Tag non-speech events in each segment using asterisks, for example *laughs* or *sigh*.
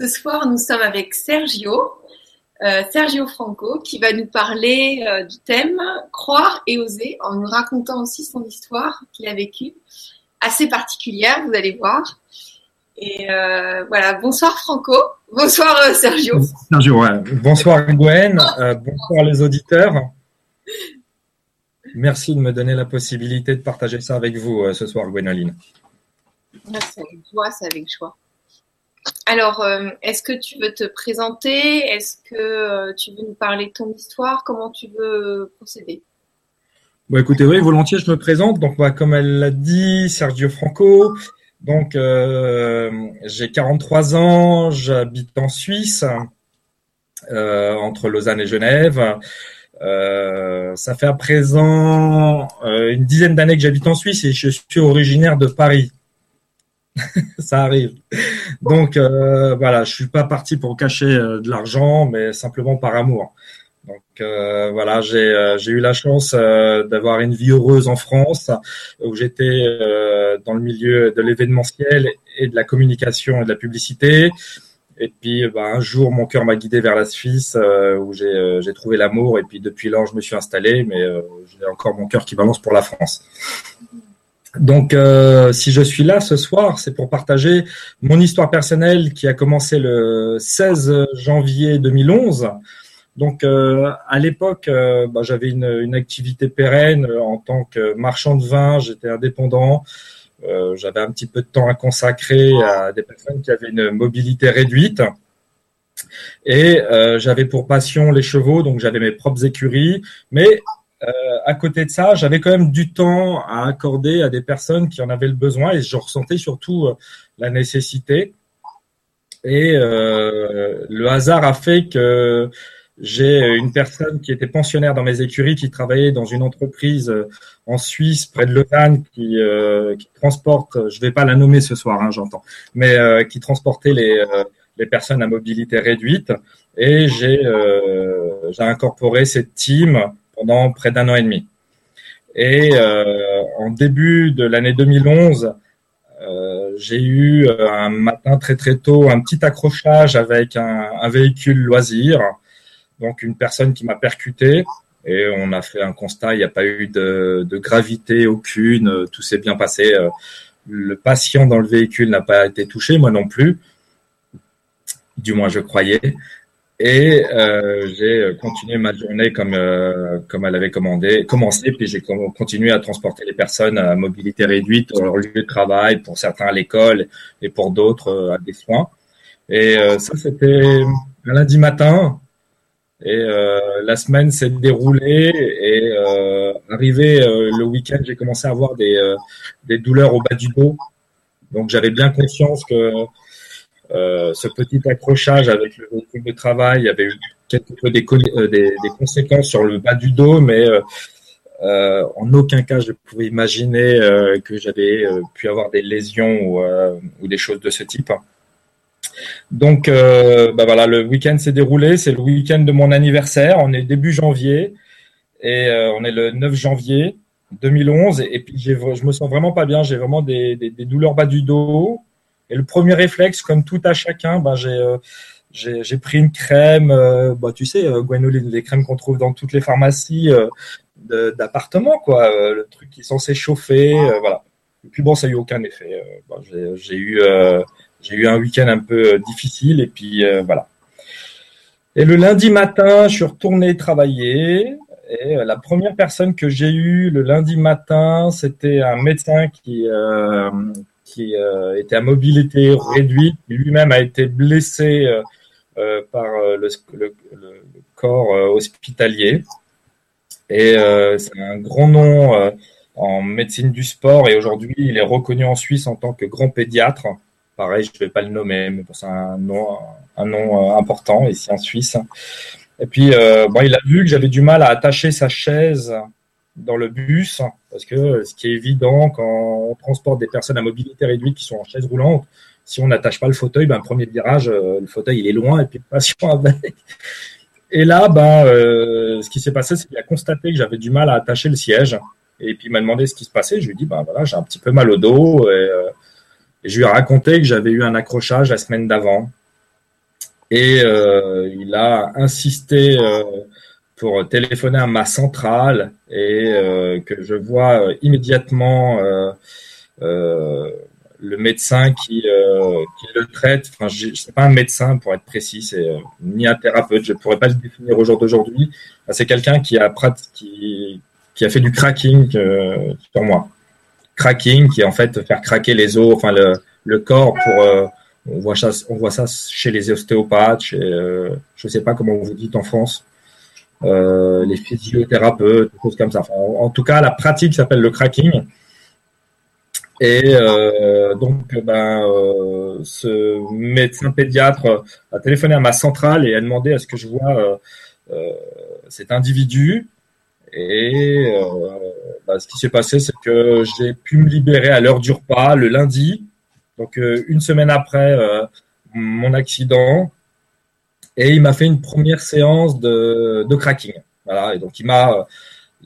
Ce soir, nous sommes avec Sergio, euh, Sergio Franco, qui va nous parler euh, du thème croire et oser, en nous racontant aussi son histoire qu'il a vécue, assez particulière, vous allez voir. Et euh, voilà, bonsoir Franco, bonsoir Sergio. Sergio, ouais. bonsoir Gwen, bonsoir les auditeurs. Merci de me donner la possibilité de partager ça avec vous ce soir, Gwenoline. C'est avec joie, c'est avec joie. Alors, euh, est-ce que tu veux te présenter? Est-ce que euh, tu veux nous parler de ton histoire? Comment tu veux procéder? Écoutez, oui, volontiers, je me présente. Donc, bah, comme elle l'a dit, Sergio Franco. Donc, euh, j'ai 43 ans, j'habite en Suisse, entre Lausanne et Genève. ça fait à présent une dizaine d'années que j'habite en Suisse et je suis originaire de Paris. *laughs* ça arrive. Donc euh, voilà, je suis pas parti pour cacher euh, de l'argent, mais simplement par amour. Donc euh, voilà, j'ai eu la chance d'avoir une vie heureuse en France, où j'étais dans le milieu de l'événementiel et de la communication et de la publicité. Et puis bah, un jour, mon cœur m'a guidé vers la Suisse, où j'ai j'ai trouvé l'amour. Et puis depuis lors, je me suis installé, mais j'ai encore mon cœur qui balance pour la France. Donc, euh, si je suis là ce soir, c'est pour partager mon histoire personnelle qui a commencé le 16 janvier 2011. Donc, euh, à l'époque, euh, bah, j'avais une, une, activité pérenne en tant que marchand de vin. J'étais indépendant. j'avais un petit peu de temps à consacrer à des personnes qui avaient une mobilité réduite. Et j'avais pour passion les chevaux, donc j'avais mes propres écuries. Mais euh, à côté de ça, j'avais quand même du temps à accorder à des personnes qui en avaient le besoin et je ressentais surtout euh, la nécessité. Et euh, le hasard a fait que j'ai une personne qui était pensionnaire dans mes écuries, qui travaillait dans une entreprise en Suisse, près de Lausanne, qui, qui transporte, je vais pas la nommer ce soir, hein, j'entends, mais qui transportait les, les personnes à mobilité réduite. Et j'ai incorporé cette team pendant près d'un an et demi. Et euh, en début de l'année 2011, euh, j'ai eu euh, un matin très très tôt un petit accrochage avec un, un véhicule loisir, donc une personne qui m'a percuté et on a fait un constat, il n'y a pas eu de, de gravité aucune, tout s'est bien passé. Le patient dans le véhicule n'a pas été touché, moi non plus, du moins je croyais. Et euh, j'ai continué ma journée comme euh, comme elle avait commandé, commencé, puis j'ai continué à transporter les personnes à mobilité réduite dans leur lieu de travail, pour certains à l'école et pour d'autres euh, à des soins. Et euh, ça, c'était un lundi matin. Et euh, la semaine s'est déroulée et arrivé le week-end, j'ai commencé à avoir des des douleurs au bas du dos. Donc j'avais bien conscience que ce petit accrochage avec le véhicule de travail avait eu quelques peu des, euh, des, conséquences sur le bas du dos, mais euh, en aucun cas je pouvais imaginer que j'avais pu avoir des lésions ou, ou, des choses de ce type. Donc, bah voilà, le week-end s'est déroulé. C'est le week-end de mon anniversaire. On est début janvier et on est le 9 janvier 2011. Et puis, je me sens vraiment pas bien. J'ai vraiment des, douleurs bas du dos, et le premier réflexe, comme tout à chacun, ben j'ai euh, pris une crème, euh, bah, tu sais, euh, les crèmes qu'on trouve dans toutes les pharmacies euh, d'appartements, quoi, le truc qui est censé chauffer, voilà. Et puis bon, ça a eu aucun effet. Bah, j'ai eu j'ai eu un week-end un peu difficile et puis voilà. Et le lundi matin, je suis retourné travailler. Et la première personne que j'ai eue le lundi matin, c'était un médecin qui, euh, qui euh, était à mobilité réduite, lui-même a été blessé euh, euh, par le, corps hospitalier. Et c'est un grand nom en médecine du sport et aujourd'hui il est reconnu en Suisse en tant que grand pédiatre. Pareil, je ne vais pas le nommer, mais c'est un nom, un nom important ici en Suisse. Et puis, bon, il a vu que j'avais du mal à attacher sa chaise dans le bus, parce que ce qui est évident quand on transporte des personnes à mobilité réduite qui sont en chaise roulante, si on n'attache pas le fauteuil, ben, premier virage, euh, le fauteuil il est loin et puis le patient *laughs* avec. Et là, ben, euh, ce qui s'est passé, c'est qu'il a constaté que j'avais du mal à attacher le siège. Et puis il m'a demandé ce qui se passait. Je lui ai dit, ben voilà, j'ai un petit peu mal au dos. Et, euh, et je lui ai raconté que j'avais eu un accrochage la semaine d'avant. Et il a insisté pour téléphoner à ma centrale et que je vois immédiatement le médecin qui, qui le traite. Enfin, c'est pas un médecin pour être précis, c'est ni un thérapeute. Je pourrais pas le définir au jour d'aujourd'hui. C'est quelqu'un qui a qui, qui a fait du cracking sur moi cracking, qui est en fait faire craquer les os, enfin le, le corps pour. Euh, on voit ça, on voit ça chez les ostéopathes, chez, euh, je sais pas comment vous dites en France, euh, les physiothérapeutes, des choses comme ça. en, tout cas, la pratique s'appelle le cracking. Et euh, donc, ben, euh, ce médecin pédiatre a téléphoné à ma centrale et a demandé à ce que je vois cet individu et bah, ce qui s'est passé, c'est que j'ai pu me libérer à l'heure du repas le lundi, donc une semaine après mon accident, et il m'a fait une première séance de, de cracking. Voilà, et donc il m'a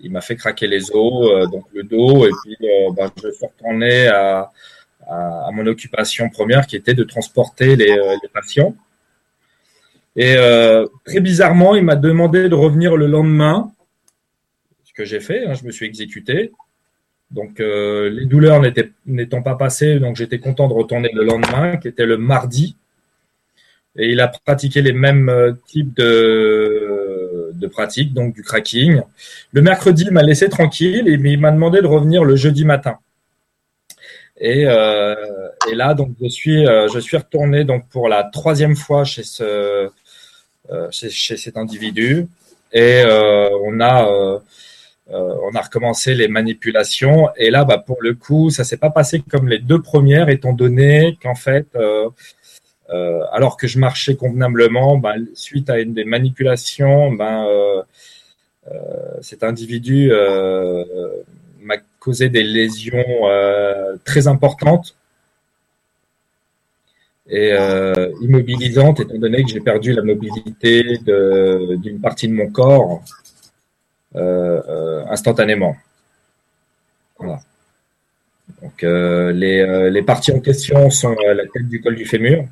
il m'a fait craquer les os, donc le dos, et puis bah, je suis retourné à, à, mon occupation première qui était de transporter les, les patients. Et très bizarrement, il m'a demandé de revenir le lendemain que j'ai fait. Hein, je me suis exécuté. Donc euh, les douleurs n'étant pas passées, donc j'étais content de retourner le lendemain, qui était le mardi. Et il a pratiqué les mêmes euh, types de, de pratiques, donc du cracking. Le mercredi, il m'a laissé tranquille et il m'a demandé de revenir le jeudi matin. Et, euh, là, donc je suis, je suis retourné donc pour la troisième fois chez ce, chez, cet individu. Et on a euh, on a recommencé les manipulations et là, bah, pour le coup, ça s'est pas passé comme les deux premières, étant donné qu'en fait, euh, euh, alors que je marchais convenablement, bah, suite à une des manipulations, ben, cet individu m'a causé des lésions très importantes et immobilisantes, étant donné que j'ai perdu la mobilité d'une partie de mon corps euh, euh, instantanément. Voilà. Donc euh, les, parties en question sont la tête du col du fémur.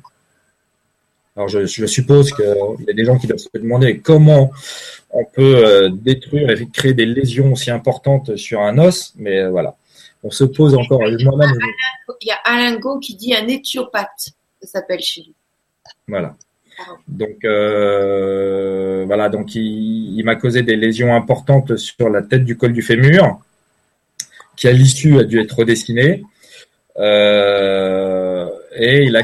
Alors je, je suppose qu'il y a des gens qui doivent se demander comment on peut détruire et créer des lésions aussi importantes sur un os, mais voilà. On se pose encore. Il y a Alain Go qui dit un éthiopathe, ça s'appelle chez lui. Voilà. Donc euh, voilà, donc il, m'a causé des lésions importantes sur la tête du col du fémur, qui à l'issue a dû être redessiné. Euh, et il a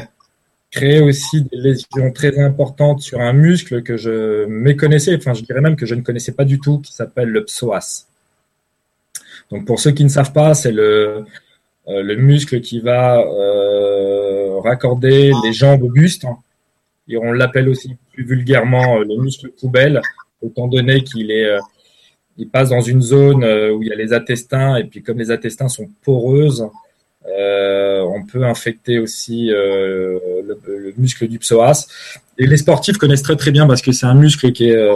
créé aussi des lésions très importantes sur un muscle que je méconnaissais, enfin je dirais même que je ne connaissais pas du tout, qui s'appelle le psoas. Donc pour ceux qui ne savent pas, c'est le, euh, le muscle qui va raccorder les jambes au buste et on l'appelle aussi plus vulgairement euh, le muscle poubelle, étant donné qu'il est, euh, il passe dans une zone euh, où il y a les intestins, et puis comme les intestins sont poreuses, euh, on peut infecter aussi euh, le, le, muscle du psoas. Et les sportifs connaissent très très bien parce que c'est un muscle qui est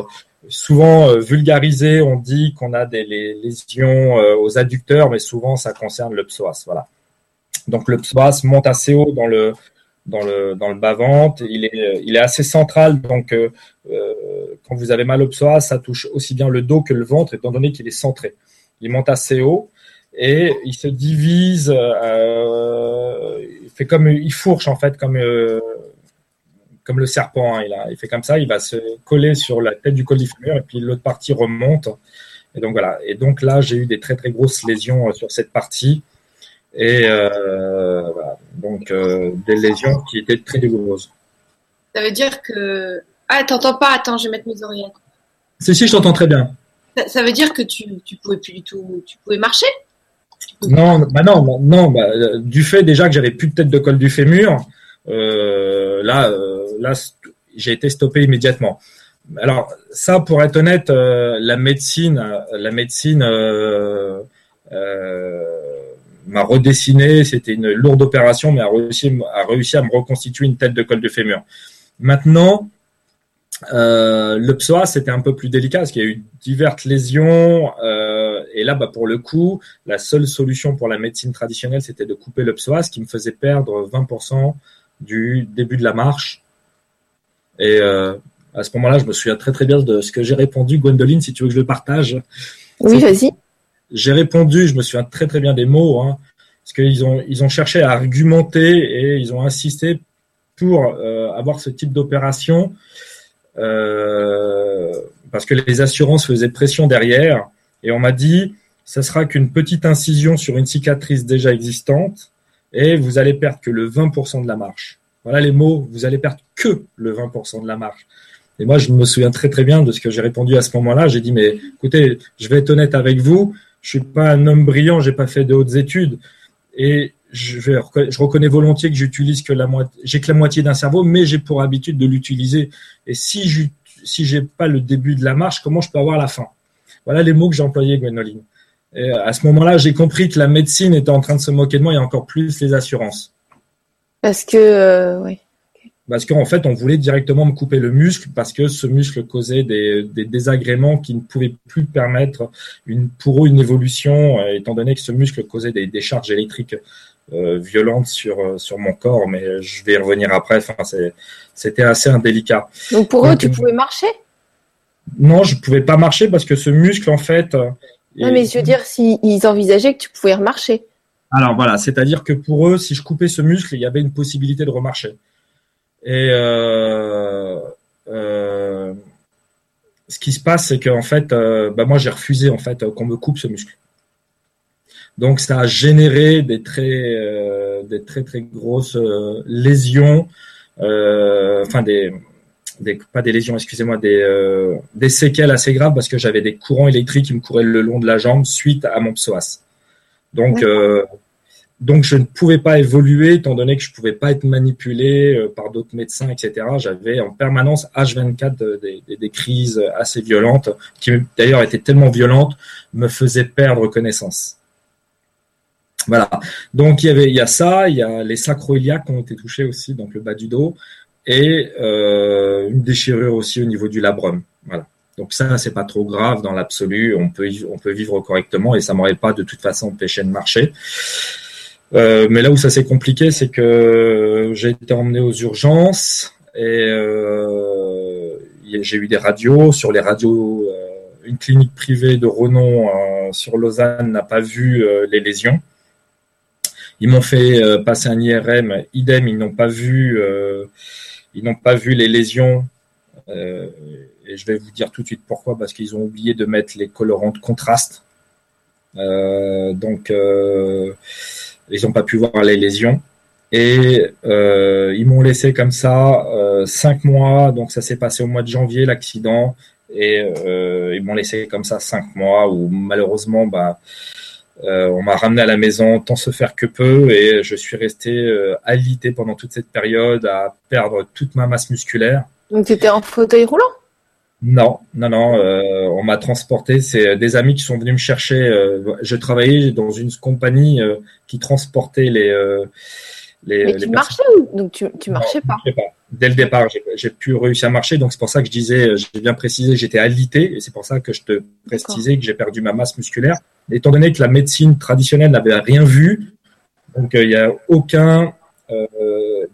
souvent vulgarisé. On dit qu'on a des lésions aux adducteurs, mais souvent ça concerne le psoas. Voilà. Donc le psoas monte assez haut dans le dans le, dans le bas-ventre. Il est, il est assez central, donc euh, euh, quand vous avez mal au psoas, ça touche aussi bien le dos que le ventre, étant donné qu'il est centré. Il monte assez haut et il se divise, euh, il fait comme, il fourche en fait comme, euh, comme le serpent. Hein, il, a, il fait comme ça, il va se coller sur la tête du colifleur et puis l'autre partie remonte. Et donc voilà. Et donc là, j'ai eu des très très grosses lésions sur cette partie. Et euh, voilà. donc euh, des lésions qui étaient très douloureuses. Ça veut dire que ah t'entends pas Attends, je vais mettre mes oreillettes. Si si, je t'entends très bien. Ça, veut dire que tu tu pouvais plus du tout, tu pouvais marcher? Non, bah non, non, bah, euh, du fait déjà que j'avais plus de tête de col du fémur, euh, là, euh, là, j'ai été stoppé immédiatement. Alors ça, pour être honnête, la médecine, la médecine m'a redessiné. C'était une lourde opération, mais a réussi, a réussi à me reconstituer une tête de col de fémur. Maintenant, euh, le psoas, c'était un peu plus délicat parce qu'il y a eu diverses lésions. Euh, et là, bah, pour le coup, la seule solution pour la médecine traditionnelle, c'était de couper le psoas, qui me faisait perdre 20% du début de la marche Et à ce moment-là, je me souviens très très bien de ce que j'ai répondu, Gwendoline, si tu veux que je le partage. Oui, vas-y. J'ai répondu, je me souviens très très bien des mots, hein, parce qu'ils ont ils ont cherché à argumenter et ils ont insisté pour avoir ce type d'opération euh, parce que les assurances faisaient pression derrière. Et on m'a dit, ça sera qu'une petite incision sur une cicatrice déjà existante et vous allez perdre que le 20% de la marche. Voilà les mots, vous allez perdre que le 20% de la marche. Et moi, je me souviens très très bien de ce que j'ai répondu à ce moment-là. J'ai dit, mais écoutez, je vais être honnête avec vous, je suis pas un homme brillant, j'ai pas fait de hautes études. Et je, vais, je reconnais volontiers que j'utilise que la moitié, j'ai que la moitié d'un cerveau, mais j'ai pour habitude de l'utiliser. Et si je si j'ai pas le début de la marche, comment je peux avoir la fin? Voilà les mots que j'ai employés, Gwenoline. Et à ce moment-là, j'ai compris que la médecine était en train de se moquer de moi et encore plus les assurances. Parce que, euh, oui. Parce qu'en fait, on voulait directement me couper le muscle parce que ce muscle causait des, des désagréments qui ne pouvaient plus permettre une, pour eux une évolution, euh, étant donné que ce muscle causait des, des charges électriques euh, violentes sur, euh, sur mon corps. Mais je vais y revenir après. Enfin, c'était assez indélicat. Donc pour eux, tu pouvais marcher? Non, je pouvais pas marcher parce que ce muscle, en fait. Non, mais je veux dire, s'ils envisageaient que tu pouvais remarcher. Alors voilà, c'est-à-dire que pour eux, si je coupais ce muscle, il y avait une possibilité de remarcher. Et euh, euh, ce qui se passe, c'est qu'en fait, euh, bah moi j'ai refusé en fait qu'on me coupe ce muscle. Donc ça a généré des très, des très très grosses lésions, enfin des, des, pas des lésions, excusez-moi, des, des séquelles assez graves parce que j'avais des courants électriques qui me couraient le long de la jambe suite à mon psoas. Donc donc je ne pouvais pas évoluer étant donné que je pouvais pas être manipulé euh, par d'autres médecins, etc. J'avais en permanence H24 des, des, des, crises assez violentes, qui d'ailleurs étaient tellement violentes, me faisaient perdre connaissance. Voilà. Donc il y avait, il y a ça, il y a les sacroiliacs qui ont été touchés aussi, donc le bas du dos, et euh, une déchirure aussi au niveau du labrum. Voilà. Donc ça, c'est pas trop grave dans l'absolu. On peut, on peut vivre correctement et ça m'aurait pas de toute façon empêché de marcher. Euh, mais là où ça s'est compliqué, c'est que j'ai été emmené aux urgences et euh, j'ai eu des radios. Sur les radios, euh, une clinique privée de renom sur Lausanne n'a pas vu les lésions. Ils m'ont fait passer un IRM, idem, ils n'ont pas vu, ils n'ont pas vu les lésions. et je vais vous dire tout de suite pourquoi, parce qu'ils ont oublié de mettre les colorants de contraste. donc ils n'ont pas pu voir les lésions. Et euh, ils m'ont laissé comme ça euh, cinq mois. Donc ça s'est passé au mois de janvier l'accident et euh, ils m'ont laissé comme ça cinq mois où malheureusement bah euh, on m'a ramené à la maison tant se faire que peu et je suis resté euh, alité pendant toute cette période à perdre toute ma masse musculaire. Donc tu étais en fauteuil roulant? Non, non, non. Euh, on m'a transporté. C'est des amis qui sont venus me chercher. Euh, je travaillais dans une compagnie euh, qui transportait les. les Mais tu marchais ou donc tu, tu marchais pas? pas. Dès le départ, j'ai pu réussir à marcher. Donc c'est pour ça que je disais, j'ai bien précisé j'étais alité et c'est pour ça que je te précisais que j'ai perdu ma masse musculaire. Étant donné que la médecine traditionnelle n'avait rien vu, donc il n'y a aucun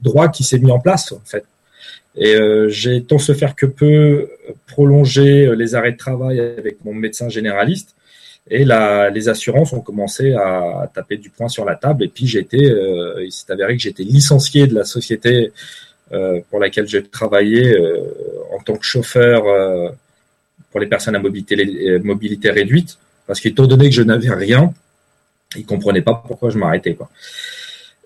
droit qui s'est mis en place en fait. Et euh, j'ai tant se faire que peu prolongé euh, les arrêts de travail avec mon médecin généraliste. Et là, les assurances ont commencé à taper du poing sur la table. Et puis euh, il s'est avéré que j'étais licencié de la société euh, pour laquelle j'ai travaillé en tant que chauffeur pour les personnes à mobilité, réduite, parce qu'étant donné que je n'avais rien, ils comprenaient pas pourquoi je m'arrêtais. Quoi.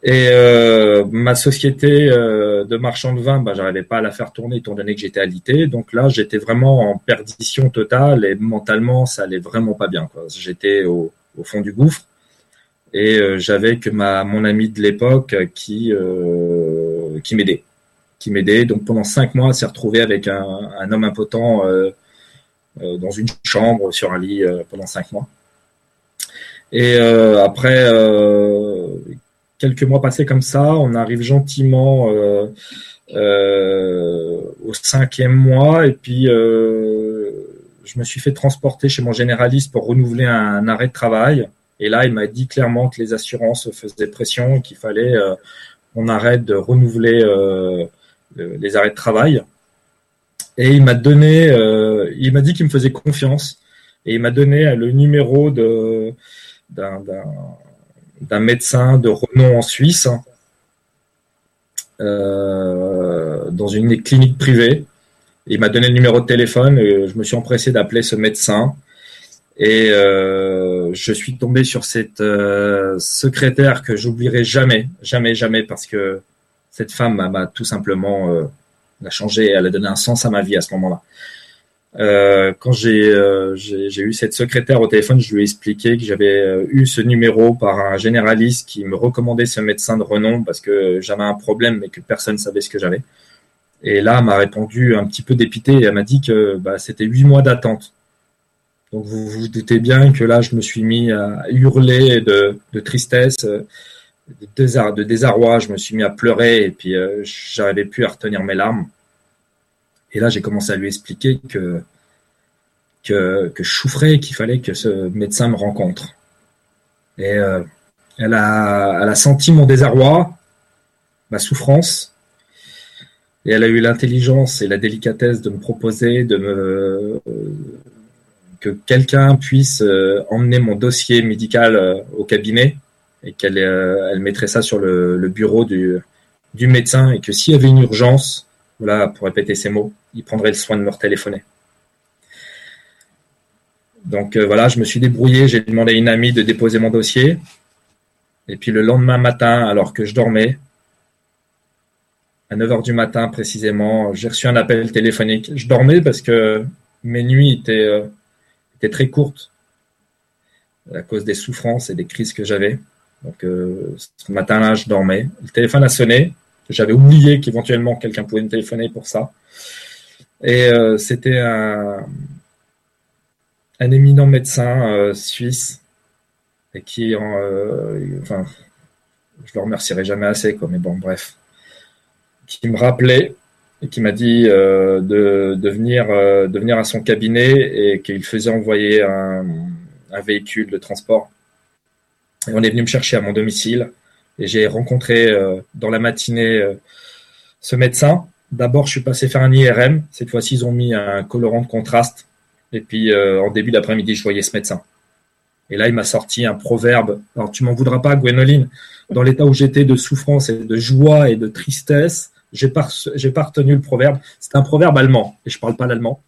Et euh, ma société euh, de marchand de vin, bah, j'arrivais pas à la faire tourner étant donné que j'étais alité. Donc là, j'étais vraiment en perdition totale et mentalement, ça allait vraiment pas bien. J'étais au, fond du gouffre et euh, j'avais que ma mon ami de l'époque qui euh, qui m'aidait, qui m'aidait. Donc pendant cinq mois, s'est retrouvé avec un, un homme impotent euh, dans une chambre sur un lit pendant cinq mois. Et après quelques mois passés comme ça, on arrive gentiment euh, euh, au cinquième mois et puis euh, je me suis fait transporter chez mon généraliste pour renouveler un, arrêt de travail. Et là, il m'a dit clairement que les assurances faisaient pression et qu'il fallait qu'on arrête de renouveler les arrêts de travail. Et il m'a donné, euh, il m'a dit qu'il me faisait confiance et il m'a donné le numéro de d'un d'un médecin de renom en Suisse euh, dans une clinique privée. Il m'a donné le numéro de téléphone. Et je me suis empressé d'appeler ce médecin et euh, je suis tombé sur cette euh, secrétaire que j'oublierai jamais, jamais, jamais, parce que cette femme m'a tout simplement euh, a changé, elle a donné un sens à ma vie à ce moment-là. Euh, quand euh, j'ai eu cette secrétaire au téléphone, je lui ai expliqué que j'avais euh, eu ce numéro par un généraliste qui me recommandait ce médecin de renom parce que j'avais un problème mais que personne ne savait ce que j'avais. Et là, elle m'a répondu un petit peu dépité et elle m'a dit que bah, c'était huit mois d'attente. Donc vous vous doutez bien que là, je me suis mis à hurler de tristesse, de, désarroi. Je me suis mis à pleurer et puis euh, j'arrivais plus à retenir mes larmes. Et là, j'ai commencé à lui expliquer que, que, que je souffrais, qu'il fallait que ce médecin me rencontre. Et euh, elle, a, elle a senti mon désarroi, ma souffrance, et elle a eu l'intelligence et la délicatesse de me proposer de me que quelqu'un puisse euh, emmener mon dossier médical au cabinet et qu'elle euh, elle mettrait ça sur le, le bureau du, du médecin et que s'il y avait une urgence, voilà, pour répéter ces mots, il prendrait le soin de me téléphoner. Donc voilà, je me suis débrouillé, j'ai demandé à une amie de déposer mon dossier. Et puis le lendemain matin, alors que je dormais, à 9h du matin précisément, j'ai reçu un appel téléphonique. Je dormais parce que mes nuits étaient était très courte à cause des souffrances et des crises que j'avais. Donc euh, ce matin-là, je dormais. Le téléphone a sonné. J'avais oublié qu'éventuellement quelqu'un pouvait me téléphoner pour ça. Et euh, c'était un, un éminent médecin euh, suisse et qui, enfin, je le remercierai jamais assez, quoi. Mais bon, bref, qui me rappelait et qui m'a dit de, venir, de venir à son cabinet et qu'il faisait envoyer un, véhicule de transport. On est venu me chercher à mon domicile et j'ai rencontré euh, dans la matinée euh, ce médecin. D'abord, je suis passé faire un IRM. Cette fois-ci, ils ont mis un colorant de contraste. Et puis, euh, en début d'après-midi, je voyais ce médecin. Et là, il m'a sorti un proverbe. Alors, tu m'en voudras pas, Gwénoline. Dans l'état où j'étais de souffrance et de joie et de tristesse, j'ai pas, pas retenu le proverbe. C'est un proverbe allemand et je parle pas l'allemand.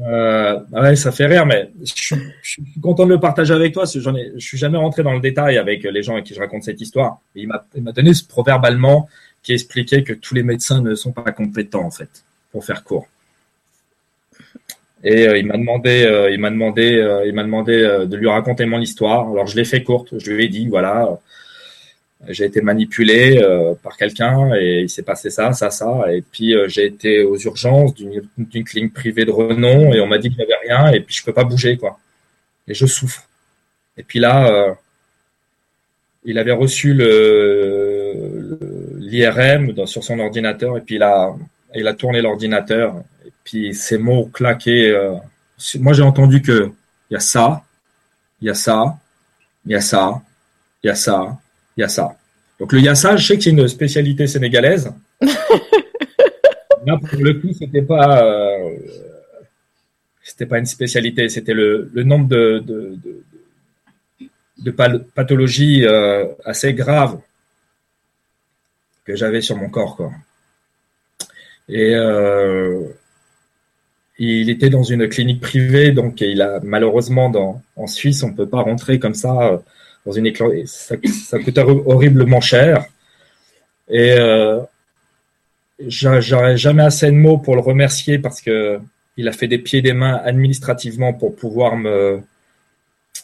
Euh, ouais, ça fait rire, mais je, suis content de le partager avec toi. Je suis jamais rentré dans le détail avec les gens à qui je raconte cette histoire. Il m'a, donné ce proverbe allemand qui expliquait que tous les médecins ne sont pas compétents en fait, pour faire court. Et euh, il m'a demandé, euh, il m'a demandé, il m'a demandé de lui raconter mon histoire. Alors je l'ai fait courte. Je lui ai dit voilà j'ai été manipulé euh, par quelqu'un et il s'est passé ça, ça, ça. Et puis euh, j'ai été aux urgences d'une clinique privée de renom et on m'a dit qu'il n'y avait rien et puis je peux pas bouger quoi. Et je souffre. Et puis là, euh, il avait reçu le l'IRM sur son ordinateur et puis il a il a tourné l'ordinateur et puis ces mots claqués. Euh, moi j'ai entendu que il y a ça, il y a ça, il y a ça, il y a ça yassa. Donc le yassa, je sais que c'est une spécialité sénégalaise. *laughs* Là, pour le coup, c'était pas, euh, c'était pas une spécialité, c'était le, le, nombre de, de, de, de pathologies euh, assez graves que j'avais sur mon corps, quoi. Et euh, il était dans une clinique privée, donc il a malheureusement dans en Suisse, on peut pas rentrer comme ça dans une ça, ça coûte horriblement cher. Et euh, j'aurais jamais assez de mots pour le remercier parce que il a fait des pieds et des mains administrativement pour pouvoir me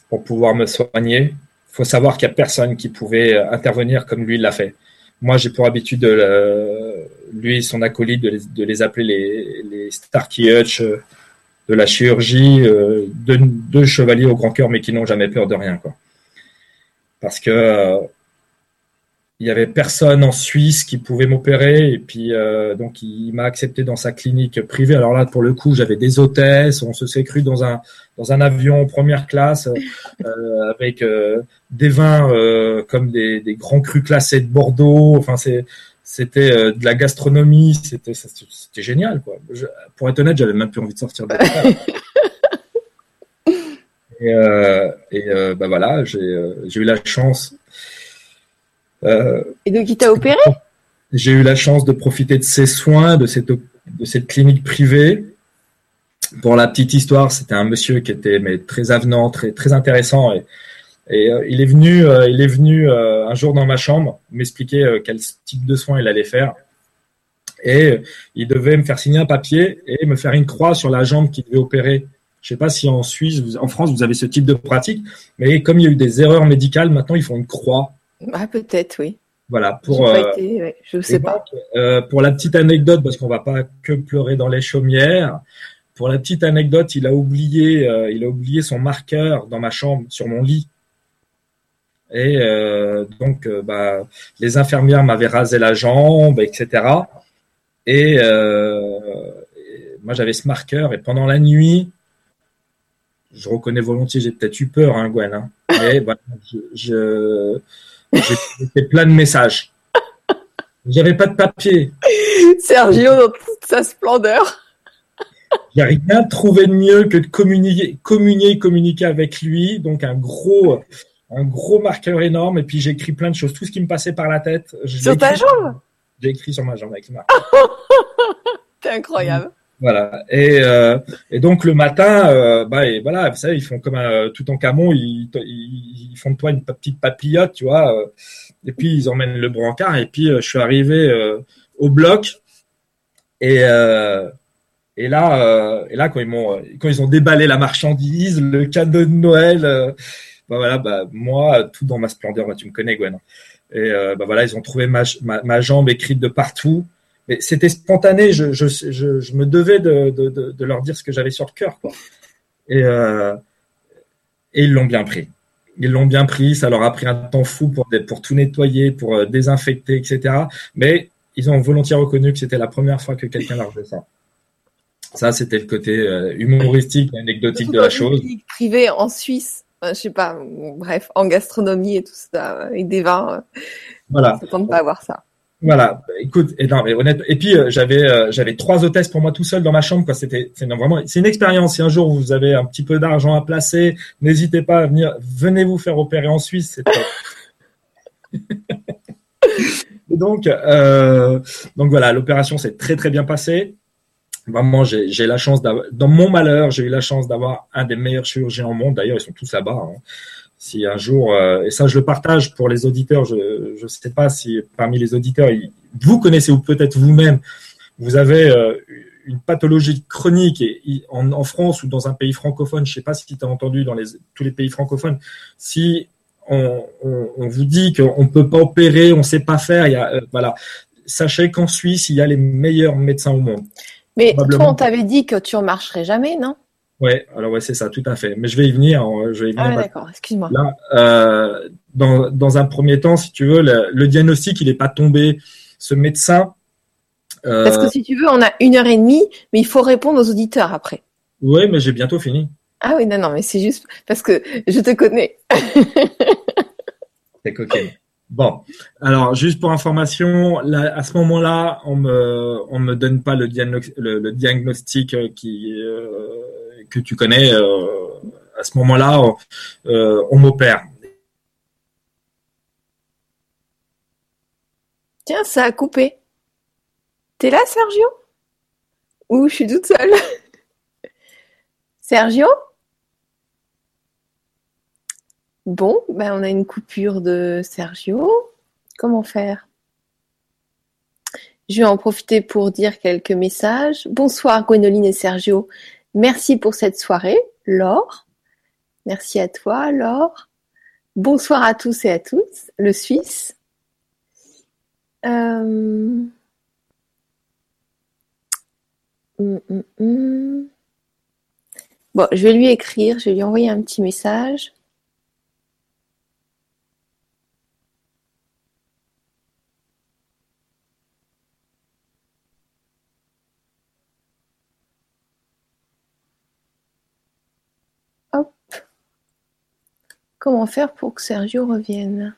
pour pouvoir me soigner. Il faut savoir qu'il y a personne qui pouvait intervenir comme lui l'a fait. Moi, j'ai pour habitude de lui et son acolyte de les, de les appeler les, les Starkey Hutch de la chirurgie, euh, deux, deux chevaliers au grand cœur mais qui n'ont jamais peur de rien quoi parce que euh, il y avait personne en Suisse qui pouvait m'opérer et puis euh, donc il m'a accepté dans sa clinique privée. Alors là pour le coup j'avais des hôtesses, on se s'est cru dans un dans un avion première classe euh, *laughs* avec euh, des vins euh, comme des, des, grands crus classés de Bordeaux. Enfin c'est c'était euh, de la gastronomie, c'était c'était génial quoi. Je- pour être honnête, j'avais même plus envie de sortir de. *laughs* et euh, et euh, bah voilà, j'ai euh, j'ai eu la chance. Et donc, il t'a opéré? J'ai eu la chance de profiter de ces soins, de cette, de cette clinique privée. Pour la petite histoire, c'était un monsieur qui était mais très avenant, très, très intéressant. Et, et euh, il est venu, euh, il est venu euh, un jour dans ma chambre m'expliquer quel type de soins il allait faire. Et il devait me faire signer un papier et me faire une croix sur la jambe qu'il devait opérer. Je sais pas si en Suisse, vous- en France, vous avez ce type de pratique, mais comme il y a eu des erreurs médicales, maintenant ils font une croix. Ah, peut-être, oui. Voilà, pour, pas euh, été, ouais, je sais pas. donc, euh, pour la petite anecdote, parce qu'on va pas que pleurer dans les chaumières. Pour la petite anecdote, il a oublié, euh, il a oublié son marqueur dans ma chambre, sur mon lit. Et donc, bah, les infirmières m'avaient rasé la jambe, etc. Et, et moi, j'avais ce marqueur. Et pendant la nuit, je reconnais volontiers, j'ai peut-être eu peur, hein, Gwen. Hein, *laughs* mais voilà, je, j'ai fait plein de messages. J'avais pas de papier. Sergio dans toute sa splendeur. J'ai rien trouvé de mieux que de communiquer, communier, communiquer avec lui. Donc un gros, un gros marqueur énorme. Et puis j'ai écrit plein de choses, tout ce qui me passait par la tête. je Sur ta jambe? J'ai écrit sur ma jambe avec le marqueur. *laughs* C'est incroyable. Voilà. Et, euh, et donc le matin, euh, bah et voilà, vous savez, ils font comme un, tout en camon, ils, ils, ils font de toi une petite papillote, tu vois. euh, et puis ils emmènent le brancard. Et puis euh, je suis arrivé euh, au bloc. Et euh, et là, euh, et là quand ils m'ont, quand ils ont déballé la marchandise, le cadeau de Noël, euh, bah voilà, bah moi tout dans ma splendeur, tu me connais Gwen. Et euh, bah voilà, ils ont trouvé ma, ma, ma jambe écrite de partout. Mais c'était spontané, je, je, je, je me devais de, de, de, de leur dire ce que j'avais sur le cœur. Quoi. Et, euh, et ils l'ont bien pris. Ils l'ont bien pris, ça leur a pris un temps fou pour, pour tout nettoyer, pour euh, désinfecter, etc. Mais ils ont volontiers reconnu que c'était la première fois que quelqu'un leur faisait ça. Ça, c'était le côté euh, humoristique, anecdotique de la une chose. clinique privée en Suisse. Enfin, je sais pas, bref, en gastronomie et tout ça, avec des vins, euh, Voilà. on s'attend pas à voir ça. Voilà, écoute, et non, mais honnête. Et puis euh, j'avais euh, j'avais trois hôtesses pour moi tout seul dans ma chambre. Quoi, c'était c'est vraiment c'est une expérience. Si un jour vous avez un petit peu d'argent à placer, n'hésitez pas à venir. Venez vous faire opérer en Suisse, c'est top. *laughs* Donc euh, donc voilà, l'opération s'est très très bien passée. Vraiment, j'ai j'ai la chance d'avoir dans mon malheur, j'ai eu la chance d'avoir un des meilleurs chirurgiens au monde. D'ailleurs, ils sont tous là-bas. hein si un jour, euh, et ça je le partage pour les auditeurs, je ne sais pas si parmi les auditeurs, vous connaissez ou peut-être vous-même, vous avez euh, une pathologie chronique et, et en, en France ou dans un pays francophone, je sais pas si tu as entendu dans les, tous les pays francophones, si on, on, on vous dit qu'on ne peut pas opérer, on ne sait pas faire, il y a, euh, voilà, sachez qu'en Suisse, il y a les meilleurs médecins au monde. Mais toi, on t'avait dit que tu remarcherais jamais, non? Ouais, alors ouais, c'est ça, tout à fait. Mais je vais y venir, je vais y venir Ah, ouais, d'accord, excuse-moi. Là, euh, dans, dans un premier temps, si tu veux, le, le diagnostic, il n'est pas tombé. Ce médecin, euh, Parce que si tu veux, on a une heure et demie, mais il faut répondre aux auditeurs après. ouais, mais j'ai bientôt fini. Ah oui, non, non, mais c'est juste parce que je te connais. *laughs* C'est coquin. Bon, alors juste pour information, là, à ce moment-là, on me on me donne pas le, diagno- le, le diagnostic euh, qui euh, que tu connais. euh, à ce moment-là, on, euh, on m'opère. Tiens, ça a coupé. T'es là, Sergio? Ou je suis toute seule? *laughs* Sergio? Bon, ben on a une coupure de Sergio. Comment faire? Je vais en profiter pour dire quelques messages. Bonsoir Gwénoline et Sergio. Merci pour cette soirée. Laure. Merci à toi, Laure. Bonsoir à tous et à toutes. Le Suisse. Euh... hum, hum, hum. Bon, je vais lui écrire, je vais lui envoyer un petit message. Comment faire pour que Sergio revienne?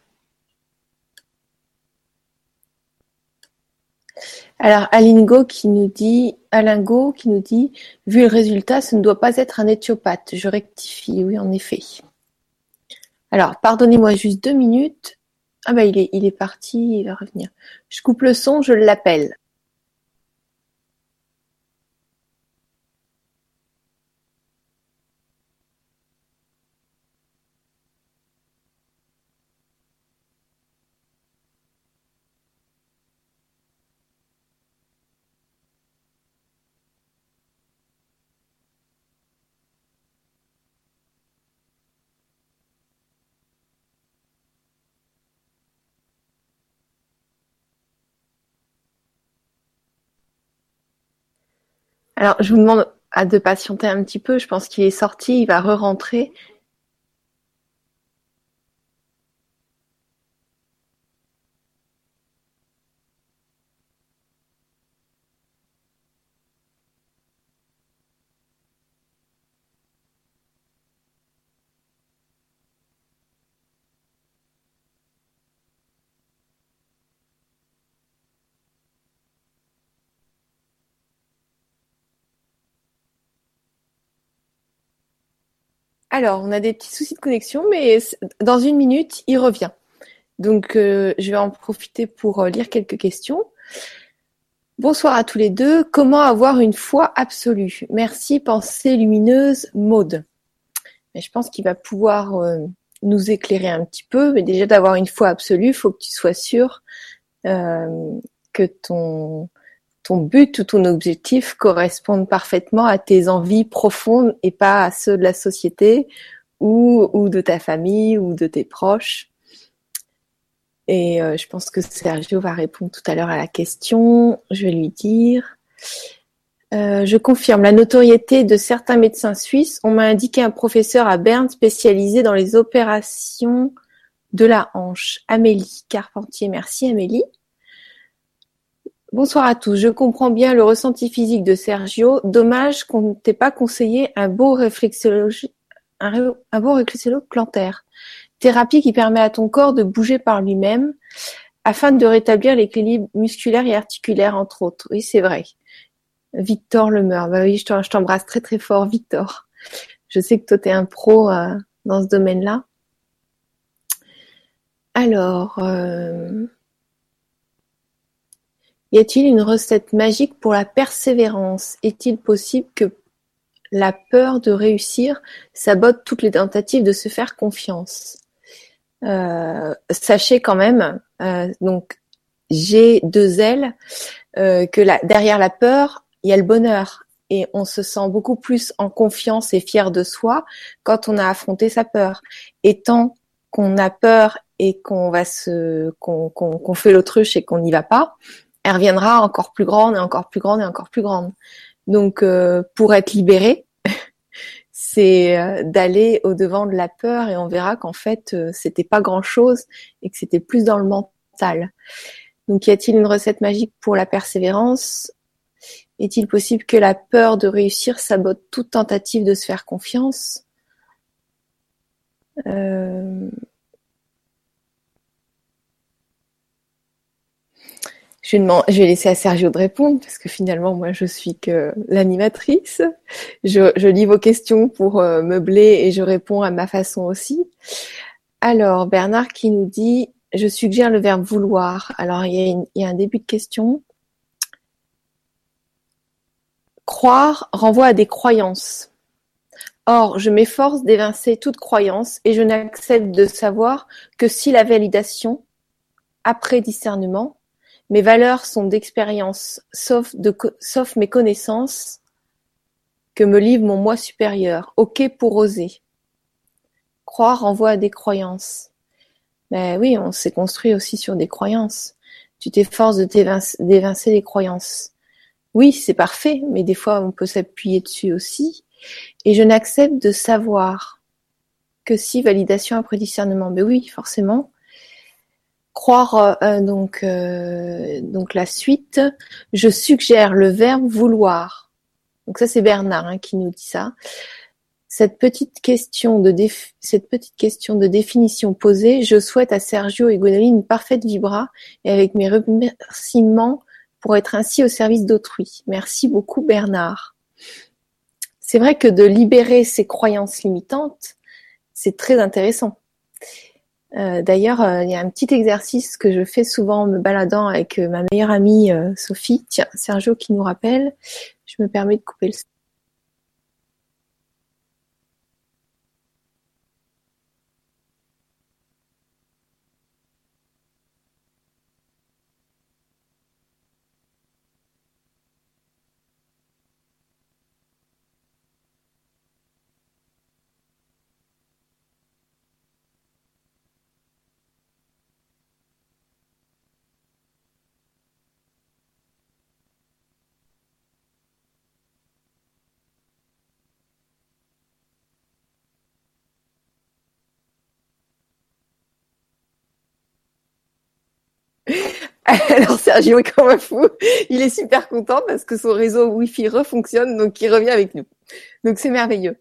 Alors, Alingo qui nous dit, qui nous dit, vu le résultat, ce ne doit pas être un éthiopathe. Je rectifie, oui, en effet. Alors, pardonnez-moi juste deux minutes. Ah bah il est, il est parti, il va revenir. Je coupe le son, je l'appelle. Alors, je vous demande à de patienter un petit peu. Je pense qu'il est sorti, il va re-rentrer. Alors, on a des petits soucis de connexion, mais dans une minute, il revient. Donc, euh, je vais en profiter pour euh, lire quelques questions. Bonsoir à tous les deux. Comment avoir une foi absolue? Merci, pensée lumineuse. Mais je pense qu'il va pouvoir euh, nous éclairer un petit peu. Mais déjà, d'avoir une foi absolue, il faut que tu sois sûr que ton ton but ou ton objectif correspondent parfaitement à tes envies profondes et pas à ceux de la société ou, ou de ta famille ou de tes proches. Et euh, je pense que Sergio va répondre tout à l'heure à la question. Je vais lui dire. Euh, je confirme la notoriété de certains médecins suisses. On m'a indiqué un professeur à Berne spécialisé dans les opérations de la hanche. Amélie Carpentier. Merci Amélie. Bonsoir à tous. Je comprends bien le ressenti physique de Sergio. Dommage qu'on ne t'ait pas conseillé un beau réflexologue un, beau réflexologue plantaire. Thérapie qui permet à ton corps de bouger par lui-même afin de rétablir l'équilibre musculaire et articulaire, entre autres. Oui, c'est vrai. Victor Lemeur. Bah oui, je t'embrasse très très fort, Victor. Je sais que toi, tu es un pro euh, dans ce domaine-là. Alors, euh, y a-t-il une recette magique pour la persévérance? Est-il possible que la peur de réussir sabote toutes les tentatives de se faire confiance? Euh, Sachez quand même, euh, donc j'ai deux ailes, euh, que derrière la peur, il y a le bonheur. Et on se sent beaucoup plus en confiance et fier de soi quand on a affronté sa peur. Et tant qu'on a peur et qu'on va se qu'on fait l'autruche et qu'on n'y va pas, elle reviendra encore plus grande et encore plus grande et encore plus grande. Donc, euh, pour être libéré, *laughs* c'est euh, d'aller au devant de la peur et on verra qu'en fait, euh, c'était pas grand chose et que c'était plus dans le mental. Donc, y a-t-il une recette magique pour la persévérance? Est-il possible que la peur de réussir sabote toute tentative de se faire confiance? Je vais, laisser à Sergio de répondre parce que finalement, moi, je suis que l'animatrice. Je, lis vos questions pour euh, meubler et je réponds à ma façon aussi. Alors, Bernard qui nous dit, je suggère le verbe vouloir. Alors, il y a, un début de question. Croire renvoie à des croyances. Or, je m'efforce d'évincer toute croyance et je n'accepte de savoir que si la validation, après discernement, mes valeurs sont d'expérience, sauf, mes connaissances que me livre mon moi supérieur. Ok pour oser. Croire renvoie à des croyances. Mais oui, on s'est construit aussi sur des croyances. Tu t'efforces de d'évincer les croyances. Oui, c'est parfait, mais des fois on peut s'appuyer dessus aussi. Et je n'accepte de savoir que si validation après discernement. Mais oui, forcément, croire euh, donc euh, donc la suite. Je suggère le verbe vouloir. Donc ça c'est Bernard hein, qui nous dit ça. Cette petite question de définition posée, je souhaite à Sergio et Gwénoline une parfaite vibra et avec mes remerciements pour être ainsi au service d'autrui. Merci beaucoup Bernard. C'est vrai que de libérer ces croyances limitantes, c'est très intéressant. Euh, d'ailleurs, euh, il y a un petit exercice que je fais souvent en me baladant avec ma meilleure amie Sophie. Tiens, Sergio qui nous rappelle. Je me permets de couper le *laughs* Alors Sergio est comme un fou. Il est super content parce que son réseau Wi-Fi refonctionne, donc il revient avec nous. Donc c'est merveilleux.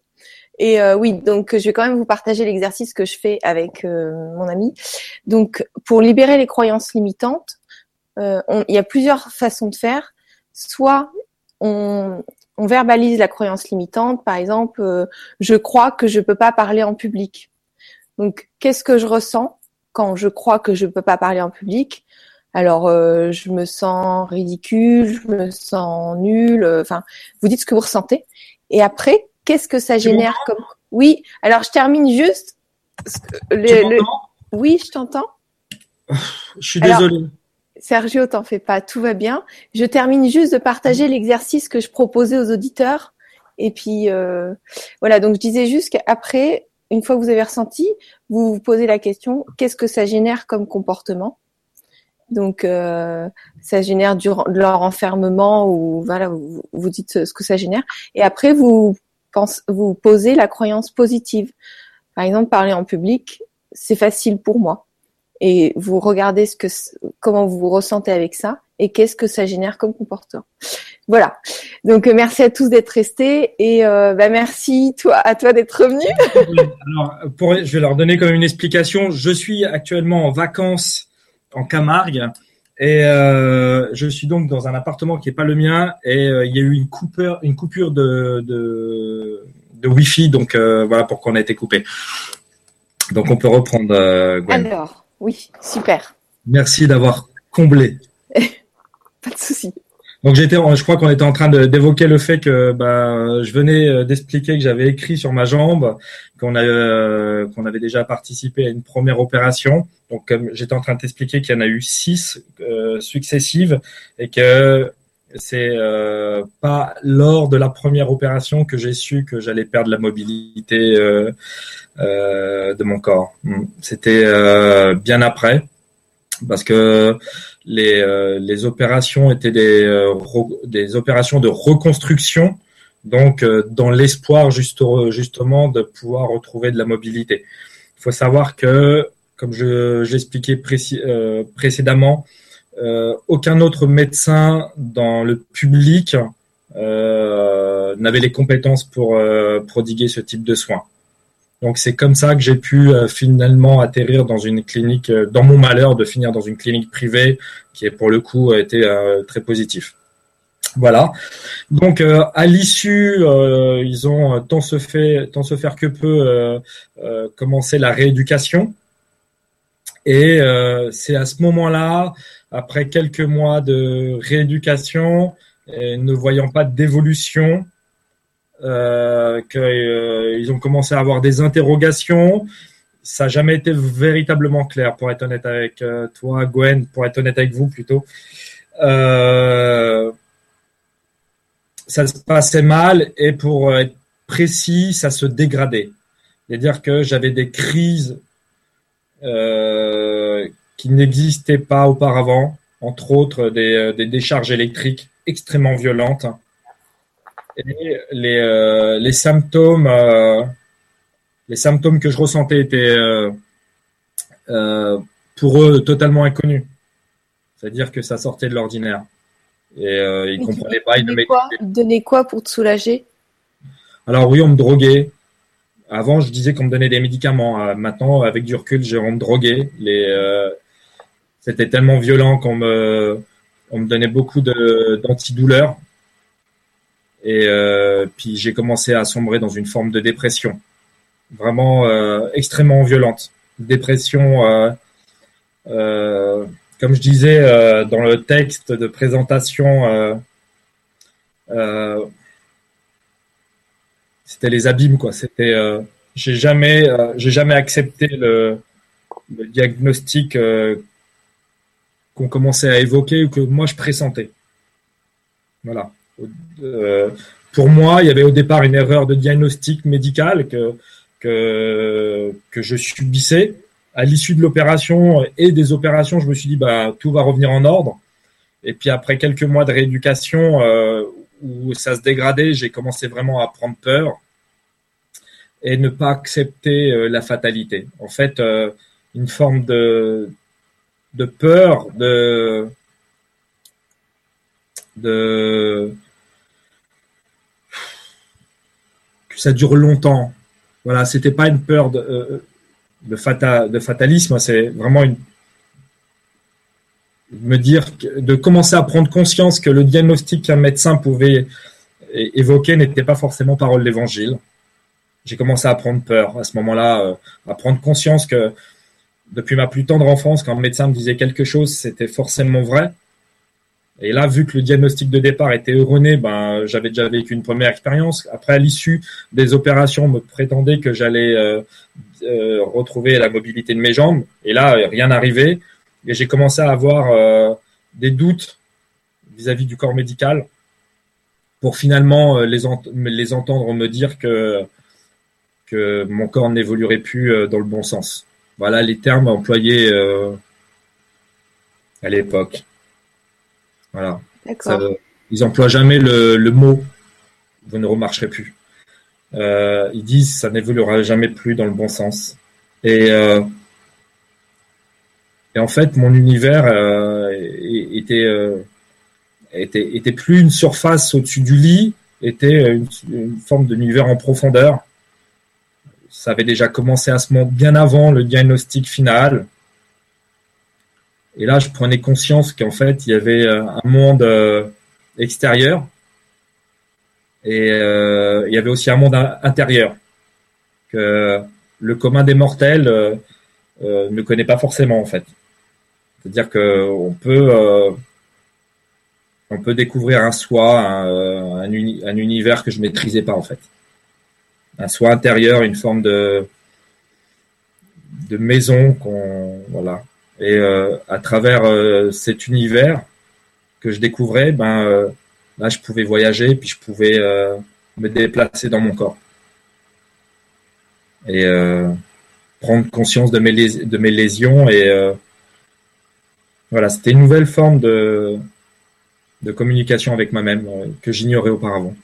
Et euh, oui, donc je vais quand même vous partager l'exercice que je fais avec euh, mon ami. Donc pour libérer les croyances limitantes, euh, il y a plusieurs façons de faire. Soit on, on verbalise la croyance limitante, par exemple, je crois que je peux pas parler en public. Donc qu'est-ce que je ressens? Quand je crois que je peux pas parler en public alors, euh, je me sens ridicule, je me sens nulle. Euh, enfin, vous dites ce que vous ressentez. Et après, qu'est-ce que ça génère comme Oui. Alors, je termine juste. Le, Oui, je t'entends. *sighs* Je suis désolée. Sergio, t'en fais pas, tout va bien. Je termine juste de partager l'exercice que je proposais aux auditeurs. Et puis euh, voilà, donc je disais juste qu'après, une fois que vous avez ressenti, vous vous posez la question qu'est-ce que ça génère comme comportement? Donc, euh, ça génère de leur enfermement ou voilà, vous, dites ce que ça génère. Et après, vous vous posez la croyance positive. Par exemple, parler en public, c'est facile pour moi. Et vous regardez ce que, comment vous vous ressentez avec ça et qu'est-ce que ça génère comme comportement. Voilà. Donc merci à tous d'être restés et euh, bah, merci toi à toi d'être revenu. *laughs* Alors, pour, je vais leur donner quand même une explication. Je suis actuellement en vacances en Camargue. Et euh, je suis donc dans un appartement qui n'est pas le mien et euh, il y a eu une coupure, une coupure de, de, de Wi-Fi, donc euh, voilà pourquoi on a été coupé. Donc on peut reprendre. Gwen. Alors, oui, super. Merci d'avoir comblé. *laughs* pas de souci. Donc j'étais, je crois qu'on était en train d'évoquer le fait que bah, je venais euh, d'expliquer que j'avais écrit sur ma jambe, qu'on euh, qu'on avait déjà participé à une première opération. Donc comme j'étais en train de t'expliquer qu'il y en a eu six euh, successives et que c'est pas lors de la première opération que j'ai su que j'allais perdre la mobilité de mon corps. Hmm. C'était bien après parce que les, euh, les opérations étaient des, euh, des opérations de reconstruction, donc euh, dans l'espoir justement de pouvoir retrouver de la mobilité. Il faut savoir que, comme je j'expliquais précédemment, aucun autre médecin dans le public n'avait les compétences pour prodiguer ce type de soins. Donc c'est comme ça que j'ai pu euh, finalement atterrir dans une clinique, euh, dans mon malheur de finir dans une clinique privée qui est pour le coup a été euh, très positif. Voilà. Donc à l'issue, ils ont tant se fait, tant se faire que peu commencé la rééducation. Et c'est à ce moment-là, après quelques mois de rééducation, et ne voyant pas d'évolution, euh, qu'ils euh, ont commencé à avoir des interrogations. Ça n'a jamais été véritablement clair, pour être honnête avec euh, toi, Gwen, pour être honnête avec vous plutôt. ça se passait mal et pour être précis, ça se dégradait. C'est-à-dire que j'avais des crises qui n'existaient pas auparavant, entre autres des, des décharges électriques extrêmement violentes et les, euh, les symptômes, euh, les symptômes que je ressentais étaient euh, pour eux totalement inconnus. C'est-à-dire que ça sortait de l'ordinaire. Et ils ne comprenaient pas. Ils donnaient quoi, donnaient quoi pour te soulager? Alors oui, on me droguait. Avant, je disais qu'on me donnait des médicaments. maintenant, avec du recul, j'ai on me droguait. Les, c'était tellement violent qu'on me On me donnait beaucoup d'antidouleurs. Et puis j'ai commencé à sombrer dans une forme de dépression, vraiment extrêmement violente. Dépression, comme je disais dans le texte de présentation, c'était les abîmes quoi. C'était, j'ai jamais, j'ai jamais accepté le, diagnostic euh, qu'on commençait à évoquer ou que moi je pressentais. Voilà. Euh, pour moi, il y avait au départ une erreur de diagnostic médical que, que, je subissais. À l'issue de l'opération et des opérations, je me suis dit bah tout va revenir en ordre. Et puis après quelques mois de rééducation euh, où ça se dégradait, j'ai commencé vraiment à prendre peur et ne pas accepter la fatalité. En fait, une forme de, de peur, de, de ça dure longtemps. Voilà, c'était pas une peur de, euh, fatalisme, c'est vraiment me dire de commencer à prendre conscience que le diagnostic qu'un médecin pouvait évoquer n'était pas forcément parole d'évangile. J'ai commencé à prendre peur à ce moment-là, euh, à prendre conscience que depuis ma plus tendre enfance, quand un médecin me disait quelque chose, c'était forcément vrai. Et là, vu que le diagnostic de départ était erroné, ben, j'avais déjà vécu une première expérience. Après, à l'issue des opérations, on me prétendait que j'allais euh, euh, retrouver la mobilité de mes jambes. Et là, rien n'arrivait. Et j'ai commencé à avoir euh, des doutes vis-à-vis du corps médical pour finalement les, les entendre me dire que, que mon corps n'évoluerait plus dans le bon sens. Voilà les termes employés à l'époque. Voilà. ils emploient jamais le, mot vous ne remarcherez plus. Euh, ils disent ça n'évoluera jamais plus dans le bon sens. Et, euh, et en fait, mon univers était, était, était plus une surface au-dessus du lit, était une, une forme d'univers en profondeur ça avait déjà commencé à ce moment bien avant le diagnostic final. Et là, je prenais conscience qu'en fait, il y avait euh, un monde euh, extérieur et euh, il y avait aussi un monde intérieur que le commun des mortels ne connaît pas forcément en fait. C'est-à-dire qu'on peut on peut découvrir un soi, un, un, univers que je maîtrisais pas en fait un soi intérieur, une forme de de maison qu'on voilà. Et euh, à travers euh, cet univers que je découvrais, ben euh, là je pouvais voyager, puis je pouvais me déplacer dans mon corps et prendre conscience de mes de mes lésions et voilà, c'était une nouvelle forme de de communication avec moi-même que j'ignorais auparavant,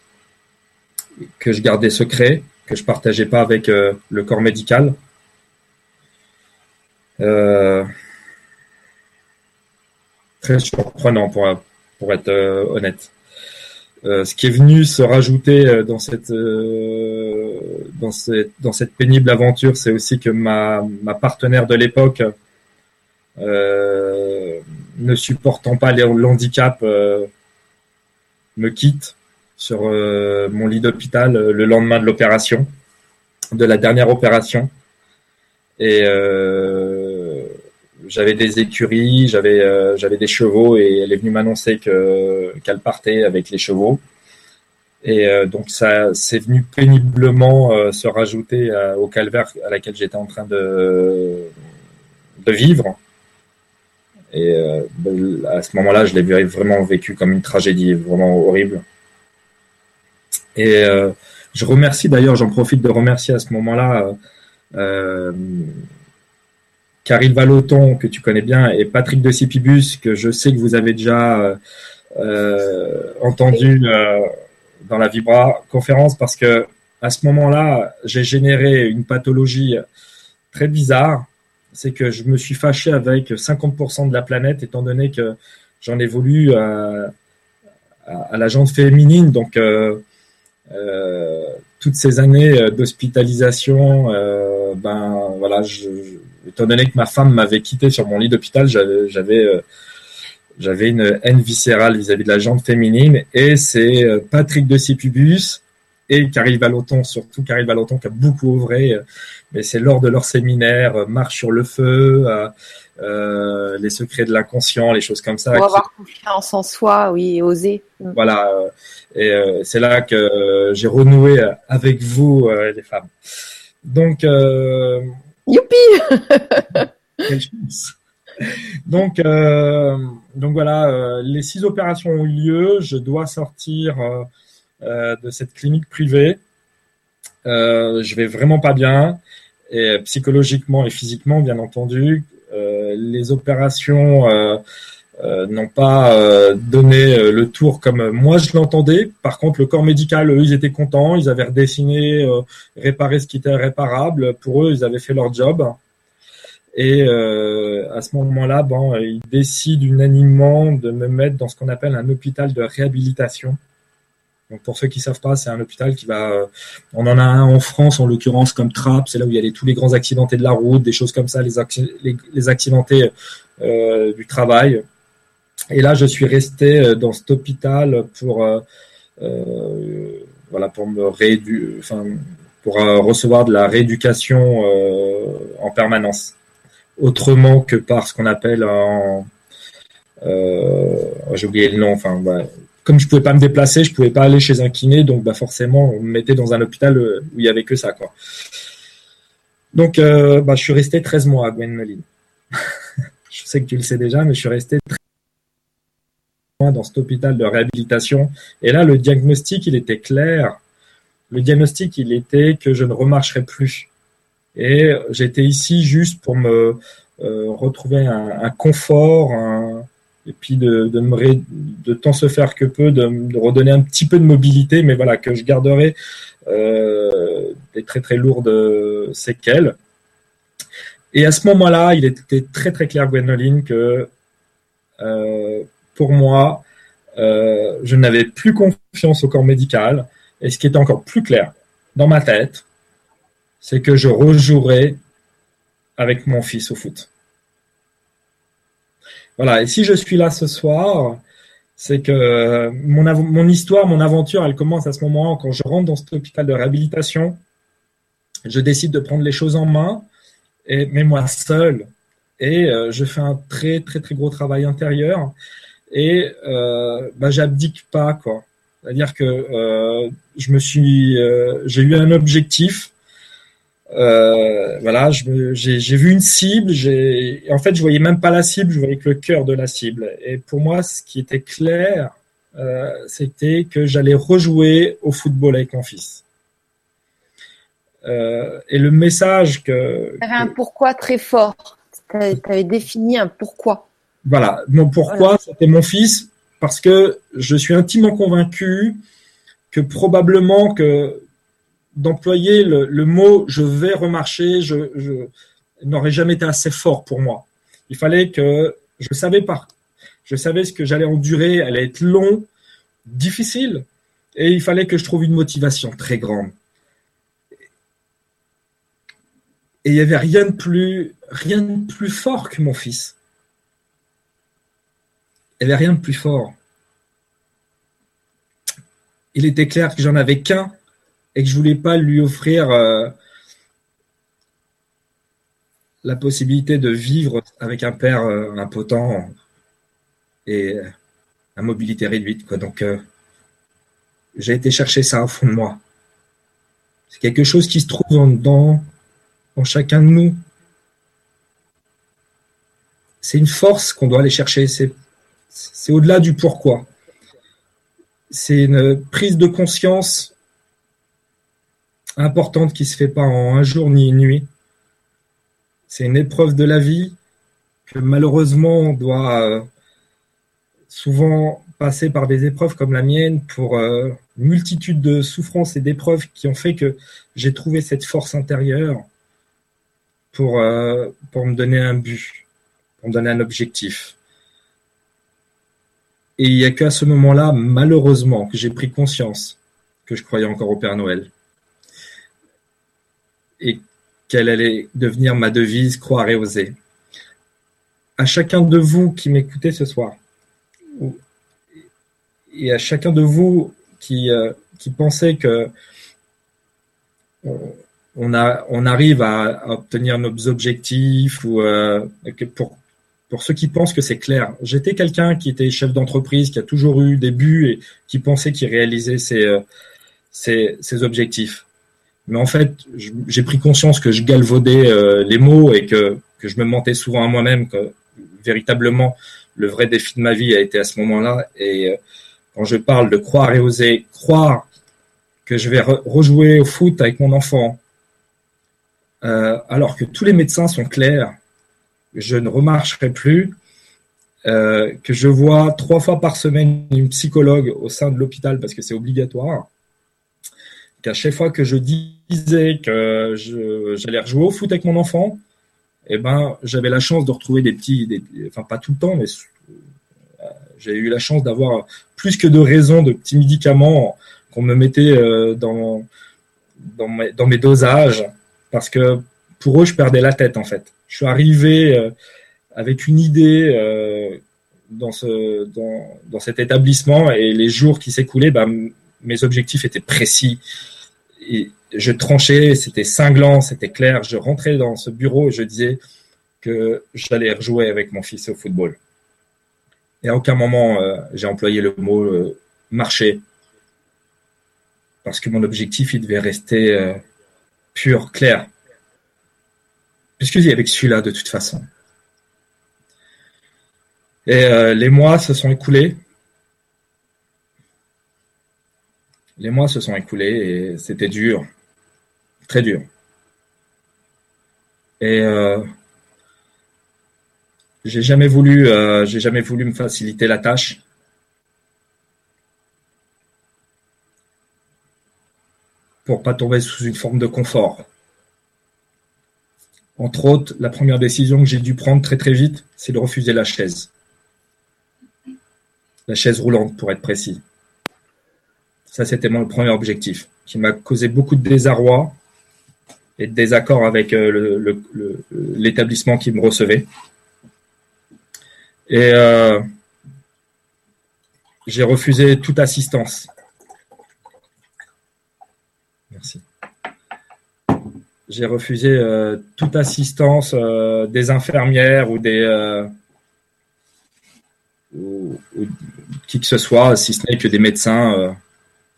que je gardais secret que je partageais pas avec euh, le corps médical. Euh, très surprenant pour, pour être euh, honnête. ce qui est venu se rajouter dans cette, dans cette, dans cette pénible aventure, c'est aussi que ma, ma partenaire de l'époque, ne supportant pas le handicap, me quitte sur euh, mon lit d'hôpital euh, le lendemain de l'opération, de la dernière opération. Et euh, j'avais des écuries, j'avais j'avais des chevaux et elle est venue m'annoncer que qu'elle partait avec les chevaux. Et donc ça c'est venu péniblement se rajouter au calvaire à laquelle j'étais en train de de vivre. Et à ce moment-là, je l'ai vraiment vécu comme une tragédie vraiment horrible. Et euh, je remercie d'ailleurs, j'en profite de remercier à ce moment-là euh, Caril Valoton, que tu connais bien, et Patrick de Cipibus, que je sais que vous avez déjà euh, entendu dans la Vibra conférence, parce que à ce moment-là, j'ai généré une pathologie très bizarre. C'est que je me suis fâché avec 50% de la planète, étant donné que j'en ai voulu à, à, la jante féminine. Donc, euh, toutes ces années euh, d'hospitalisation, euh, ben voilà, je, étant donné que ma femme m'avait quitté sur mon lit d'hôpital, j'avais, j'avais, j'avais une haine viscérale vis-à-vis de la jante féminine et c'est Patrick de Sipubus et Carrie Valenton, surtout Carrie Valenton qui a beaucoup œuvré, mais c'est lors de leur séminaire Marche sur le feu, euh, les secrets de l'inconscient, les choses comme ça. Pour avoir confiance en soi, oui, oser. Mm. Voilà, et c'est là que j'ai renoué avec vous, les femmes. Donc, youpi *laughs* euh, donc voilà, euh, les six opérations ont eu lieu. Je dois sortir euh, de cette clinique privée. je vais vraiment pas bien, psychologiquement et physiquement, bien entendu. les opérations n'ont pas donné le tour comme moi je l'entendais. Par contre, le corps médical, eux, ils étaient contents. Ils avaient redessiné, réparé ce qui était réparable. Pour eux, ils avaient fait leur job. Et euh, à ce moment-là, bon, il décide unanimement de me mettre dans ce qu'on appelle un hôpital de réhabilitation. Donc pour ceux qui savent pas, c'est un hôpital qui va. Euh, on en a un en France, en l'occurrence comme Trapp, c'est là où il y a les, tous les grands accidentés de la route, des choses comme ça, les, accidentés euh, du travail. Et là, je suis resté euh, dans cet hôpital pour euh, voilà pour me enfin pour recevoir de la rééducation en permanence autrement que par ce qu'on appelle. Euh, j'ai oublié le nom. Enfin, comme je pouvais pas me déplacer, je pouvais pas aller chez un kiné, donc bah forcément, on me mettait dans un hôpital où il y avait que ça, quoi. Donc, euh, bah, je suis resté 13 mois à Gwendoline. *laughs* je sais que tu le sais déjà, mais je suis resté 13 mois dans cet hôpital de réhabilitation. Et là, le diagnostic, il était clair. Le diagnostic, il était que je ne remarcherais plus. Et j'étais ici juste pour me euh, retrouver un, confort, et puis de, de, me de tant se faire que peu, de, de, redonner un petit peu de mobilité, mais voilà, que je garderai euh, des très très lourdes séquelles. Et à ce moment-là, il était très très clair, Gwenoline, que euh, pour moi, euh, je n'avais plus confiance au corps médical. Et ce qui était encore plus clair dans ma tête, c'est que je rejouerai avec mon fils au foot. Voilà, et si je suis là ce soir, c'est que mon, mon histoire, mon aventure, elle commence à ce moment quand je rentre dans cet hôpital de réhabilitation. Je décide de prendre les choses en main, mais moi seul. Et euh, je fais un très, très, très gros travail intérieur. Et euh, bah, j'abdique pas, quoi. C'est-à-dire que euh, je me suis, euh, j'ai eu un objectif euh, voilà, j'ai vu une cible. En fait, je voyais même pas la cible, je voyais que le cœur de la cible. Et pour moi, ce qui était clair, euh, c'était que j'allais rejouer au football avec mon fils. Euh, et le message que. Tu avais un pourquoi très fort. Tu avais, défini un pourquoi. Voilà, mon pourquoi, c'était mon fils, parce que je suis intimement convaincu que probablement que d'employer le, mot je vais remarcher, je, je n'aurait jamais été assez fort pour moi. Il fallait que je savais pas, je savais ce que j'allais endurer, elle allait être long, difficile, et il fallait que je trouve une motivation très grande. Et il n'y avait rien de plus, rien de plus fort que mon fils. Il n'y rien de plus fort. Il était clair que j'en avais qu'un et que je voulais pas lui offrir euh, la possibilité de vivre avec un père euh, impotent et à mobilité réduite. Quoi. Donc, euh, j'ai été chercher ça au fond de moi. C'est quelque chose qui se trouve dans, dans chacun de nous. C'est une force qu'on doit aller chercher. C'est au-delà du pourquoi. C'est une prise de conscience importante qui se fait pas en un jour ni une nuit. C'est une épreuve de la vie que malheureusement on doit euh, souvent passer par des épreuves comme la mienne pour euh, une multitude de souffrances et d'épreuves qui ont fait que j'ai trouvé cette force intérieure pour, euh, pour me donner un but, pour me donner un objectif. Et il n'y a qu'à ce moment-là, malheureusement, que j'ai pris conscience que je croyais encore au Père Noël et quelle allait devenir ma devise croire et oser. À chacun de vous qui m'écoutez ce soir, et à chacun de vous qui, qui pensait que on, arrive à, obtenir nos objectifs ou que pour pour ceux qui pensent que c'est clair. J'étais quelqu'un qui était chef d'entreprise, qui a toujours eu des buts et qui pensait qu'il réalisait ses, ses, objectifs. Mais en fait, j'ai pris conscience que je galvaudais euh, les mots et que, je me mentais souvent à moi-même, que véritablement le vrai défi de ma vie a été à ce moment-là. Et euh, quand je parle de croire et oser, croire que je vais rejouer au foot avec mon enfant, euh, alors que tous les médecins sont clairs, je ne remarcherai plus, euh, que je vois trois fois par semaine une psychologue au sein de l'hôpital parce que c'est obligatoire, qu'à chaque fois que je disais que j'allais rejouer au foot avec mon enfant, eh ben, j'avais la chance de retrouver des petits, enfin pas tout le temps, mais euh, j'ai eu la chance d'avoir plus que de raisons de petits médicaments qu'on me mettait euh, dans, dans mes, dans mes dosages parce que pour eux, je perdais la tête en fait je suis arrivé euh, avec une idée euh, dans, ce, dans, dans, cet établissement et les jours qui s'écoulaient, bah, mes objectifs étaient précis. Je tranchais, c'était cinglant, c'était clair. Je rentrais dans ce bureau et je disais que j'allais rejouer avec mon fils au football. Et à aucun moment euh, j'ai employé le mot marcher parce que mon objectif il devait rester pur, clair. Puisque y avec celui-là de toute façon. Et euh, les mois se sont écoulés. Les mois se sont écoulés et c'était dur, très dur. Et euh, j'ai jamais voulu, euh, j'ai jamais voulu me faciliter la tâche. pour pas tomber sous une forme de confort. Entre autres, la première décision que j'ai dû prendre très très vite, c'est de refuser la chaise. La chaise roulante, pour être précis. Ça, c'était mon premier objectif, qui m'a causé beaucoup de désarroi et de désaccord avec euh, l'établissement qui me recevait. Et euh, j'ai refusé toute assistance. Merci j'ai refusé euh, toute assistance euh, des infirmières ou des euh, ou, qui que ce soit, si ce n'est que des médecins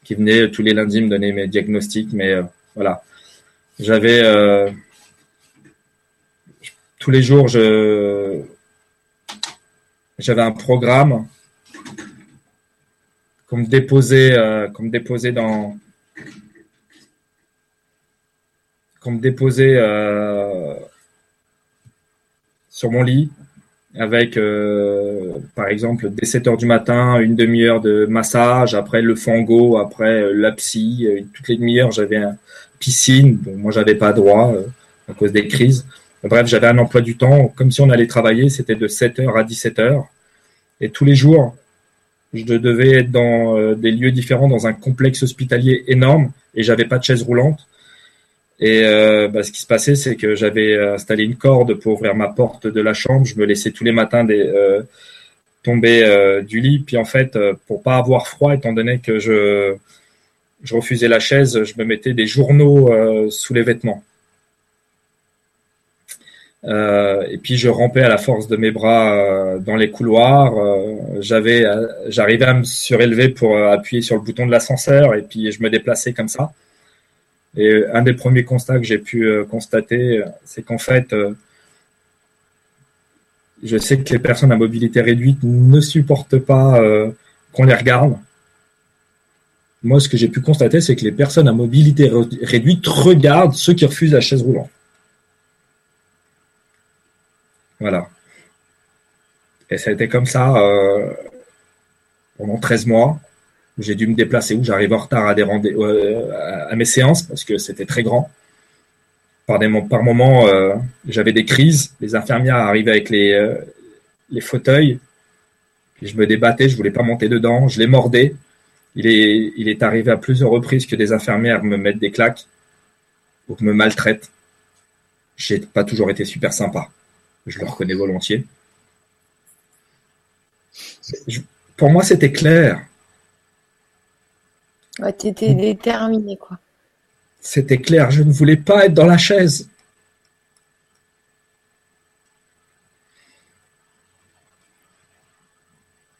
qui venaient tous les lundis me donner mes diagnostics. Mais voilà, j'avais tous les jours, j'avais un programme qu'on me déposait, qu'on me déposait dans qu'on me déposait euh, sur mon lit avec, euh, par exemple, dès 7 heures du matin, une demi-heure de massage, après le fango, après euh, la psy, toutes les demi-heures, j'avais une piscine. Bon, moi, j'avais pas droit à cause des crises. Bref, j'avais un emploi du temps, comme si on allait travailler, c'était de 7 heures à 17 heures. Et tous les jours, je devais être dans des lieux différents, dans un complexe hospitalier énorme, et j'avais pas de chaise roulante. Et euh, bah, ce qui se passait, c'est que j'avais installé une corde pour ouvrir ma porte de la chambre. Je me laissais tous les matins euh, tomber euh, du lit. Puis en fait, pour pas avoir froid, étant donné que je, je refusais la chaise, je me mettais des journaux sous les vêtements. et puis je rampais à la force de mes bras dans les couloirs. j'avais, j'arrivais à me surélever pour appuyer sur le bouton de l'ascenseur et puis je me déplaçais comme ça. Et un des premiers constats que j'ai pu euh, constater, euh, c'est qu'en fait, euh, je sais que les personnes à mobilité réduite ne supportent pas qu'on les regarde. Moi, ce que j'ai pu constater, c'est que les personnes à mobilité réduite regardent ceux qui refusent la chaise roulante. Voilà. Et ça a été comme ça pendant 13 mois j'ai dû me déplacer où j'arrive en retard à, des euh, à mes séances parce que c'était très grand. Par, par moments, euh, j'avais des crises. Les infirmières arrivaient avec les, euh, les fauteuils. Et je me débattais, je voulais pas monter dedans. Je les mordais. Il est, il est arrivé à plusieurs reprises que des infirmières me mettent des claques ou me maltraitent. J'ai pas toujours été super sympa. Je le reconnais volontiers. pour moi, c'était clair. Ouais, tu étais déterminé, quoi. C'était clair, je ne voulais pas être dans la chaise.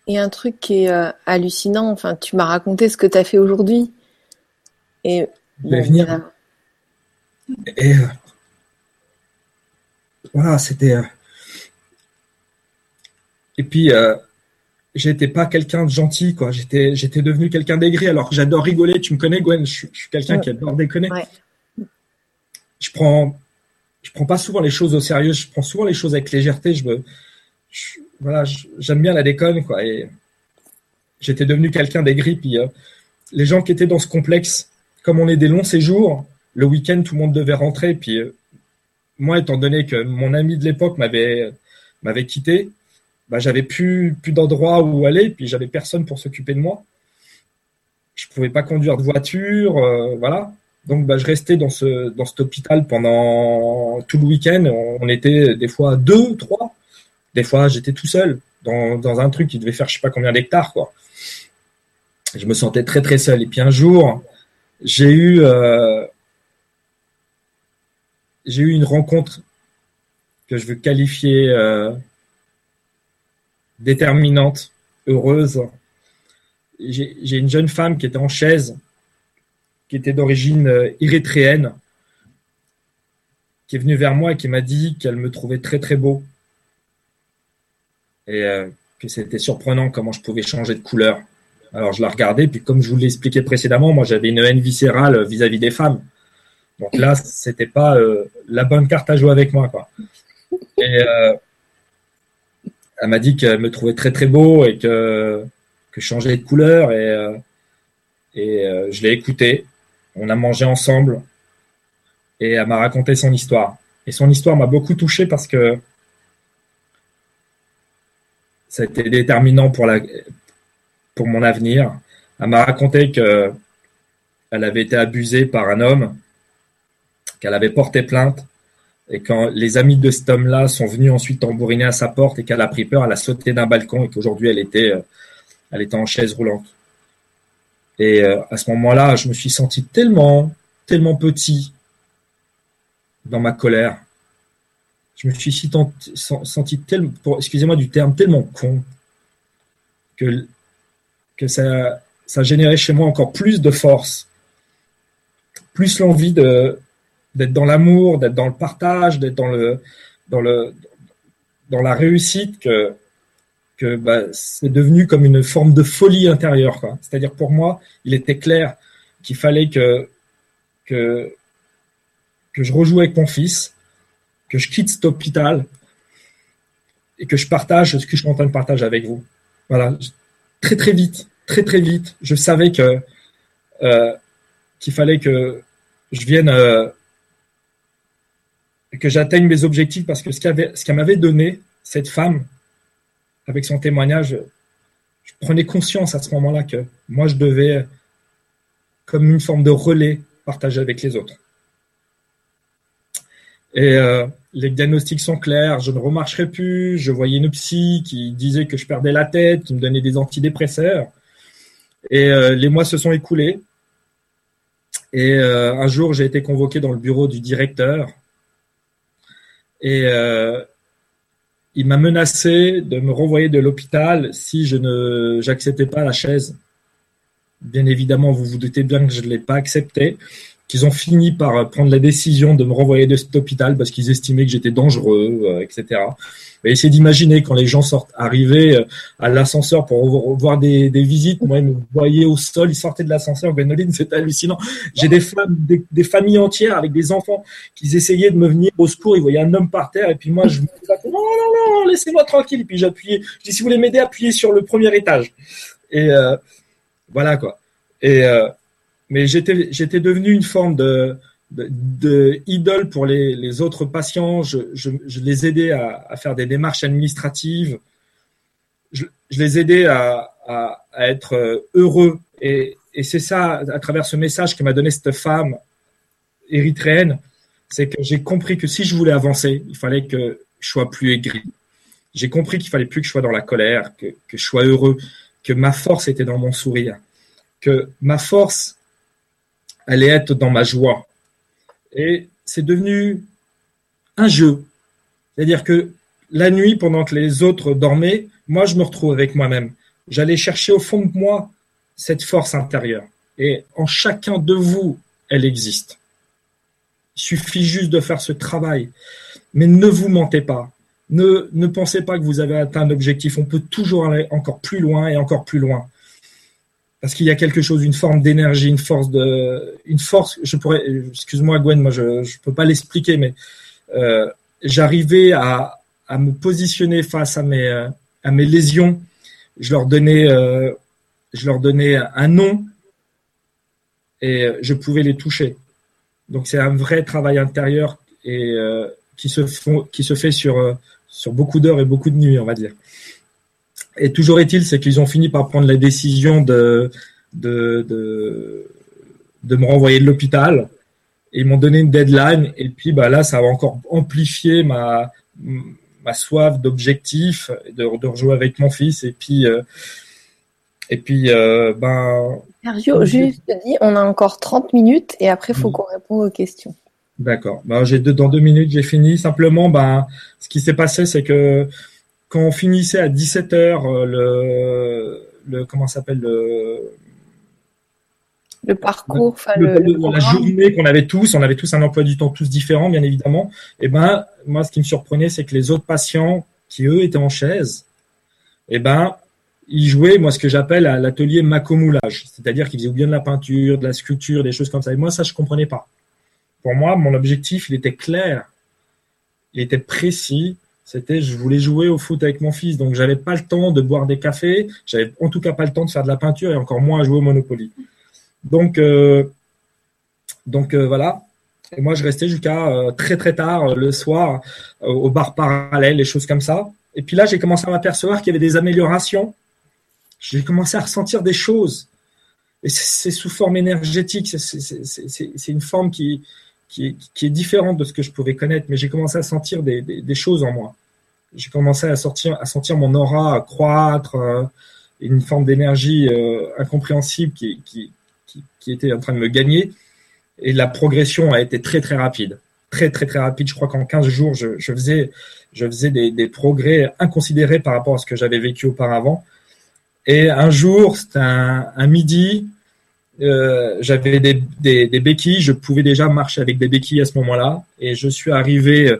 Et un truc qui est euh, hallucinant, enfin, tu m'as raconté ce que tu as fait aujourd'hui. Et venir. Et euh, voilà, c'était. Euh, et puis, j'étais pas quelqu'un de gentil, quoi. J'étais, j'étais devenu quelqu'un d'aigri. Alors que j'adore rigoler. Tu me connais, Gwen. Je, suis quelqu'un qui adore déconner. Je prends, je prends pas souvent les choses au sérieux. Je prends souvent les choses avec légèreté. Je me, voilà, j'aime bien la déconne, quoi. Et j'étais devenu quelqu'un d'aigri. Puis euh, les gens qui étaient dans ce complexe, comme on est des longs séjours, le week-end tout le monde devait rentrer. Puis euh, moi, étant donné que mon ami de l'époque m'avait m'avait quitté, bah, j'avais plus plus d'endroit où aller. Puis j'avais personne pour s'occuper de moi. Je pouvais pas conduire de voiture, euh, voilà. Donc bah, je restais dans ce dans cet hôpital pendant tout le week-end. On était des fois deux, trois. Des fois, j'étais tout seul dans, dans, un truc qui devait faire je sais pas combien d'hectares, quoi. Je me sentais très très seul. Et puis un jour, j'ai eu euh, j'ai eu une rencontre que je veux qualifier euh, déterminante, heureuse. J'ai une jeune femme qui était en chaise, qui était d'origine euh, érythréenne, qui est venue vers moi et qui m'a dit qu'elle me trouvait très très beau et euh, que c'était surprenant comment je pouvais changer de couleur. Alors je la regardais, puis comme je vous l'ai expliqué précédemment, moi j'avais une haine viscérale vis-à-vis des femmes. Donc là, c'était pas euh, la bonne carte à jouer avec moi, euh, elle m'a dit qu'elle me trouvait très très beau et que je changeais de couleur et euh, euh, je l'ai écouté. On a mangé ensemble et elle m'a raconté son histoire. Et son histoire m'a beaucoup touché parce que ça a été déterminant pour mon avenir. Elle m'a raconté que elle avait été abusée par un homme, qu'elle avait porté plainte, et quand les amis de cet homme-là sont venus ensuite tambouriner à sa porte et qu'elle a pris peur, elle a sauté d'un balcon et qu'aujourd'hui elle était, euh, elle était en chaise roulante. Et euh, à ce moment-là, je me suis senti tellement, tellement petit dans ma colère je me suis senti tellement, excusez-moi du terme, tellement con que, que ça, ça générait chez moi encore plus de force, plus l'envie de, d'être dans l'amour, d'être dans le partage, d'être dans le, dans le, dans la réussite que, que bah, c'est devenu comme une forme de folie intérieure. C'est-à-dire pour moi, il était clair qu'il fallait que, que, que je rejoue avec mon fils, que je quitte cet hôpital et que je partage ce que je suis en train de partager avec vous. Voilà, très très vite, très très vite, je savais que euh, qu'il fallait que je vienne, euh, que j'atteigne mes objectifs parce que ce qu'elle m'avait donné cette femme avec son témoignage, je prenais conscience à ce moment-là que moi je devais, comme une forme de relais, partager avec les autres. Et euh, les diagnostics sont clairs, je ne remarcherai plus. Je voyais une psy qui disait que je perdais la tête, qui me donnait des antidépresseurs. Et euh, les mois se sont écoulés. Et euh, un jour, j'ai été convoqué dans le bureau du directeur. Et euh, il m'a menacé de me renvoyer de l'hôpital si je ne j'acceptais pas la chaise. Bien évidemment, vous vous doutez bien que je ne l'ai pas accepté qu'ils ont fini par prendre la décision de me renvoyer de cet hôpital parce qu'ils estimaient que j'étais dangereux, euh, etc. Et essayez d'imaginer quand les gens sortent, arrivaient euh, à l'ascenseur pour voir des, des, visites, moi ils me voyaient au sol, ils sortaient de l'ascenseur, Benoline, c'était hallucinant. J'ai des femmes, des, familles entières avec des enfants qui essayaient de me venir au secours, ils voyaient un homme par terre et puis moi je me disais non non non, laissez-moi tranquille et puis j'appuyais, je dis si vous voulez m'aider, appuyez sur le premier étage. Et euh, voilà quoi. Et mais j'étais j'étais devenu une forme de, pour les, autres patients. Je, les aidais à, faire des démarches administratives. Je, les aidais à, être heureux. Et, et c'est ça, à travers ce message que m'a donné cette femme érythréenne, c'est que j'ai compris que si je voulais avancer, il fallait que je sois plus aigri. J'ai compris qu'il fallait plus que je sois dans la colère, que, que je sois heureux, que ma force était dans mon sourire, que ma force allait être dans ma joie. Et c'est devenu un jeu. C'est-à-dire que la nuit, pendant que les autres dormaient, moi, je me retrouve avec moi-même. J'allais chercher au fond de moi cette force intérieure. Et en chacun de vous, elle existe. Il suffit juste de faire ce travail. Mais ne vous mentez pas. Ne, ne pensez pas que vous avez atteint l'objectif. On peut toujours aller encore plus loin et encore plus loin. Parce qu'il y a quelque chose, une forme d'énergie, une force de, une force. Je pourrais, excuse-moi Gwen, moi je ne peux pas l'expliquer, mais euh, j'arrivais à, à me positionner face à mes, euh, à mes lésions. Je leur donnais, euh, je leur donnais un nom et je pouvais les toucher. Donc c'est un vrai travail intérieur et euh, qui se font, qui se fait sur euh, sur beaucoup d'heures et beaucoup de nuits, on va dire. Et toujours est-il, c'est qu'ils ont fini par prendre la décision de de de, de me renvoyer de l'hôpital. Ils m'ont donné une deadline et puis bah là, ça a encore amplifié ma ma soif d'objectif, de, de rejouer avec mon fils et puis euh, et puis euh, ben Sergio, juste dit, on a encore 30 minutes et après, il faut qu'on réponde aux questions. D'accord. Ben, j'ai deux, dans deux minutes, j'ai fini. Simplement, ben, ce qui s'est passé, c'est que quand on finissait à 17 heures, euh, le, le comment s'appelle le le parcours, le, le, la journée qu'on avait tous, on avait tous un emploi du temps tous différents, bien évidemment. Et ben, moi, ce qui me surprenait, c'est que les autres patients qui eux étaient en chaise, et ben, il jouait, moi, ce que j'appelle à l'atelier macomoulage. C'est-à-dire qu'il faisait bien de la peinture, de la sculpture, des choses comme ça. Et moi, ça, je comprenais pas. Pour moi, mon objectif, il était clair. Il était précis. C'était, je voulais jouer au foot avec mon fils. Donc, j'avais pas le temps de boire des cafés. J'avais en tout cas pas le temps de faire de la peinture et encore moins à jouer au Monopoly. Donc, euh, donc euh, voilà. Et moi, je restais jusqu'à euh, très très tard le soir au bar parallèle, les choses comme ça. Et puis là, j'ai commencé à m'apercevoir qu'il y avait des améliorations j'ai commencé à ressentir des choses. Et c'est sous forme énergétique, c'est une forme qui, qui est, qui, est, différente de ce que je pouvais connaître, mais j'ai commencé à sentir des, des, des choses en moi. J'ai commencé à, sortir, à sentir mon aura croître, euh, une forme d'énergie euh, incompréhensible qui, qui, qui, qui, était en train de me gagner. Et la progression a été très très rapide. Très très très rapide. Je crois qu'en 15 jours, je, je faisais, je faisais des, des progrès inconsidérés par rapport à ce que j'avais vécu auparavant. Et un jour, c'était un, un, midi, euh, j'avais des, des, des, béquilles, je pouvais déjà marcher avec des béquilles à ce moment-là, et je suis arrivé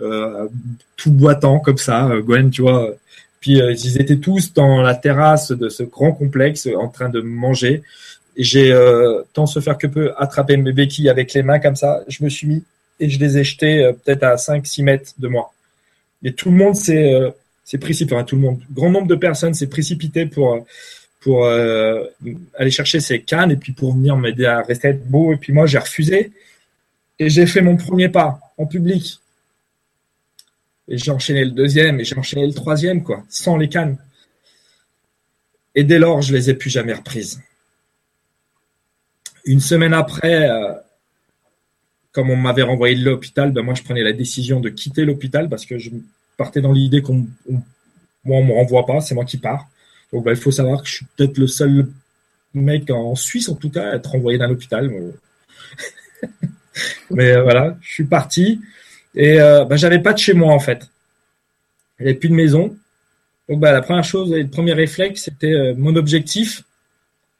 euh, tout boitant comme ça, euh, Gwen, tu vois. Puis euh, ils étaient tous dans la terrasse de ce grand complexe en train de manger. J'ai, euh, tant se faire que peu, attrapé mes béquilles avec les mains comme ça. Je me suis mis et je les ai jetées euh, peut-être à 5-6 mètres de moi. Et tout le monde s'est c'est précipité. Enfin, tout le monde, grand nombre de personnes s'est précipité pour pour euh, aller chercher ces cannes et puis pour venir m'aider à rester beau. Et puis moi, j'ai refusé et j'ai fait mon premier pas en public. Et j'ai enchaîné le deuxième et j'ai enchaîné le troisième, quoi, sans les cannes. Et dès lors, je les ai plus jamais reprises. Une semaine après, euh, comme on m'avait renvoyé de l'hôpital, ben moi, je prenais la décision de quitter l'hôpital parce que je partais dans l'idée qu'on moi on me renvoie pas, c'est moi qui pars. Donc bah, il faut savoir que je suis peut-être le seul mec en Suisse en tout cas à être envoyé dans l'hôpital. *laughs* Mais euh, voilà, je suis parti et euh, bah, j'avais pas de chez moi en fait. J'avais plus de maison. Donc bah, la première chose, le premier réflexe, c'était euh, mon objectif.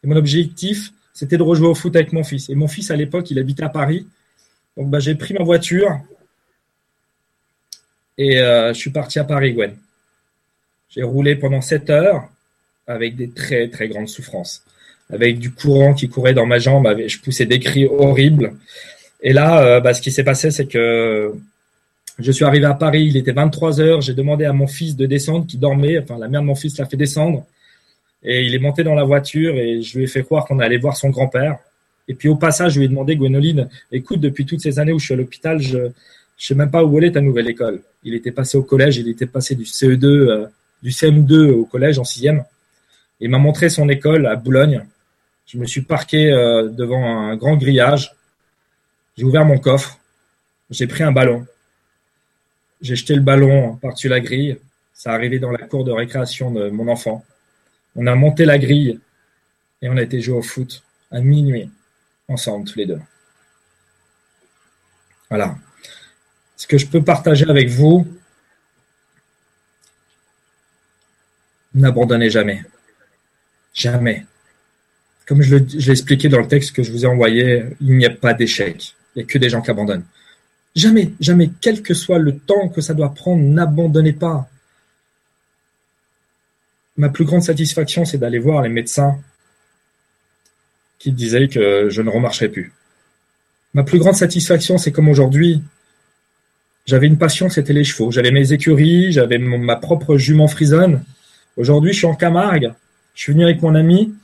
Et mon objectif, c'était de rejouer au foot avec mon fils. Et mon fils à l'époque, il habitait à Paris. Donc bah, j'ai pris ma voiture, et euh, je suis parti à Paris, Gwen. J'ai roulé pendant 7 heures avec des très très grandes souffrances, avec du courant qui courait dans ma jambe, je poussais des cris horribles. Et là, euh, bah, ce qui s'est passé, c'est que je suis arrivé à Paris, il était 23 heures, j'ai demandé à mon fils de descendre, qui dormait, enfin la mère de mon fils l'a fait descendre, et il est monté dans la voiture et je lui ai fait croire qu'on allait voir son grand-père. Et puis au passage, je lui ai demandé, Gwénoline, écoute, depuis toutes ces années où je suis à l'hôpital, je, je sais même pas où allait ta nouvelle école. Il était passé au collège, il était passé du CE2, euh, du CM2 au collège en sixième. Il m'a montré son école à Boulogne. Je me suis parqué euh, devant un grand grillage. J'ai ouvert mon coffre. J'ai pris un ballon. J'ai jeté le ballon par-dessus la grille. Ça arrivé dans la cour de récréation de mon enfant. On a monté la grille et on a été jouer au foot à minuit, ensemble, tous les deux. Voilà. Ce que je peux partager avec vous, n'abandonnez jamais. Jamais. Comme je l'ai expliqué dans le texte que je vous ai envoyé, il n'y a pas d'échec. Il n'y a que des gens qui abandonnent. Jamais, jamais, quel que soit le temps que ça doit prendre, n'abandonnez pas. Ma plus grande satisfaction, c'est d'aller voir les médecins qui disaient que je ne remarcherais plus. Ma plus grande satisfaction, c'est comme aujourd'hui, j'avais une passion, c'était les chevaux. J'avais mes écuries, j'avais ma propre jument frisonne. Aujourd'hui, je suis en Camargue. Je suis venu avec mon ami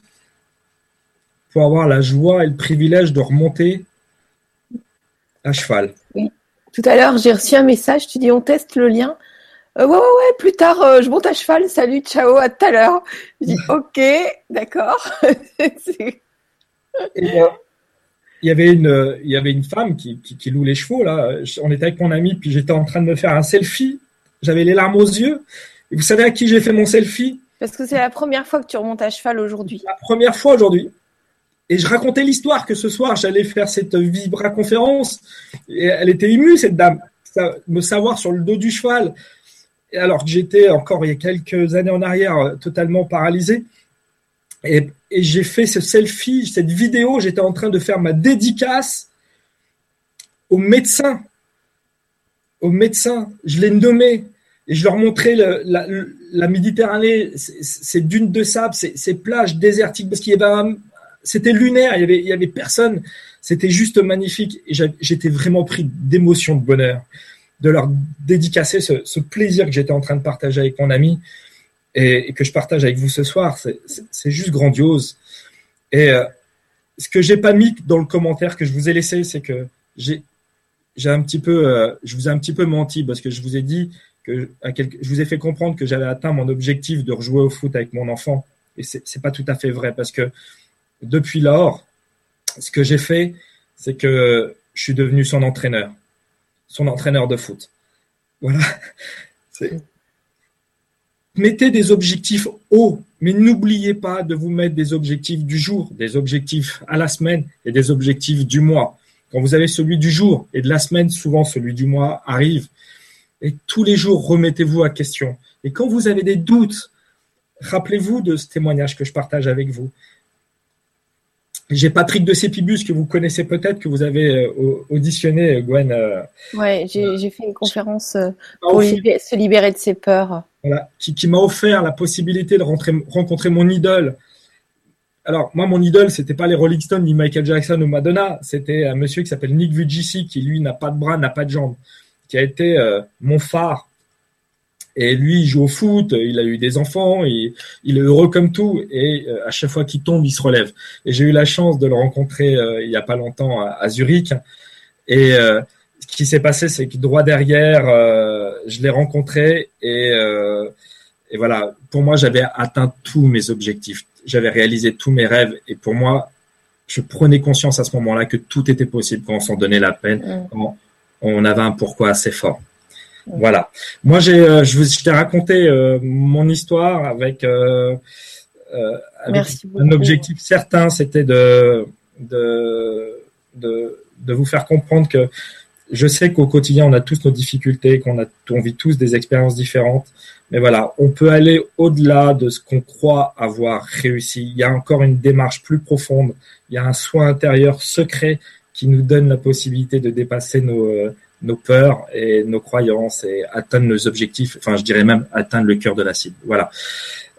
pour avoir la joie et le privilège de remonter à cheval. Tout à l'heure, j'ai reçu un message, tu dis on teste le lien. Euh, ouais, ouais, ouais, plus tard, euh, je monte à cheval, salut, ciao, à tout à l'heure. Je dis *laughs* ok, d'accord. *laughs* Euh, il y avait une, il y avait une femme qui, qui, loue les chevaux, là. On était avec mon ami, puis j'étais en train de me faire un selfie. J'avais les larmes aux yeux. Et vous savez à qui j'ai fait mon selfie? Parce que c'est la première fois que tu remontes à cheval aujourd'hui. La première fois aujourd'hui. Et je racontais l'histoire que ce soir, j'allais faire cette Vibra conférence. Et elle était émue, cette dame, me savoir sur le dos du cheval. Et alors que j'étais encore il y a quelques années en arrière euh, totalement paralysé. Et, j'ai fait ce selfie, cette vidéo, j'étais en train de faire ma dédicace aux médecins. Aux médecins, je les nommais et je leur montrais la, Méditerranée, ces dunes de sable, ces, plages désertiques, parce qu'il y avait c'était lunaire, il y avait, personne. C'était juste magnifique. Et j'étais vraiment pris d'émotion, de bonheur, de leur dédicacer ce, plaisir que j'étais en train de partager avec mon ami et, que je partage avec vous ce soir. C'est juste grandiose. Et euh, ce que j'ai pas mis dans le commentaire que je vous ai laissé, c'est que j'ai j'ai un petit peu, euh, je vous ai un petit peu menti parce que je vous ai dit que à je vous ai fait comprendre que j'avais atteint mon objectif de rejouer au foot avec mon enfant. Et c'est pas tout à fait vrai parce que depuis lors, ce que j'ai fait, c'est que je suis devenu son entraîneur, son entraîneur de foot. Voilà. *laughs* Mettez des objectifs hauts, mais n'oubliez pas de vous mettre des objectifs du jour, des objectifs à la semaine et des objectifs du mois. Quand vous avez celui du jour et de la semaine, souvent celui du mois arrive. Et tous les jours, remettez-vous à question. Et quand vous avez des doutes, rappelez-vous de ce témoignage que je partage avec vous. J'ai Patrick de Sépibus que vous connaissez peut-être, que vous avez euh, auditionné, Gwen. Euh, ouais, j'ai fait une conférence euh, pour se libérer de ses peurs. Voilà, qui, m'a offert la possibilité de rencontrer mon idole. Alors, moi, mon idole, c'était pas les Rolling Stones, ni Michael Jackson ou Madonna. C'était un monsieur qui s'appelle Nick Vujicic, qui lui n'a pas de bras, n'a pas de jambes, qui a été mon phare et lui, il joue au foot, il a eu des enfants, il, il est heureux comme tout, et euh, à chaque fois qu'il tombe, il se relève. Et j'ai eu la chance de le rencontrer euh, il y a pas longtemps à, Zurich. Et euh, ce qui s'est passé, c'est que droit derrière, je l'ai rencontré et, et voilà. Pour moi, j'avais atteint tous mes objectifs, j'avais réalisé tous mes rêves, et pour moi, je prenais conscience à ce moment-là que tout était possible quand on s'en donnait la peine, mmh. quand on avait un pourquoi assez fort. Voilà. Moi, j'ai, euh, je, je t'ai raconté euh, mon histoire avec, euh, un objectif certain, c'était de, de, de, de, vous faire comprendre que je sais qu'au quotidien, on a tous nos difficultés, qu'on a, on vit tous des expériences différentes. Mais voilà, on peut aller au-delà de ce qu'on croit avoir réussi. Il y a encore une démarche plus profonde. Il y a un soin intérieur secret qui nous donne la possibilité de dépasser nos, nos peurs et nos croyances et atteindre nos objectifs. Enfin, je dirais même atteindre le cœur de la cible. Voilà.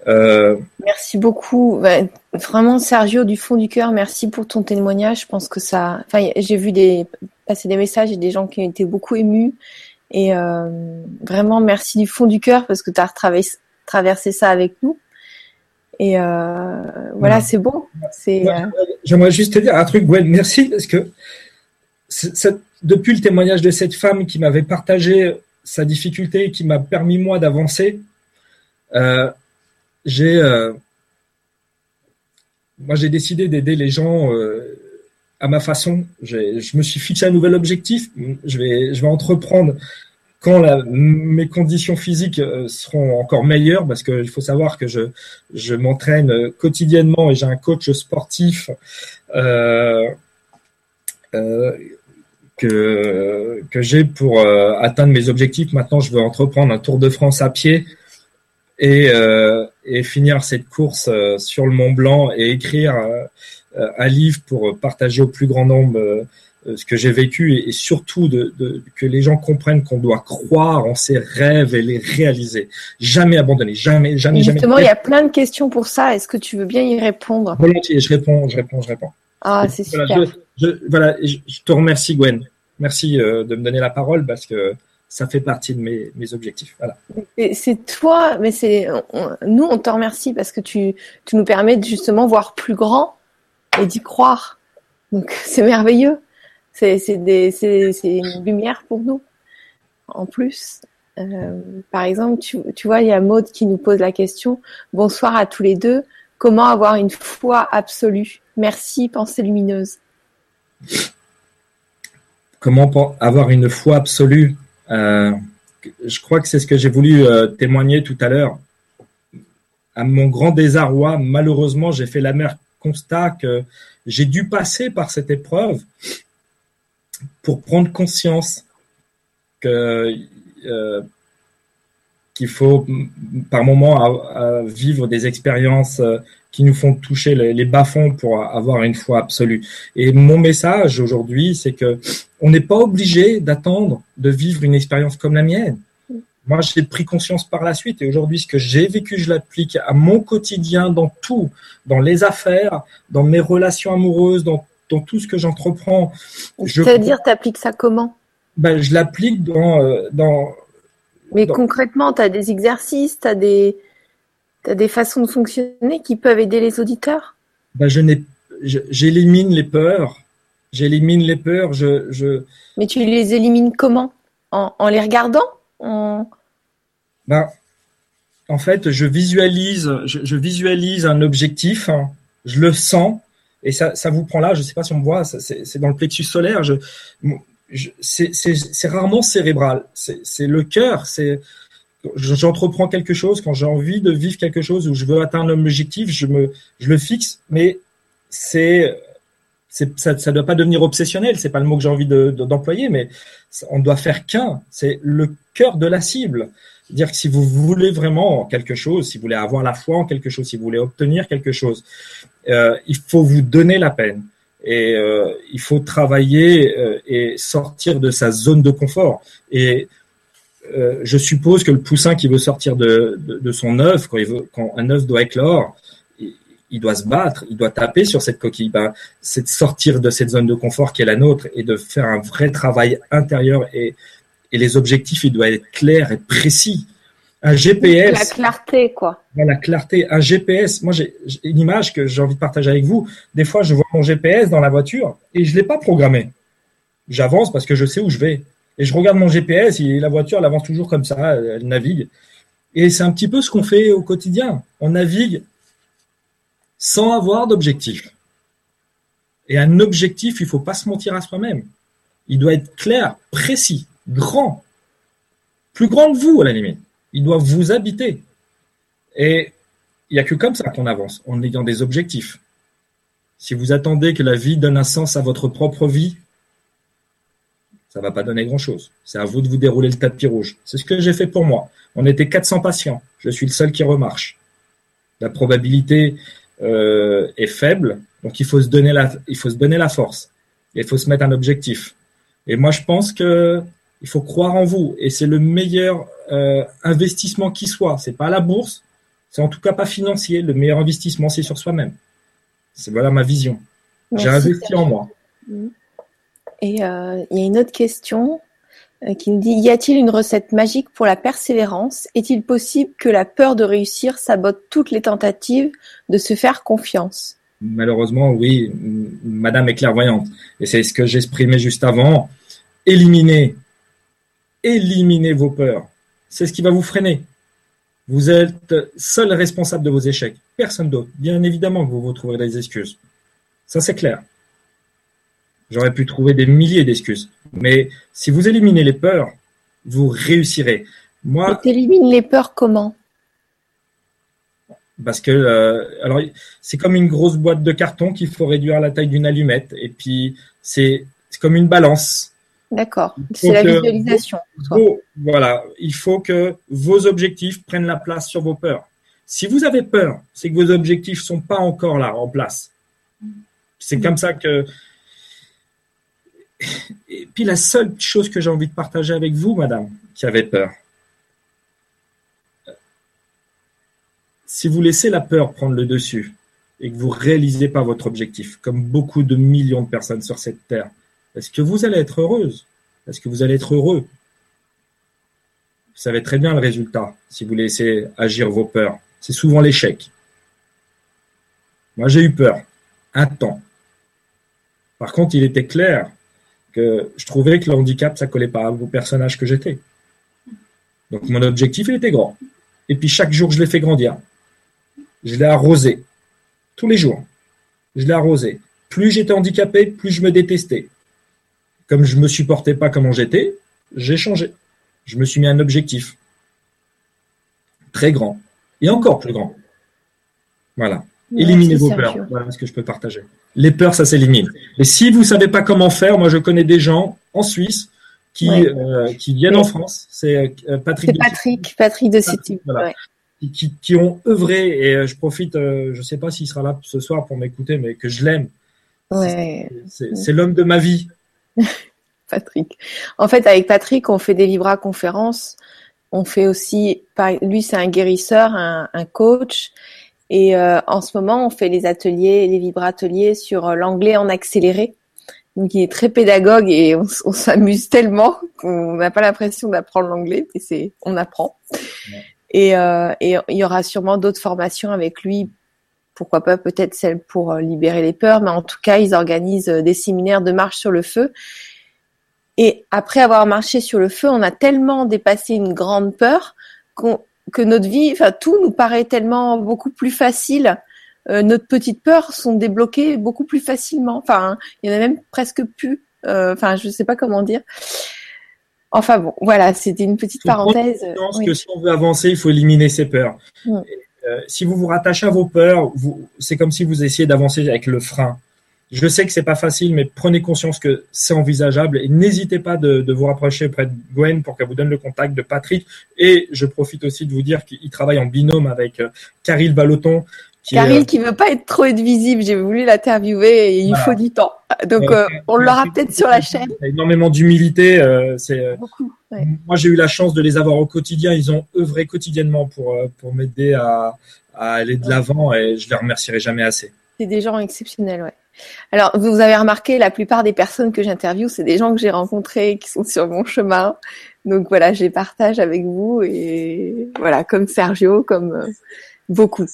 Euh... Merci beaucoup. Vraiment, Sergio, du fond du cœur, merci pour ton témoignage. Je pense que ça. Enfin, j'ai vu des passer des messages et des gens qui été beaucoup émus. Et euh, vraiment, merci du fond du cœur parce que tu as traversé ça avec nous. Et euh, voilà, c'est bon. C'est. Euh, j'aimerais juste te dire un truc, Gwen. Merci parce que cette depuis le témoignage de cette femme qui m'avait partagé sa difficulté et qui m'a permis moi d'avancer, euh, j'ai euh, moi j'ai décidé d'aider les gens à ma façon. Je me suis fixé un nouvel objectif. Je vais je vais entreprendre quand mes conditions physiques euh, seront encore meilleures, parce qu'il faut savoir que je, m'entraîne quotidiennement et j'ai un coach sportif euh, euh, que, j'ai pour atteindre mes objectifs. Maintenant, je veux entreprendre un Tour de France à pied et, et finir cette course sur le Mont Blanc et écrire un livre pour partager au plus grand nombre euh, ce que j'ai vécu et, surtout de, que les gens comprennent qu'on doit croire en ses rêves et les réaliser. Jamais abandonner, jamais, jamais, jamais. Justement, il y a plein de questions pour ça. Est-ce que tu veux bien y répondre? Volontiers, je réponds, je réponds, je réponds. Ah, c'est super. Je, voilà, je, te remercie Gwen. Merci euh, de me donner la parole parce que ça fait partie de mes, mes objectifs. Voilà. C'est toi, mais c'est nous, on te remercie parce que tu, tu nous permets de justement voir plus grand et d'y croire. Donc c'est merveilleux. C'est une lumière pour nous. En plus, euh, par exemple, tu, vois, il y a Maud qui nous pose la question. Bonsoir à tous les deux. Comment avoir une foi absolue? Merci, pensée lumineuse. Comment avoir une foi absolue? Euh, Je crois que c'est ce que j'ai voulu euh, témoigner tout à l'heure. À mon grand désarroi, malheureusement, j'ai fait l'amer constat que j'ai dû passer par cette épreuve pour prendre conscience que euh, qu'il faut par moment vivre des expériences euh, qui nous font toucher les, bas-fonds pour avoir une foi absolue. Et mon message aujourd'hui, c'est que on n'est pas obligé d'attendre de vivre une expérience comme la mienne. Moi, j'ai pris conscience par la suite et aujourd'hui, ce que j'ai vécu, je l'applique à mon quotidien dans tout, dans les affaires, dans mes relations amoureuses, dans dans tout ce que j'entreprends. C'est-à-dire, tu appliques ça comment? Ben, Je l'applique dans, euh, dans. Mais concrètement, tu as des exercices, tu as des, as des façons de fonctionner qui peuvent aider les auditeurs? Ben, je n'ai, J'élimine les peurs. J'élimine les peurs. Je, je... Mais tu les élimines comment? En, en, les regardant? En... Ben, en fait, je visualise, je, je visualise un objectif, hein. je le sens, et ça, ça vous prend là, je ne sais pas si on me voit, c'est dans le plexus solaire. C'est rarement cérébral. C'est le cœur. C'est j'entreprends quelque chose quand j'ai envie de vivre quelque chose où je veux atteindre un objectif, je me, je le fixe, mais c'est ça ne doit pas devenir obsessionnel, c'est pas le mot que j'ai envie d'employer, mais on doit faire qu'un, c'est le cœur de la cible. Dire que si vous voulez vraiment quelque chose, si vous voulez avoir la foi en quelque chose, si vous voulez obtenir quelque chose, euh, il faut vous donner la peine et euh, il faut travailler euh, et sortir de sa zone de confort. Et je suppose que le poussin qui veut sortir de, son œuf, quand un œuf doit éclore, il, il, doit se battre, il doit taper sur cette coquille. Ben, c'est de sortir de cette zone de confort qui est la nôtre et de faire un vrai travail intérieur et et les objectifs, ils doivent être clairs et précis. Un GPS. La clarté, quoi. La clarté. Un GPS. Moi, j'ai une image que j'ai envie de partager avec vous. Des fois, je vois mon GPS dans la voiture et je l'ai pas programmé. J'avance parce que je sais où je vais. Et je regarde mon GPS et la voiture, elle avance toujours comme ça, elle navigue. Et c'est un petit peu ce qu'on fait au quotidien. On navigue sans avoir d'objectif. Et un objectif, il faut pas se mentir à soi-même. Il doit être clair, précis grand, plus grand que vous à la limite. Il doit vous habiter. Et il n'y a que comme ça qu'on avance, en ayant des objectifs. Si vous attendez que la vie donne un sens à votre propre vie, ça va pas donner grand-chose. C'est à vous de vous dérouler le tapis rouge. C'est ce que j'ai fait pour moi. On était 400 patients. Je suis le seul qui remarche. La probabilité euh, est faible, donc il faut se donner la, il faut se donner la force. Il faut se mettre un objectif. Et moi, je pense que il faut croire en vous et c'est le meilleur euh, investissement qui soit. C'est pas la bourse, c'est en tout cas pas financier. Le meilleur investissement, c'est sur soi-même. C'est voilà ma vision. J'ai investi en moi. Et euh, il y a une autre question euh, qui me dit y a-t-il une recette magique pour la persévérance? Est-il possible que la peur de réussir sabote toutes les tentatives de se faire confiance? Malheureusement, oui. Madame est clairvoyante et c'est ce que j'exprimais juste avant. Éliminer éliminez vos peurs. C'est ce qui va vous freiner. Vous êtes seul responsable de vos échecs, personne d'autre. Bien évidemment que vous vous trouverez des excuses. Ça, c'est clair. J'aurais pu trouver des milliers d'excuses. Mais si vous éliminez les peurs, vous réussirez. Moi, tu élimines les peurs comment? Parce que euh, alors c'est comme une grosse boîte de carton qu'il faut réduire à la taille d'une allumette et puis c'est comme une balance. D'accord. C'est la visualisation. voilà, il faut que vos objectifs prennent la place sur vos peurs. Si vous avez peur, c'est que vos objectifs sont pas encore là en place. C'est comme ça que. Et puis la seule chose que j'ai envie de partager avec vous, madame, qui avez peur, si vous laissez la peur prendre le dessus et que vous réalisez pas votre objectif, comme beaucoup de millions de personnes sur cette terre, est-ce que vous allez être heureuse? Est-ce que vous allez être heureux? Vous savez très bien le résultat si vous laissez agir vos peurs. C'est souvent l'échec. Moi, j'ai eu peur, un temps. Par contre, il était clair que je trouvais que le handicap, ça collait pas au personnage que j'étais. Donc, mon objectif, il était grand. Et puis, chaque jour, je l'ai fait grandir. Je l'ai arrosé. Tous les jours. Je l'ai arrosé. Plus j'étais handicapé, plus je me détestais. Comme je me supportais pas comment j'étais, j'ai changé. Je me suis mis un objectif. Très grand. Et encore plus grand. Voilà. Éliminez vos peurs. Voilà ce que je peux partager. Les peurs, ça s'élimine. Et si vous savez pas comment faire, moi je connais des gens en Suisse qui, euh, qui viennent en France. C'est euh, Patrick. C'est Patrick, Patrick de City. Voilà qui, ont œuvré et euh, je profite, euh, je ne sais pas s'il sera là ce soir pour m'écouter, mais que je l'aime. C'est l'homme de ma vie. *laughs* Patrick. En fait, avec Patrick, on fait des Vibra conférences. On fait aussi, lui, c'est un guérisseur, un, coach. Et euh, en ce moment, on fait les ateliers, les Vibra ateliers sur l'anglais en accéléré. Donc, il est très pédagogue et on, s'amuse tellement qu'on n'a pas l'impression d'apprendre l'anglais, mais c'est, on apprend. Et, euh, et il y aura sûrement d'autres formations avec lui. Pourquoi pas peut-être celle pour euh, libérer les peurs, mais en tout cas, ils organisent euh, des séminaires de marche sur le feu. Et après avoir marché sur le feu, on a tellement dépassé une grande peur que notre vie, enfin tout nous paraît tellement beaucoup plus facile. Euh, notre petite peur sont débloquées beaucoup plus facilement. Enfin, il y en a même presque plus. Euh, enfin, je sais pas comment dire. Enfin bon, voilà, c'était une petite parenthèse. Je pense que si on veut avancer, il faut éliminer ses peurs. Mm. Euh, si vous vous rattachez à vos peurs, c'est comme si vous essayez d'avancer avec le frein. Je sais que c'est pas facile, mais prenez conscience que c'est envisageable et n'hésitez pas de, vous rapprocher auprès de Gwen pour qu'elle vous donne le contact de Patrick. Et je profite aussi de vous dire qu'il travaille en binôme avec euh, Caril Baloton, Caril euh, qui veut pas être trop visible, j'ai voulu l'interviewer et il faut du temps. Donc euh, on l'aura peut-être sur la chaîne. Énormément d'humilité. Euh, c'est moi j'ai eu la chance de les avoir au quotidien. Ils ont œuvré quotidiennement pour pour m'aider à, à, aller de l'avant et je les remercierai jamais assez. C'est des gens exceptionnels, ouais. Alors vous avez remarqué, la plupart des personnes que j'interviewe, c'est des gens que j'ai rencontrés qui sont sur mon chemin. Donc voilà, je les partage avec vous et voilà, comme Sergio, comme beaucoup.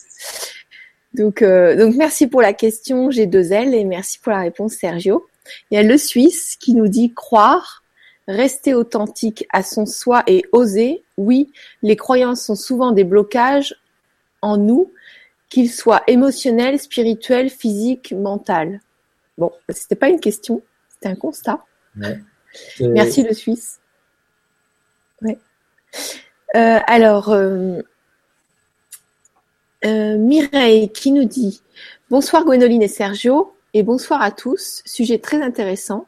Donc, euh, donc merci pour la question J'ai deux ailes et merci pour la réponse Sergio. Il y a le Suisse qui nous dit croire, rester authentique à son soi et oser. Oui, les croyances sont souvent des blocages en nous, qu'ils soient émotionnels, spirituels, physiques, mentaux. Bon, c'était pas une question, c'était un constat. Merci le Suisse. Ouais. Euh, alors, euh, euh, Mireille qui nous dit Bonsoir Gwénoline et Sergio et bonsoir à tous. Sujet très intéressant.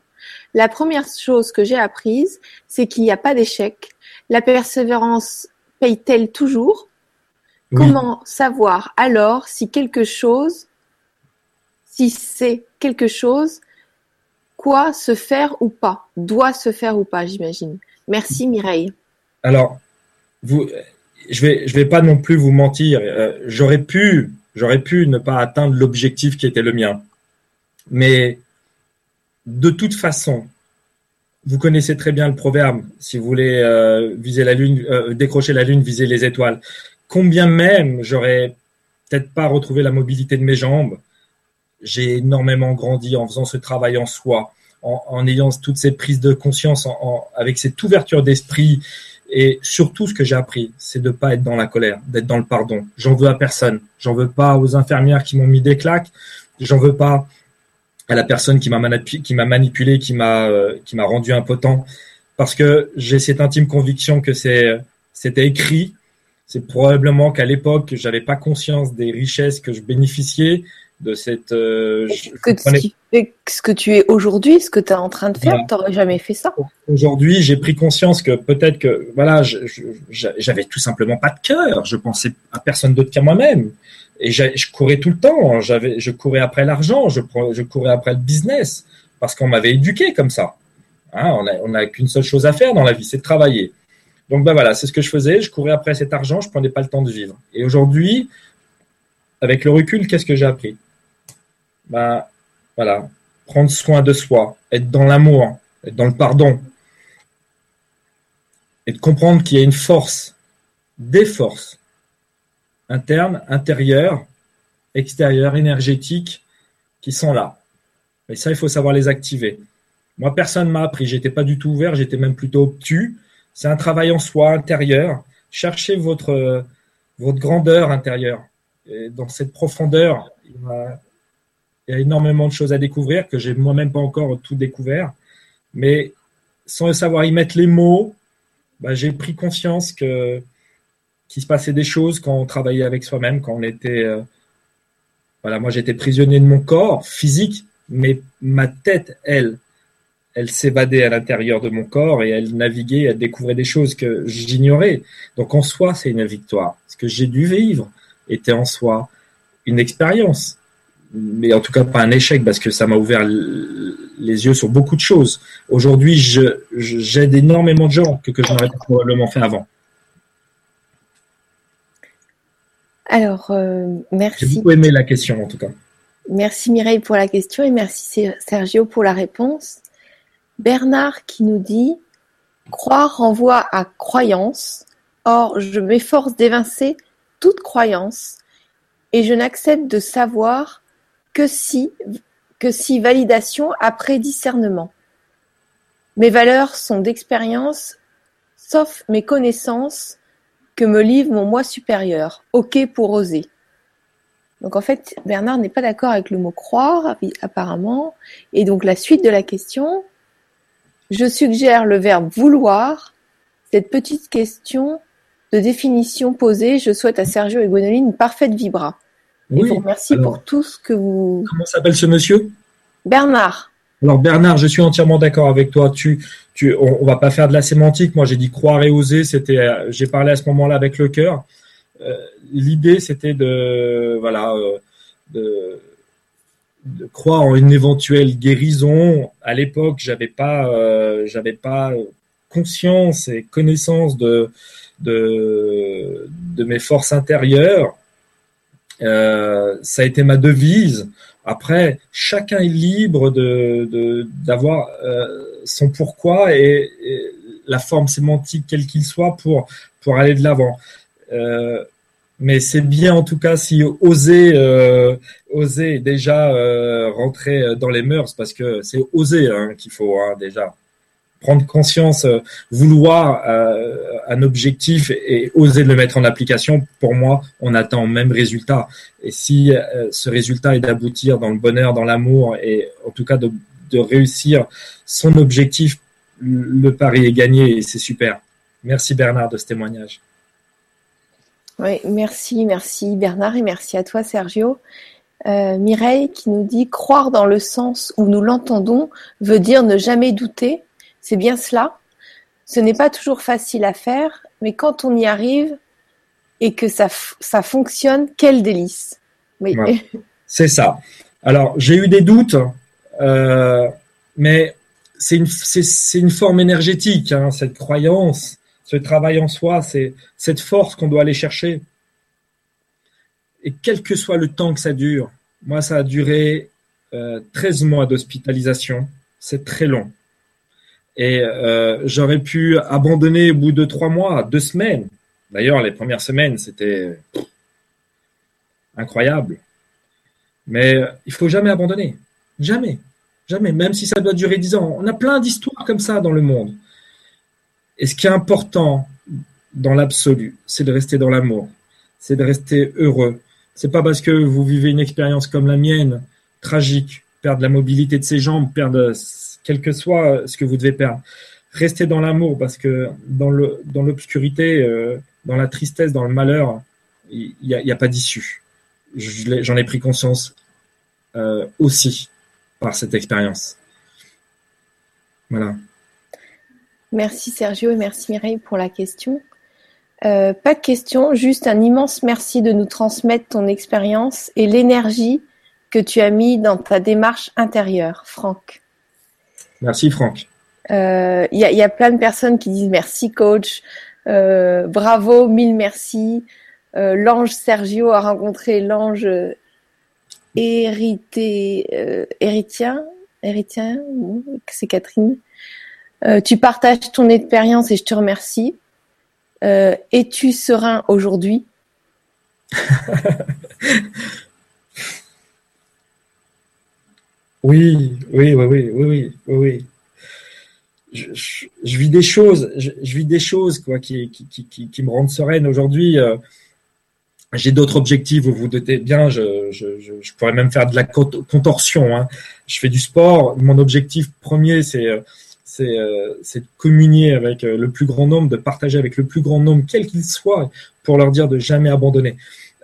La première chose que j'ai apprise, c'est qu'il n'y a pas d'échec. La persévérance paye-t-elle toujours? Comment savoir alors si quelque chose, si c'est quelque chose, quoi se faire ou pas, doit se faire ou pas, j'imagine? Merci Mireille. Alors, vous, je vais, vais pas non plus vous mentir. Euh, j'aurais pu, j'aurais pu ne pas atteindre l'objectif qui était le mien. Mais de toute façon, vous connaissez très bien le proverbe. Si vous voulez euh, viser la lune, euh, décrocher la lune, viser les étoiles. Combien même j'aurais peut-être pas retrouvé la mobilité de mes jambes. J'ai énormément grandi en faisant ce travail en soi, en, ayant toutes ces prises de conscience, en, avec cette ouverture d'esprit et surtout, ce que j'ai appris, c'est de pas être dans la colère, d'être dans le pardon. J'en veux à personne. J'en veux pas aux infirmières qui m'ont mis des claques. J'en veux pas à la personne qui m'a manipulé, qui m'a euh, rendu impotent. parce que j'ai cette intime conviction que c'est c'était écrit. C'est probablement qu'à l'époque, j'avais pas conscience des richesses que je bénéficiais de cette. Euh, que tu fais, ce que tu es aujourd'hui, ce que tu es en train de faire, tu n'aurais jamais fait ça? Aujourd'hui, j'ai pris conscience que peut-être que voilà, j'avais tout simplement pas de cœur. Je pensais à personne d'autre qu'à moi-même. Et je courais tout le temps. J'avais, je courais après l'argent, je, je courais après le business parce qu'on m'avait éduqué comme ça. Hein, on n'a qu'une seule chose à faire dans la vie, c'est de travailler. Donc ben voilà, c'est ce que je faisais. Je courais après cet argent, je prenais pas le temps de vivre. Et aujourd'hui, avec le recul, qu'est-ce que j'ai appris? Ben voilà, prendre soin de soi, être dans l'amour, être dans le pardon, et de comprendre qu'il y a une force, des forces internes, intérieures, extérieures, énergétiques, qui sont là. Et ça, il faut savoir les activer. Moi, personne ne m'a appris. J'étais pas du tout ouvert. J'étais même plutôt obtus. C'est un travail en soi intérieur. Cherchez votre, grandeur intérieure. Et dans cette profondeur, il énormément de choses à découvrir que j'ai moi-même pas encore tout découvert. Mais sans savoir y mettre les mots, bah, j'ai pris conscience que qu'il se passait des choses quand on travaillait avec soi-même, quand on était euh, voilà, moi j'étais prisonnier de mon corps physique, mais ma tête, elle, elle s'évadait à l'intérieur de mon corps et elle naviguait, elle découvrait des choses que j'ignorais. Donc en soi, c'est une victoire. Ce que j'ai dû vivre était en soi une expérience, mais en tout cas pas un échec parce que ça m'a ouvert les yeux sur beaucoup de choses. Aujourd'hui, je, j'aide énormément de gens que, que je n'aurais probablement fait avant. Alors, euh, merci. J'ai beaucoup aimé la question en tout cas. Merci Mireille pour la question et merci Sergio pour la réponse. Bernard qui nous dit Croire renvoie à croyance. Or, je m'efforce d'évincer toute croyance et je n'accepte de savoir que si, que si validation après discernement. Mes valeurs sont d'expérience, sauf mes connaissances que me livre mon moi supérieur. Ok pour oser. Donc en fait, Bernard n'est pas d'accord avec le mot croire, apparemment. Et donc la suite de la question, je suggère le verbe vouloir. Cette petite question de définition posée, je souhaite à Sergio et Gwénoline une parfaite vibra. Et vous remercie pour tout ce que vous. Comment s'appelle ce monsieur? Bernard. Alors Bernard, je suis entièrement d'accord avec toi. Tu, tu, on, va pas faire de la sémantique. Moi, j'ai dit croire et oser. C'était, euh, j'ai parlé à ce moment-là avec le cœur. Euh, l'idée, c'était de, voilà, euh, de, de, croire en une éventuelle guérison. À l'époque, j'avais pas, j'avais pas conscience et connaissance de, de, de mes forces intérieures. Euh, ça a été ma devise. Après, chacun est libre d'avoir euh, son pourquoi et, la forme sémantique quel qu'il soit pour pour aller de l'avant. Euh, mais c'est bien en tout cas si oser oser déjà rentrer dans les mœurs parce que c'est oser hein, qu'il faut hein, déjà prendre conscience, euh, vouloir euh, un objectif et oser le mettre en application. Pour moi, on attend le même résultat. Et si euh, ce résultat est d'aboutir dans le bonheur, dans l'amour et en tout cas de, réussir son objectif, le pari est gagné et c'est super. Merci Bernard de ce témoignage. Oui, merci, merci Bernard et merci à toi Sergio. Mireille qui nous dit croire dans le sens où nous l'entendons veut dire ne jamais douter. C'est bien cela. Ce n'est pas toujours facile à faire, mais quand on y arrive et que ça, ça fonctionne, quel délice. Oui. *laughs* c'est ça. Alors, j'ai eu des doutes, euh, mais c'est une, une, forme énergétique, hein, cette croyance ce travail en soi, c'est cette force qu'on doit aller chercher. Et quel que soit le temps que ça dure, moi, ça a duré euh, 13 mois d'hospitalisation. C'est très long. Et euh, j'aurais pu abandonner au bout de trois mois, deux semaines. D'ailleurs, les premières semaines, c'était incroyable. Mais euh, il faut jamais abandonner. Jamais. Jamais. Même si ça doit durer dix ans. On a plein d'histoires comme ça dans le monde. Et ce qui est important dans l'absolu, c'est de rester dans l'amour, c'est de rester heureux. C'est pas parce que vous vivez une expérience comme la mienne, tragique, perdre la mobilité de ses jambes, perdre quel que soit ce que vous devez perdre. restez dans l'amour parce que dans le dans l'obscurité, euh, dans la tristesse, dans le malheur, il n'y a, y a, pas d'issue. J'en ai, pris conscience euh, aussi par cette expérience. Voilà. Merci Sergio et merci Mireille pour la question. Euh, pas de question, juste un immense merci de nous transmettre ton expérience et l'énergie que tu as mis dans ta démarche intérieure, Franck. Merci Franck. Il euh, y, a, y, a, plein de personnes qui disent merci coach, euh, bravo, mille merci. Euh, l'ange Sergio a rencontré l'ange hérité, héritien, héritien, c'est Catherine. Tu partages ton expérience et je te remercie. Es-tu serein aujourd'hui? *laughs* Oui, oui, oui, oui, oui, oui, oui je, je, vis des choses, je, je, vis des choses quoi qui, qui, qui, qui me rendent sereine aujourd'hui. Euh, j'ai d'autres objectifs, vous vous doutez bien. Je, je, je, pourrais même faire de la contorsion. Hein. Je fais du sport. Mon objectif premier, c'est c'est euh, de communier avec euh, le plus grand nombre, de partager avec le plus grand nombre, quel qu'il soit, pour leur dire de jamais abandonner.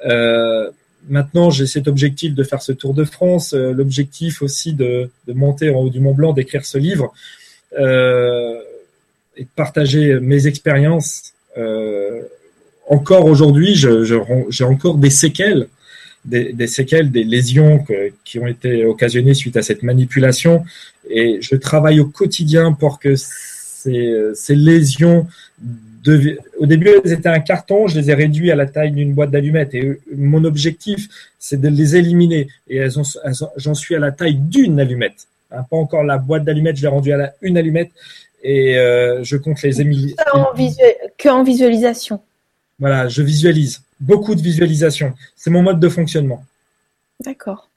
Euh, maintenant, j'ai cet objectif de faire ce Tour de France, l'objectif aussi de, monter en haut du Mont Blanc, d'écrire ce livre euh, et de partager mes expériences. Euh, encore aujourd'hui, j'ai encore des séquelles, des, séquelles, des lésions qui ont été occasionnées suite à cette manipulation. Et je travaille au quotidien pour que ces lésions de, au début, elles étaient un carton, je les ai réduits à la taille d'une boîte d'allumettes. Et mon objectif, c'est de les éliminer. Et elles j'en suis à la taille d'une allumette. Hein, pas encore la boîte d'allumettes, je l'ai rendue à la, une allumette et euh, je compte les émilier. Que en visualisation. Voilà, je visualise. Beaucoup de visualisation. C'est mon mode de fonctionnement. D'accord.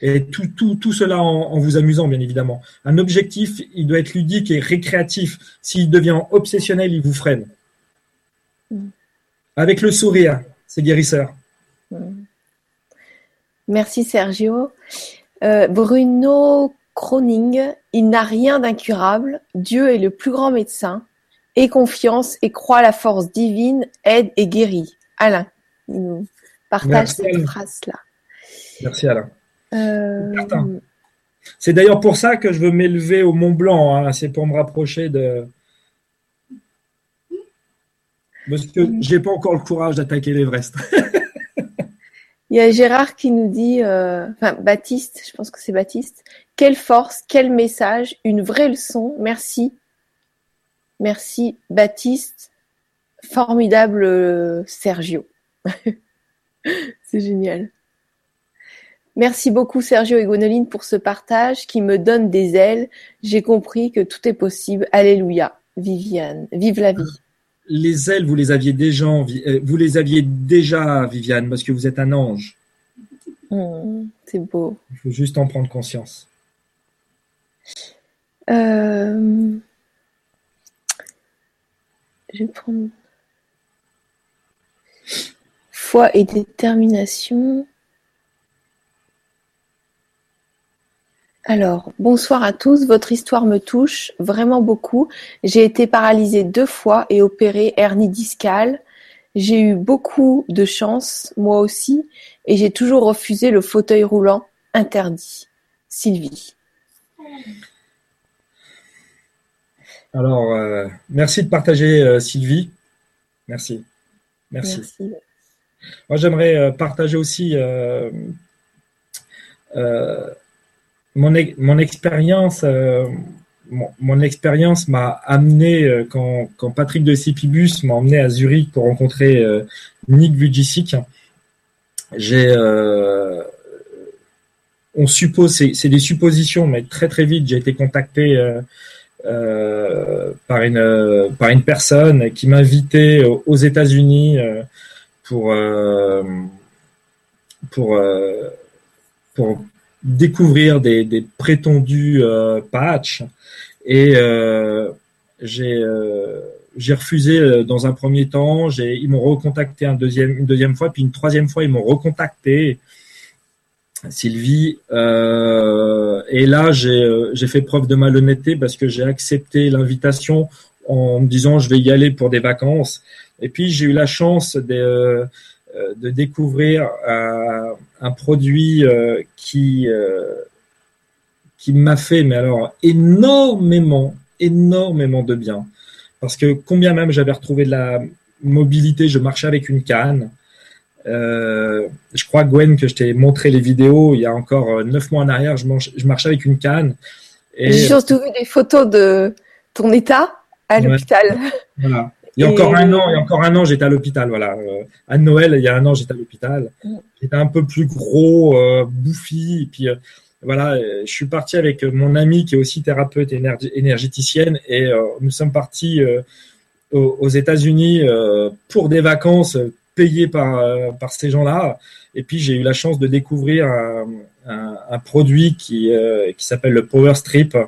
Et tout, tout, tout cela en, vous amusant, bien évidemment. Un objectif, il doit être ludique et récréatif. S'il devient obsessionnel, il vous freine. Mm. Avec le sourire, c'est guérisseur. Mm. Merci Sergio. Euh, Bruno Croning, il n'a rien d'incurable, Dieu est le plus grand médecin, aie confiance et croit la force divine, aide et guérit. Alain, il nous partage cette phrase-là. Merci Alain. Euh... C'est d'ailleurs pour ça que je veux m'élever au Mont Blanc, hein. c'est pour me rapprocher de... Parce que j'ai pas encore le courage d'attaquer l'Everest. *laughs* Il y a Gérard qui nous dit, euh, enfin Baptiste, je pense que c'est Baptiste, quelle force, quel message, une vraie leçon, merci. Merci Baptiste, formidable euh, Sergio. *laughs* c'est génial. Merci beaucoup Sergio et Gwenoline pour ce partage qui me donne des ailes. J'ai compris que tout est possible. Alléluia. Viviane, vive la vie les ailes, vous les aviez déjà, euh, vous les aviez déjà, Viviane, parce que vous êtes un ange. Hmm, c'est beau. Il faut juste en prendre conscience. Euh, je vais prendre foi et détermination. Alors, bonsoir à tous. Votre histoire me touche vraiment beaucoup. J'ai été paralysée deux fois et opérée hernie discale. J'ai eu beaucoup de chance, moi aussi, et j'ai toujours refusé le fauteuil roulant interdit. Sylvie. Alors, euh, merci de partager, euh, Sylvie. Merci. Merci. Moi, j'aimerais euh, partager aussi mon, mon expérience, euh, mon, expérience m'a amené euh, quand, quand, Patrick de Cipibus m'a emmené à Zurich pour rencontrer euh, Nick Vujicic. J'ai, on suppose, c'est des suppositions, mais très très vite, j'ai été contacté par une par une personne qui m'invitait aux États-Unis pour pour pour découvrir des, des prétendus euh, patchs et euh, j'ai euh, j'ai refusé dans un premier temps. J'ai, ils m'ont recontacté un deuxième, une deuxième fois, puis une troisième fois, ils m'ont recontacté. Sylvie. Euh, et là, j'ai fait preuve de malhonnêteté parce que j'ai accepté l'invitation en me disant je vais y aller pour des vacances. Et puis j'ai eu la chance de, de découvrir un, produit qui qui m'a fait mais alors énormément énormément de bien parce que combien même j'avais retrouvé de la mobilité, je marchais avec une canne. Euh, je crois, Gwen, que je t'ai montré les vidéos il y a encore euh, neuf mois en arrière, je, je marchais avec une canne. J'ai surtout vu des photos de ton état à l'hôpital. Voilà. Il y a encore un an, il y a encore un an, j'étais à l'hôpital. Voilà, euh, à Noël, il y a un an, j'étais à l'hôpital. Mm. J'étais un peu plus gros, bouffi, et puis voilà, euh, je suis parti avec mon ami qui est aussi thérapeute énergéticienne et euh, nous sommes partis euh, aux, États-Unis pour des vacances payées par, par ces gens-là. Et puis j'ai eu la chance de découvrir un, un, produit qui, qui s'appelle le Power Strip.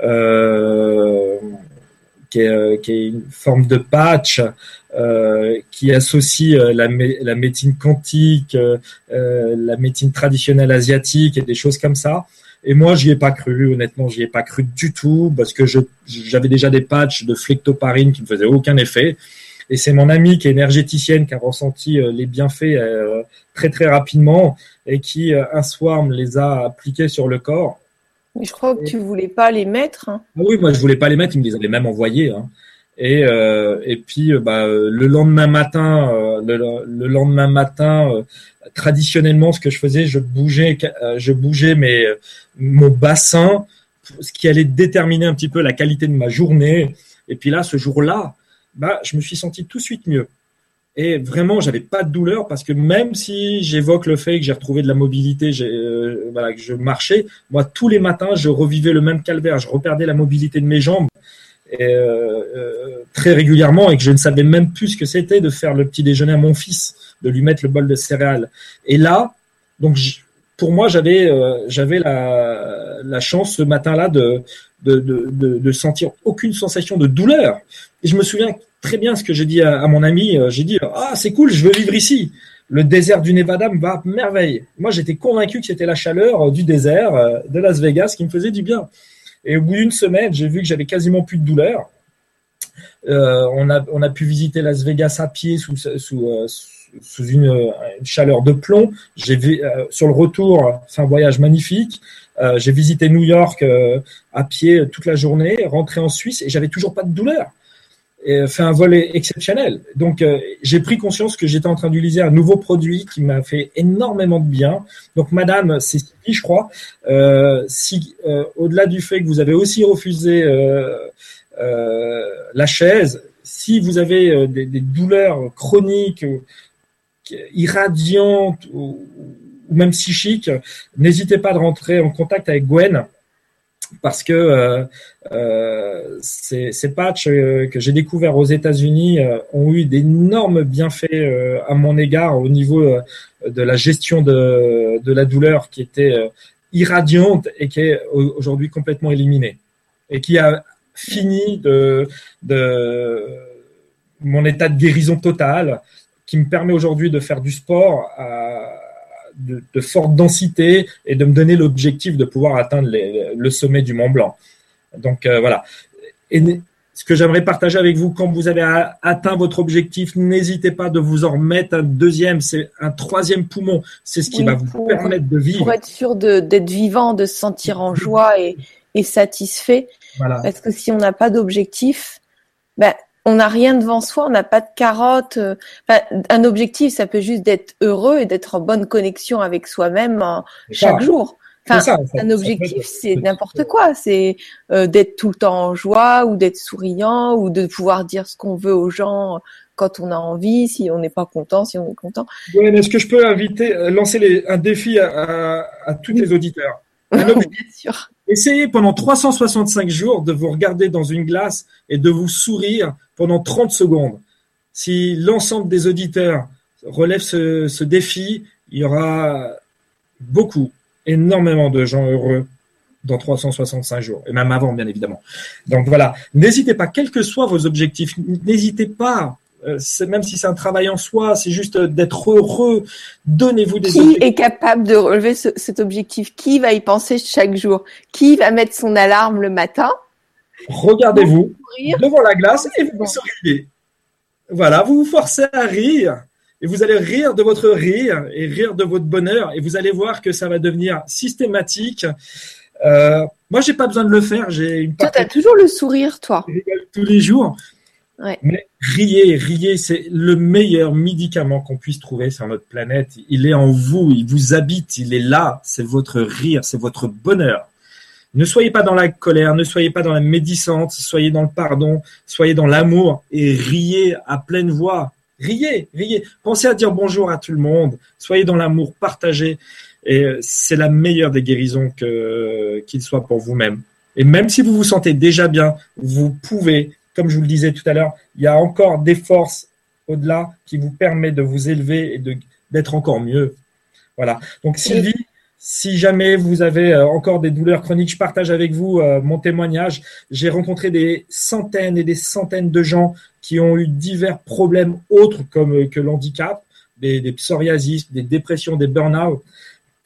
Euh, qui est, qui est, une forme de patch euh, qui associe euh, la, la, médecine quantique, euh, la médecine traditionnelle asiatique et des choses comme ça. Et moi, j'y ai pas cru, honnêtement, j'y ai pas cru du tout parce que j'avais déjà des patchs de flectoparine qui ne faisaient aucun effet. Et c'est mon amie qui est énergéticienne qui a ressenti les bienfaits très très rapidement et qui un soir me les a appliqués sur le corps. Je crois que tu voulais pas les mettre. Hein. Ah oui, moi je voulais pas les mettre, il me les avait même envoyés. Hein. Et, euh, et puis euh, bah, le lendemain matin, euh, le, lendemain matin, traditionnellement, ce que je faisais, je bougeais, je bougeais mes, mon bassin, ce qui allait déterminer un petit peu la qualité de ma journée. Et puis là, ce jour-là, bah, je me suis senti tout de suite mieux. Et vraiment, j'avais pas de douleur parce que même si j'évoque le fait que j'ai retrouvé de la mobilité, voilà, que je marchais, moi tous les matins, je revivais le même calvaire. Je reperdais la mobilité de mes jambes euh, euh, très régulièrement et que je ne savais même plus ce que c'était de faire le petit déjeuner à mon fils, de lui mettre le bol de céréales. Et là, donc pour moi, j'avais euh, j'avais la, la chance ce matin-là de de, de, de, sentir aucune sensation de douleur. Et je me souviens très bien ce que j'ai dit à, mon ami. J'ai dit ah c'est cool, je veux vivre ici. Le désert du Nevada me va merveille. Moi, j'étais convaincu que c'était la chaleur du désert de Las Vegas qui me faisait du bien. Et au bout d'une semaine, j'ai vu que j'avais quasiment plus de douleur. Euh, on, a, pu visiter Las Vegas à pied sous, sous, euh, une, chaleur de plomb. J'ai vu euh, sur le retour, c'est un voyage magnifique. Euh, j'ai visité New York euh, à pied toute la journée, rentré en Suisse et j'avais toujours pas de douleur fait un vol exceptionnel. Donc, euh, j'ai pris conscience que j'étais en train d'utiliser un nouveau produit qui m'a fait énormément de bien. Donc, Madame Cécile, je crois, euh, si euh, au-delà du fait que vous avez aussi refusé la chaise, si vous avez des, douleurs chroniques, irradiantes ou, ou même psychiques, n'hésitez pas à rentrer en contact avec Gwen parce que euh, euh, ces, ces, patchs euh, que j'ai découverts aux États-Unis euh, ont eu d'énormes bienfaits euh, à mon égard au niveau de la gestion de, de la douleur qui était irradiante et qui est aujourd'hui complètement éliminée. Et qui a fini de, de mon état de guérison totale qui me permet aujourd'hui de faire du sport à, de, forte densité et de me donner l'objectif de pouvoir atteindre le sommet du Mont Blanc. Donc euh, voilà. Et ce que j'aimerais partager avec vous, quand vous avez atteint votre objectif, n'hésitez pas de vous en remettre un deuxième, c'est un troisième poumon. C'est ce qui va vous permettre de vivre. Pour être sûr d'être vivant, de se sentir en joie et, et satisfait. Voilà. Parce que si on n'a pas d'objectif, ben, on n'a rien devant soi, on n'a pas de carotte. Euh, un objectif, ça peut juste d'être heureux et d'être en bonne connexion avec soi-même euh, chaque jour. Enfin, un objectif, c'est n'importe quoi. C'est euh, d'être tout le temps en joie ou d'être souriant ou de pouvoir dire ce qu'on veut aux gens quand on a envie, si on n'est pas content, si on est content. Oui, est-ce que je peux inviter, lancer un défi à, tous les auditeurs? *laughs* Bien sûr. Essayez pendant 365 jours de vous regarder dans une glace et de vous sourire pendant 30 secondes. Si l'ensemble des auditeurs relèvent ce, défi, il y aura beaucoup, énormément de gens heureux dans 365 jours, et même avant, bien évidemment. Donc voilà, n'hésitez pas, quels que soient vos objectifs, n'hésitez pas Euh, même si c'est un travail en soi, c'est juste d'être heureux. Donnez-vous des Qui objectifs. est capable de relever ce- cet objectif? Qui va y penser chaque jour? Qui va mettre son alarme le matin? Regardez-vous Rire. devant la glace et vous souriez. Voilà, vous vous forcez à rire et vous allez rire de votre rire et rire de votre bonheur et vous allez voir que ça va devenir systématique. Euh, moi, j'ai pas besoin de le faire. J'ai une Toi, t'as toujours le sourire, toi. tous les jours. Ouais. Mais riez, riez, c'est le meilleur médicament qu'on puisse trouver sur notre planète. Il est en vous, il vous habite, il est là. C'est votre rire, c'est votre bonheur. Ne soyez pas dans la colère, ne soyez pas dans la médisance, soyez dans le pardon, soyez dans l'amour et riez à pleine voix. Riez, riez. Pensez à dire bonjour à tout le monde. Soyez dans l'amour, partagez. Et c'est la meilleure des guérisons qu'il soit pour vous-même. Et même si vous vous sentez déjà bien, vous pouvez, comme je vous le disais tout à l'heure, il y a encore des forces au-delà qui vous permettent de vous élever et d'être encore mieux. Voilà. Donc Sylvie, si jamais vous avez euh, encore des douleurs chroniques, je partage avec vous euh, mon témoignage. J'ai rencontré des centaines et des centaines de gens qui ont eu divers problèmes autres comme euh, que l'handicap, des, des psoriasis, des dépressions, des burn-out.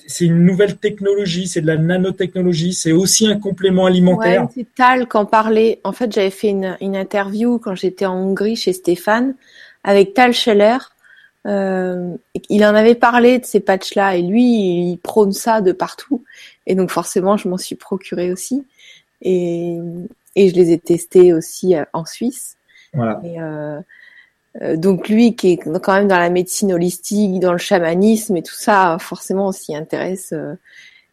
C'est une nouvelle technologie, c'est de la nanotechnologie, c'est aussi un complément alimentaire. C'est Tal qu'en parlait. En fait, j'avais fait une, une interview quand j'étais en Hongrie chez Stéphane avec Tal Scheller. Euh, il en avait parlé de ces patchs-là et lui, il prône ça de partout. Et donc forcément, je m'en suis procuré aussi. Et, et je les ai testés aussi euh, en Suisse. Voilà. Et euh, euh, donc lui, qui est quand même dans la médecine holistique, dans le chamanisme et tout ça, forcément, on s'y intéresse. euh.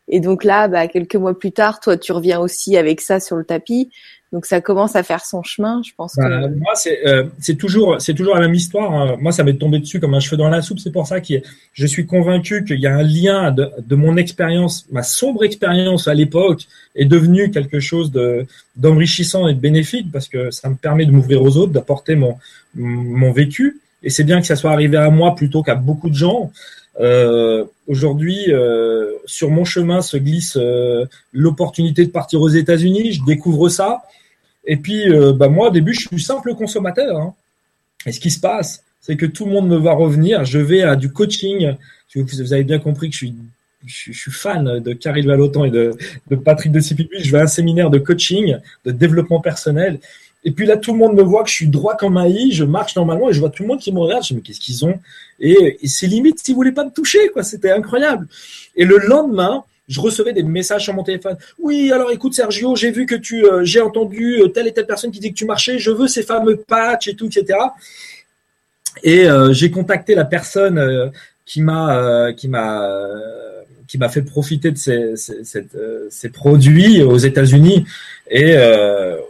Et donc là, bah, quelques mois plus tard, toi, tu reviens aussi avec ça sur le tapis. Donc ça commence à faire son chemin, je pense. Bah, que... moi, c'est euh, toujours, c'est toujours la même histoire. hein. Moi, ça m'est tombé dessus comme un cheveu dans la soupe. C'est pour ça que je suis convaincu qu'il y a un lien de, de mon expérience, ma sombre expérience à l'époque, est devenue quelque chose de d'enrichissant et de bénéfique parce que ça me permet de m'ouvrir aux autres, d'apporter mon mon vécu. Et c'est bien que ça soit arrivé à moi plutôt qu'à beaucoup de gens. Euh, Aujourd'hui, euh, sur mon chemin se glisse euh, l'opportunité de partir aux États-Unis. Je découvre ça. Et puis, euh, bah moi, au début, je suis simple consommateur. hein. Et ce qui se passe, c'est que tout le monde me va revenir. Je vais à du coaching. Vous avez bien compris que je suis, fan de Caril Valotan et de, Patrick de Cipipi. Je vais à un séminaire de coaching, de développement personnel. Et puis là, tout le monde me voit que je suis droit comme un i, je marche normalement et je vois tout le monde qui me regarde. Je me dis, mais qu'est-ce qu'ils ont? Et, et c'est limite s'ils voulaient pas me toucher, quoi. C'était incroyable. Et le lendemain, je recevais des messages sur mon téléphone. Oui, alors écoute Sergio, j'ai vu que tu, euh, j'ai entendu euh, telle et telle personne qui dit que tu marchais. Je veux ces fameux patchs et tout, etc. Et euh, j'ai contacté la personne qui m'a, qui m'a, qui m'a fait profiter de ces, ces, produits aux États-Unis. Et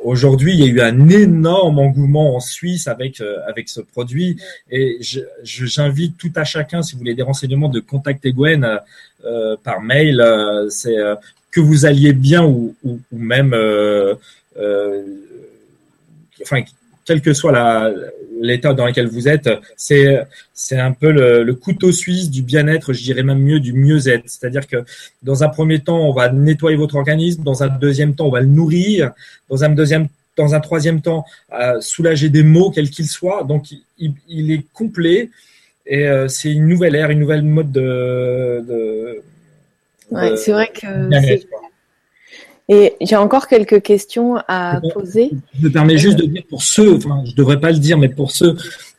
aujourd'hui, il y a eu un énorme engouement en Suisse avec avec ce produit. Et j'invite tout à chacun, si vous voulez des renseignements, de contacter Gwen par mail. euh, c'est euh, que vous alliez bien ou, même, euh, euh, enfin, quel que soit l'état dans lequel vous êtes, c'est un peu le, couteau suisse du bien-être, je dirais même mieux du mieux-être. C'est-à-dire que dans un premier temps, on va nettoyer votre organisme, dans un deuxième temps, on va le nourrir, dans un troisième temps, euh, soulager des maux quels qu'ils soient. Donc, il est complet et euh, c'est une nouvelle ère, une nouvelle mode de. de Ouais, c'est vrai que. Et j'ai encore quelques questions à poser. Je me permets juste de dire pour ceux, enfin, je devrais pas le dire, mais pour ceux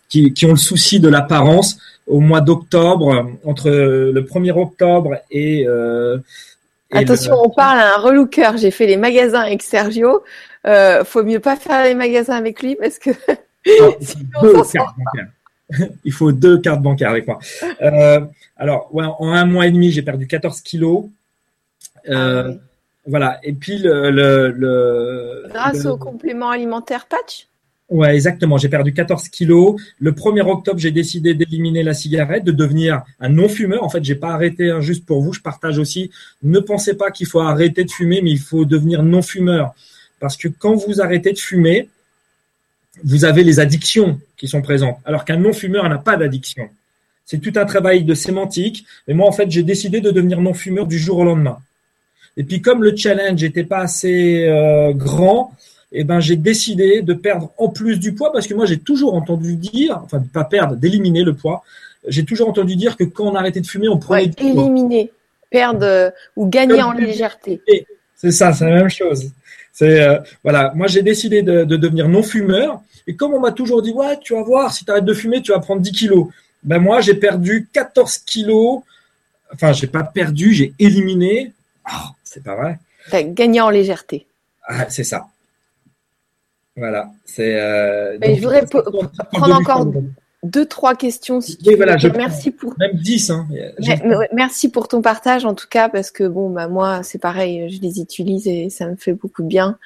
qui, qui ont le souci de l'apparence, au mois d'octobre, entre le 1er octobre et. euh, et Attention, le- on parle à un relooker. J'ai fait les magasins avec Sergio. Euh, faut mieux pas faire les magasins avec lui parce que *laughs* sinon, deux on s'en. *laughs* Il faut deux cartes bancaires avec moi. Euh, alors, ouais, en un mois et demi, j'ai perdu 14 kilos. Euh, Ah oui. Voilà. Et puis, le. le, le- Grâce le- au complément alimentaire patch? Ouais, exactement. J'ai perdu 14 kilos. Le 1er octobre, j'ai décidé d'éliminer la cigarette, de devenir un non-fumeur. En fait, j'ai pas arrêté hein, juste pour vous. Je partage aussi. Ne pensez pas qu'il faut arrêter de fumer, mais il faut devenir non-fumeur. Parce que quand vous arrêtez de fumer, vous avez les addictions qui sont présentes. Alors qu'un non-fumeur n'a pas d'addiction. C'est tout un travail de sémantique. Mais moi, en fait, j'ai décidé de devenir non-fumeur du jour au lendemain. Et puis, comme le challenge n'était pas assez euh, grand, eh ben, j'ai décidé de perdre en plus du poids parce que moi, j'ai toujours entendu dire, enfin, de pas perdre, d'éliminer le poids. J'ai toujours entendu dire que quand on arrêtait de fumer, on prenait ouais, éliminer, perdre euh, ou gagner en légèreté. C'est ça, c'est la même chose. C'est euh, voilà, moi j'ai décidé de, de, devenir non fumeur et comme on m'a toujours dit ouais, tu vas voir, si tu arrêtes de fumer, tu vas prendre 10 kilos. Ben moi j'ai perdu 14 kilos. Enfin, j'ai pas perdu, j'ai éliminé. Oh, c'est pas vrai. T'as gagné en légèreté. Ah, c'est ça. Voilà. C'est. Euh, je voudrais prendre encore deux, trois questions. Si oui, voilà, je merci pour. Même dix. Hein. merci pour ton partage, en tout cas, parce que bon, bah, moi, c'est pareil, je les utilise et ça me fait beaucoup de bien.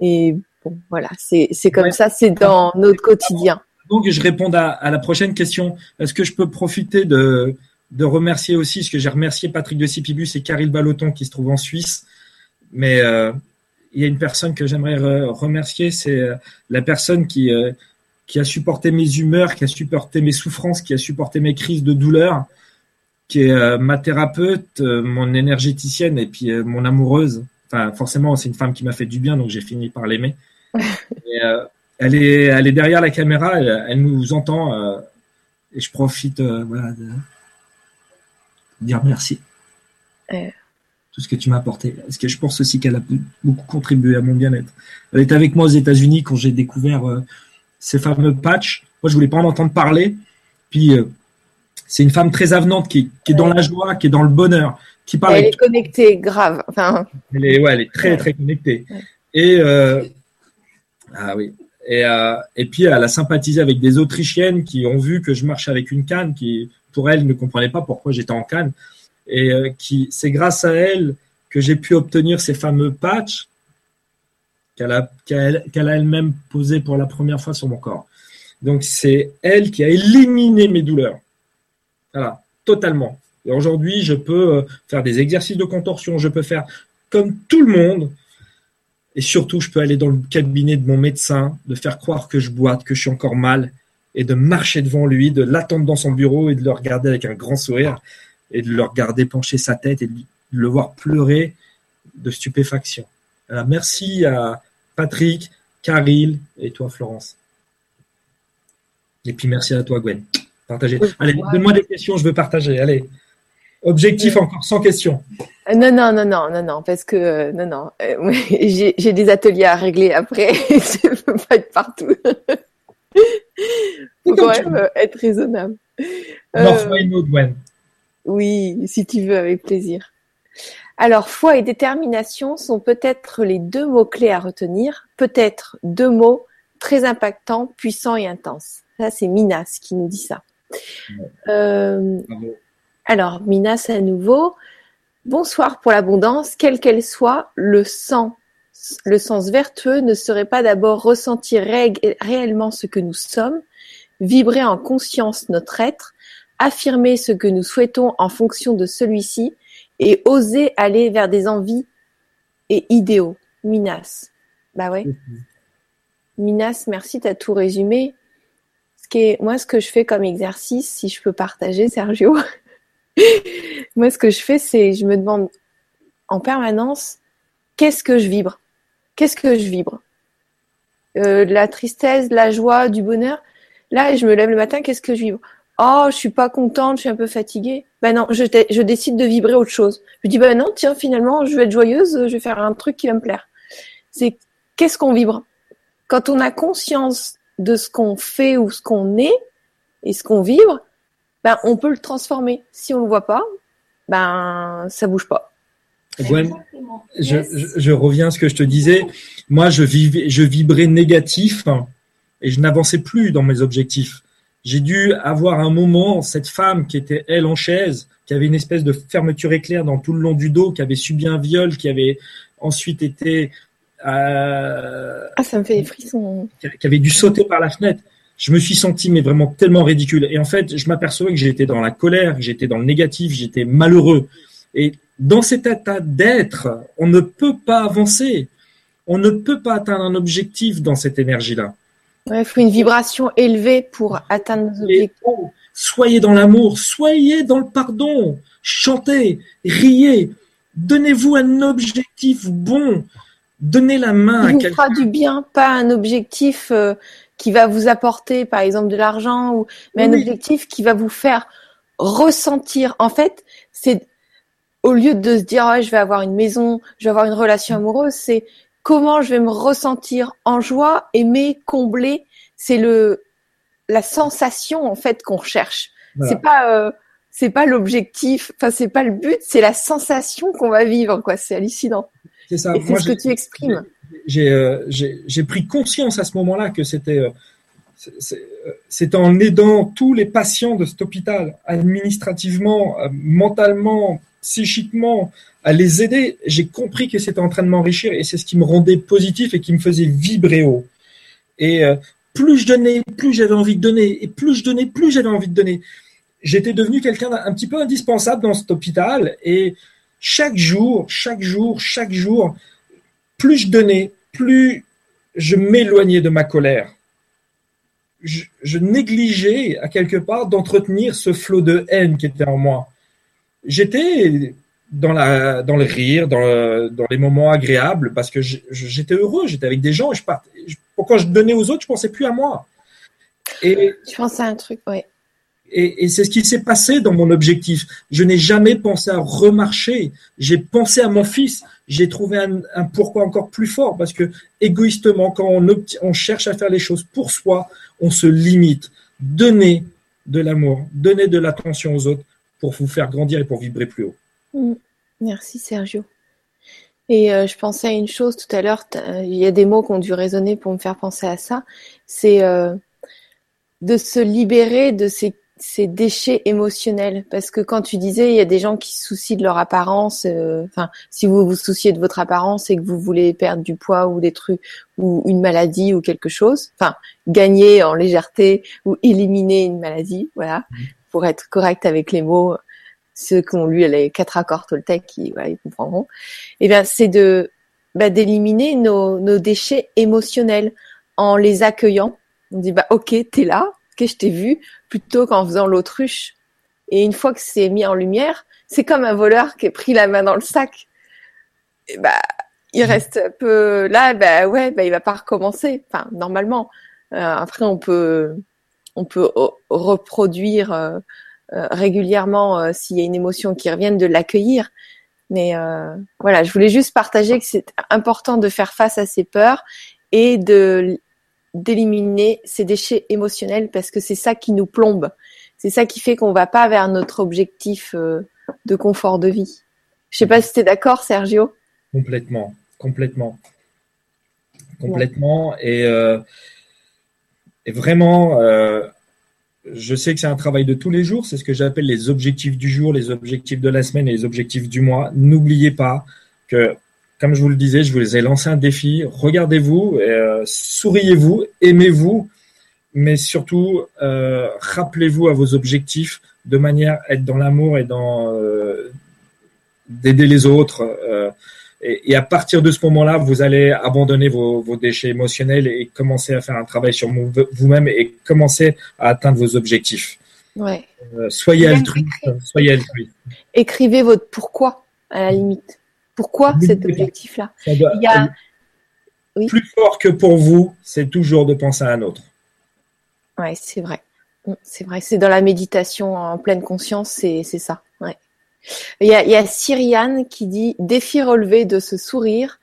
Et bon, voilà, c'est comme ça, c'est dans notre quotidien. Donc, je réponds à, à la prochaine question. Est-ce que je peux profiter de, de remercier aussi, ce que j'ai remercié Patrick de Sipibus et Caril Baloton qui se trouvent en Suisse. Mais euh, il y a une personne que j'aimerais remercier, c'est euh, la personne qui, euh, qui a supporté mes humeurs, qui a supporté mes souffrances, qui a supporté mes crises de douleur, qui est euh, ma thérapeute, mon énergéticienne et puis mon amoureuse. Enfin, forcément, c'est une femme qui m'a fait du bien, donc j'ai fini par l'aimer. *laughs* elle, est, elle est derrière la caméra, elle, nous entend et je profite voilà, de dire merci tout ce que tu m'as apporté. Parce que je pense aussi qu'elle a beaucoup contribué à mon bien-être. Elle est avec moi aux États-Unis quand j'ai découvert euh, ces fameux patchs. Moi, je voulais pas en entendre parler. Puis, euh, c'est une femme très avenante qui, est dans la joie, qui est dans le bonheur, qui parle. Elle est connectée, grave. Enfin... Elle est, ouais, elle est très, très connectée. Et euh, ah oui. Et, et puis, elle a sympathisé avec des Autrichiennes qui ont vu que je marchais avec une canne, qui pour elles ne comprenaient pas pourquoi j'étais en canne et euh, qui c'est grâce à elle que j'ai pu obtenir ces fameux patchs qu'elle a elle-même posé pour la première fois sur mon corps. Donc c'est elle qui a éliminé mes douleurs. Voilà, totalement. Et aujourd'hui, je peux euh, faire des exercices de contorsion, je peux faire comme tout le monde. Et surtout, je peux aller dans le cabinet de mon médecin, de faire croire que je boite, que je suis encore mal, et de marcher devant lui, de l'attendre dans son bureau et de le regarder avec un grand sourire et de le regarder pencher sa tête et de le voir pleurer de stupéfaction. Alors, merci à Patrick, Caril et toi Florence. Et puis merci à toi Gwen. Partagez. Allez, donne-moi des questions, je veux partager. Allez. Objectif encore sans questions. Euh, non, non, non, non, non, non, parce que euh, non, non, euh, *laughs* j'ai des ateliers à régler après. *laughs* je ne peux pas être partout. *laughs* faut quand même être raisonnable. Euh, Gwen. Oui, si tu veux, avec plaisir. Alors, foi et détermination sont peut-être les deux mots-clés à retenir, peut-être deux mots très impactants, puissants et intenses. Ça, c'est Minas qui nous dit ça. Euh, alors, Minas à nouveau. Bonsoir pour l'abondance, quelle qu'elle soit, le sens, le sens vertueux ne serait pas d'abord ressentir réellement ce que nous sommes, vibrer en conscience notre être, affirmer ce que nous souhaitons en fonction de celui-ci et oser aller vers des envies et idéaux. Minas. Bah ouais. Minas, merci, tu as tout résumé. Ce qui est, moi, ce que je fais comme exercice, si je peux partager, Sergio, *laughs* moi, ce que je fais, c'est, je me demande en permanence, qu'est-ce que je vibre? Qu'est-ce que je vibre? Euh, La tristesse, la joie, du bonheur. Là, je me lève le matin, qu'est-ce que je vibre? Oh, je suis pas contente, je suis un peu fatiguée. Ben non, je, je décide de vibrer autre chose. Je dis ben non, tiens, finalement, je vais être joyeuse, je vais faire un truc qui va me plaire. C'est qu'est-ce qu'on vibre? Quand on a conscience de ce qu'on fait ou ce qu'on est et ce qu'on vibre, ben on peut le transformer. Si on le voit pas, ben ça bouge pas. Gwen, je, je, reviens à ce que je te disais. Moi, je, vivais, je vibrais négatif et je n'avançais plus dans mes objectifs j'ai dû avoir un moment, cette femme qui était elle en chaise, qui avait une espèce de fermeture éclair dans tout le long du dos, qui avait subi un viol, qui avait ensuite été... Euh, ah, ça me fait des frissons. Qui avait dû sauter par la fenêtre. Je me suis senti mais vraiment tellement ridicule. Et en fait, je m'apercevais que j'étais dans la colère, que j'étais dans le négatif, j'étais malheureux. Et dans cet état d'être, on ne peut pas avancer. On ne peut pas atteindre un objectif dans cette énergie-là. Il faut une vibration élevée pour atteindre nos objectifs. Soyez dans l'amour, soyez dans le pardon, chantez, riez, donnez-vous un objectif bon. Donner la main à quelqu'un. Qui vous fera du bien, pas un objectif euh, qui va vous apporter, par exemple, de l'argent, ou mais un objectif qui va vous faire ressentir. En fait, c'est au lieu de se dire oh, je vais avoir une maison, je vais avoir une relation amoureuse, c'est comment je vais me ressentir en joie, aimer, combler. C'est le la sensation en fait qu'on cherche. C'est pas euh, c'est pas l'objectif, enfin c'est pas le but, c'est la sensation qu'on va vivre quoi. C'est hallucinant. C'est ça. c'est ce que tu exprimes. Euh, j'ai pris conscience à ce moment-là que c'était euh, c'est en aidant tous les patients de cet hôpital, administrativement, mentalement, psychiquement, à les aider, j'ai compris que c'était en train de m'enrichir et c'est ce qui me rendait positif et qui me faisait vibrer haut. Et plus je donnais, plus j'avais envie de donner, et plus je donnais, plus j'avais envie de donner. J'étais devenu quelqu'un d'un petit peu indispensable dans cet hôpital, et chaque jour, chaque jour, chaque jour, plus je donnais, plus je m'éloignais de ma colère. Je, négligeais à quelque part d'entretenir ce flot de haine qui était en moi. J'étais dans, la, dans le rire, dans, dans les moments agréables, parce que j'étais heureux, j'étais avec des gens, et je, partais, quand je donnais aux autres, je pensais plus à moi. Et, je pensais à un truc, oui. Et, c'est ce qui s'est passé dans mon objectif. Je n'ai jamais pensé à remarcher. J'ai pensé à mon fils. J'ai trouvé un, pourquoi encore plus fort parce que égoïstement, quand on, on cherche à faire les choses pour soi, on se limite. Donnez de l'amour, donnez de l'attention aux autres pour vous faire grandir et pour vibrer plus haut. Mm. Merci Sergio. Et euh, je pensais à une chose tout à l'heure, euh, il y a des mots qui ont dû résonner pour me faire penser à ça, c'est euh, de se libérer de ces, ces, déchets émotionnels. Parce que quand tu disais, il y a des gens qui se soucient de leur apparence, enfin, si vous vous souciez de votre apparence et que vous voulez perdre du poids ou des trucs, ou une maladie ou quelque chose, enfin, gagner en légèreté ou éliminer une maladie, voilà, mmh. Pour être correct avec les mots, ceux qui ont lu les quatre accords Toltec, qui, voilà, ils comprendront. Eh bien, c'est de bah, d'éliminer nos, nos déchets émotionnels en les accueillant. On dit bah ok, t'es là, ok, je t'ai vu, plutôt qu'en faisant l'autruche. Et une fois que c'est mis en lumière, c'est comme un voleur qui a pris la main dans le sac. Et bah, il mmh. reste un peu là, bah ouais, bah il va pas recommencer. Enfin, normalement. Euh, après, on peut on peut reproduire euh, euh, régulièrement euh, s'il y a une émotion qui revienne, de l'accueillir. Mais euh, voilà, je voulais juste partager que c'est important de faire face à ces peurs et de d'éliminer ces déchets émotionnels parce que c'est ça qui nous plombe. C'est ça qui fait qu'on va pas vers notre objectif de confort de vie. Je sais pas si tu es d'accord, Sergio. Complètement, complètement, complètement. Et, euh, et vraiment, euh, je sais que c'est un travail de tous les jours, c'est ce que j'appelle les objectifs du jour, les objectifs de la semaine et les objectifs du mois. N'oubliez pas que, comme je vous le disais, je vous ai lancé un défi. Regardez-vous, euh, souriez-vous, aimez-vous, mais surtout, euh, rappelez-vous à vos objectifs de manière à être dans l'amour et d'aider les autres. Et, à partir de ce moment-là, vous allez abandonner vos, déchets émotionnels et commencer à faire un travail sur vous-même et commencer à atteindre vos objectifs. Ouais. Euh, soyez altruiste. Soyez altruiste. Écrivez votre pourquoi à la limite. Pourquoi cet objectif-là? Il y a... Plus fort que pour vous, c'est toujours de penser à un autre. Ouais, c'est vrai. C'est vrai. C'est dans la méditation en pleine conscience, c'est ça. Il y a, il y a Cyriane qui dit défi relevé de ce sourire,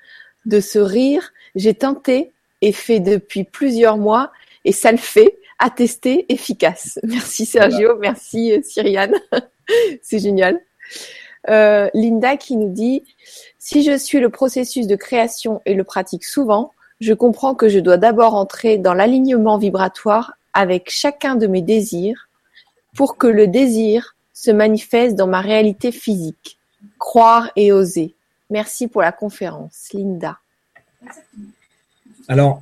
de ce rire. J'ai tenté et fait depuis plusieurs mois et ça le fait. Attesté, efficace. Merci Sergio, merci euh, Cyriane. *laughs* C'est génial. Euh, Linda qui nous dit si je suis le processus de création et le pratique souvent, je comprends que je dois d'abord entrer dans l'alignement vibratoire avec chacun de mes désirs pour que le désir se manifeste dans ma réalité physique. Croire et oser. Merci pour la conférence, Linda. Alors,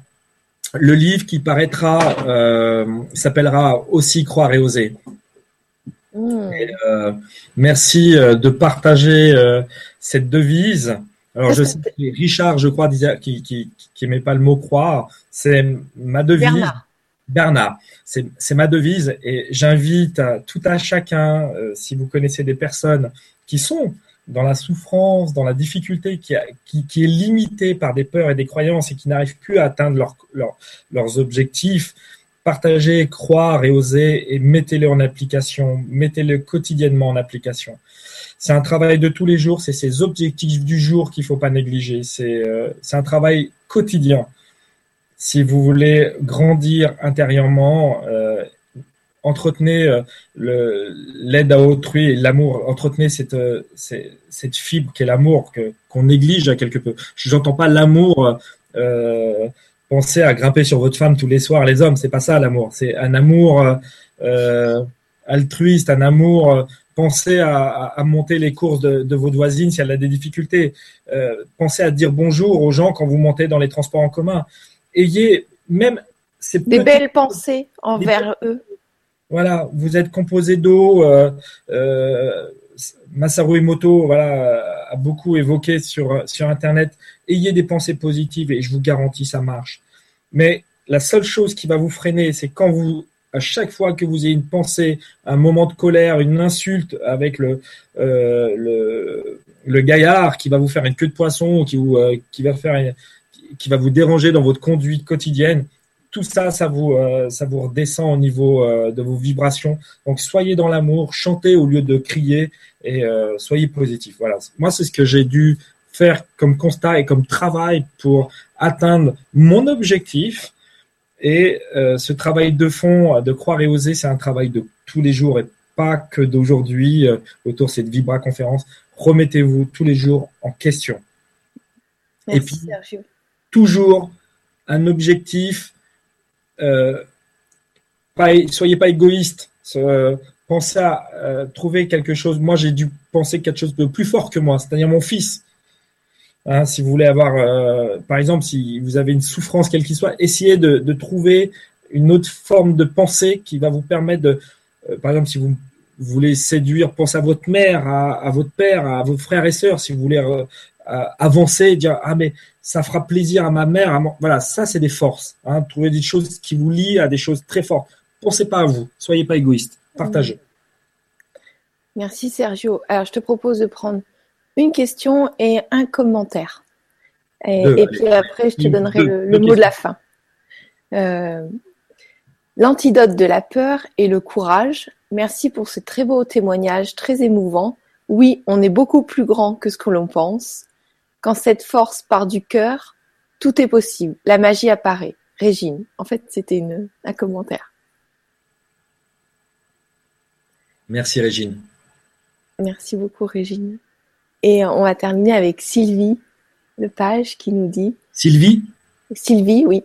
le livre qui paraîtra euh, s'appellera aussi Croire et oser. Hmm. Euh, merci euh, de partager cette devise. Alors, je sais que Richard, je crois, disait, qui, qui, qui pas le mot croire, c'est ma devise. Bernard, c'est ma devise et j'invite tout à chacun, euh, si vous connaissez des personnes qui sont dans la souffrance, dans la difficulté, qui, qui, est limitée par des peurs et des croyances et qui n'arrivent plus à atteindre leurs objectifs, partagez, croire et oser et mettez-le en application, mettez-le quotidiennement en application. C'est un travail de tous les jours, c'est ces objectifs du jour qu'il faut pas négliger. C'est euh, un travail quotidien. Si vous voulez grandir intérieurement, euh, entretenez euh, l'aide à autrui et l'amour, entretenez cette, euh, cette, fibre qu'est l'amour qu'on néglige à quelque peu. Je n'entends pas l'amour. Euh, pensez à grimper sur votre femme tous les soirs, les hommes. C'est pas ça l'amour. C'est un amour euh, altruiste, un amour. pensez à, à, monter les courses de, de, votre voisine si elle a des difficultés. Euh, pensez à dire bonjour aux gens quand vous montez dans les transports en commun. Ayez même ces des belles pensées envers eux. Voilà, vous êtes composé d'eau. Euh, euh, Masaru Emoto voilà, a beaucoup évoqué sur, sur Internet. Ayez des pensées positives et je vous garantis, ça marche. Mais la seule chose qui va vous freiner, c'est quand vous, à chaque fois que vous ayez une pensée, un moment de colère, une insulte avec le, euh, le, le, gaillard qui va vous faire une queue de poisson, qui, vous, euh, qui, va faire qui va vous déranger dans votre conduite quotidienne, tout ça, ça vous, euh, ça vous redescend au niveau euh, de vos vibrations. Donc, soyez dans l'amour, chantez au lieu de crier et euh, soyez positif. Voilà. Moi, c'est ce que j'ai dû faire comme constat et comme travail pour atteindre mon objectif. Et ce travail de fond, de croire et oser, c'est un travail de tous les jours et pas que d'aujourd'hui autour de cette Vibra conférence. Remettez-vous tous les jours en question. Merci, et puis, Sergio. Toujours un objectif euh, soyez pas égoïste. pensez à euh, trouver quelque chose. Moi, j'ai dû penser quelque chose de plus fort que moi, c'est-à-dire mon fils. Hein, si vous voulez avoir, euh, par exemple, si vous avez une souffrance quelle qu'il soit, essayez de, trouver une autre forme de pensée qui va vous permettre de, par exemple, si vous, voulez séduire, pensez à votre mère, à, votre père, à vos frères et sœurs. Si vous voulez avancer, dire ah mais ça fera plaisir à ma mère. Voilà, ça c'est des forces. Hein. Trouver des choses qui vous lient à des choses très fortes. Pensez pas à vous, soyez pas égoïste, partagez. Merci Sergio. Alors je te propose de prendre une question et un commentaire. Et, puis après je te donnerai le, mot de la fin. Euh, l'antidote de la peur et le courage. Merci pour ce très beau témoignage, très émouvant. Oui, on est beaucoup plus grand que ce que l'on pense. Quand cette force part du cœur, tout est possible. La magie apparaît. Régine. En fait, c'était un commentaire. Merci Régine. Merci beaucoup Régine. Et on va terminer avec Sylvie Lepage qui nous dit. Sylvie? Sylvie, oui.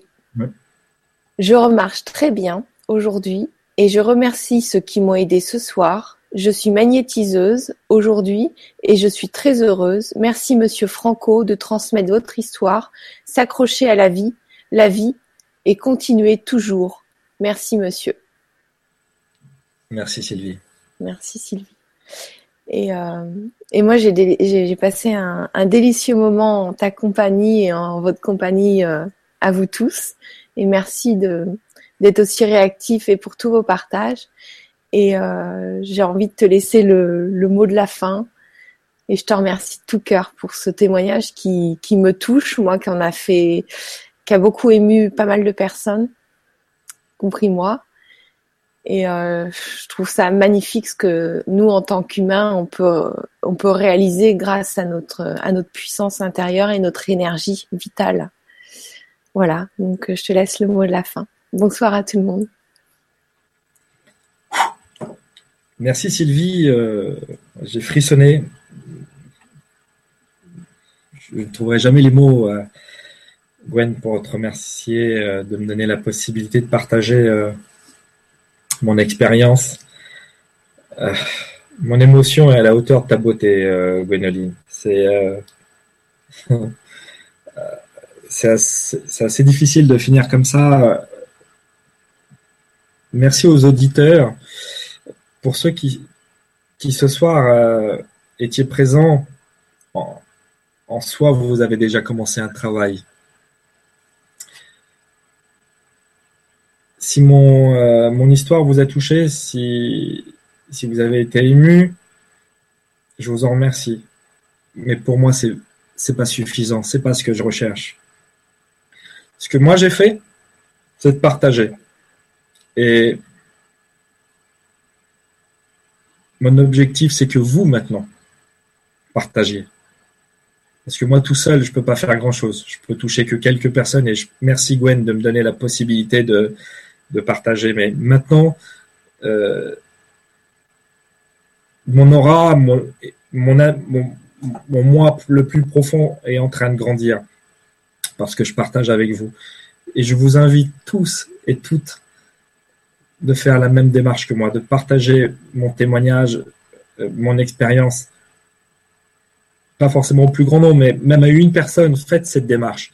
Je remarche très bien aujourd'hui et je remercie ceux qui m'ont aidé ce soir je suis magnétiseuse aujourd'hui et je suis très heureuse. Merci Monsieur Franco de transmettre votre histoire, s'accrocher à la vie, la vie et continuer toujours. Merci Monsieur. Merci Sylvie. Merci Sylvie. Et, euh, et moi j'ai passé un, délicieux moment en ta compagnie et en votre compagnie euh, à vous tous. Et merci d'être aussi réactif et pour tous vos partages. Et euh, j'ai envie de te laisser le, le, mot de la fin. Et je te remercie de tout cœur pour ce témoignage qui, qui me touche, moi, qui en a fait, qui a beaucoup ému pas mal de personnes, compris moi. Et euh, je trouve ça magnifique ce que nous, en tant qu'humains, on peut, on peut réaliser grâce à notre, à notre puissance intérieure et notre énergie vitale. Voilà, donc je te laisse le mot de la fin. Bonsoir à tout le monde. Merci Sylvie, euh, j'ai frissonné. Je ne trouverai jamais les mots, euh, Gwen, pour te remercier euh, de me donner la possibilité de partager mon expérience. mon émotion est à la hauteur de ta beauté, Gwenoline. *laughs* C'est assez, difficile de finir comme ça. Merci aux auditeurs pour ceux qui, qui ce soir euh, étiez présents, en, soi, vous avez déjà commencé un travail. Si mon, euh, mon histoire vous a touché, si, si vous avez été ému, je vous en remercie. mais pour moi, c'est c'est pas suffisant, c'est pas ce que je recherche. Ce que moi j'ai fait, c'est de partager. Et mon objectif, c'est que vous maintenant partagiez. Parce que moi tout seul, je peux pas faire grand chose. Je peux toucher que quelques personnes et je, merci Gwen de me donner la possibilité de, de partager. Mais maintenant, euh, mon aura, mon, mon, mon moi le plus profond est en train de grandir parce que je partage avec vous. Et je vous invite tous et toutes de faire la même démarche que moi, de partager mon témoignage, euh, mon expérience. Pas forcément au plus grand nombre, mais même à une personne, faites cette démarche.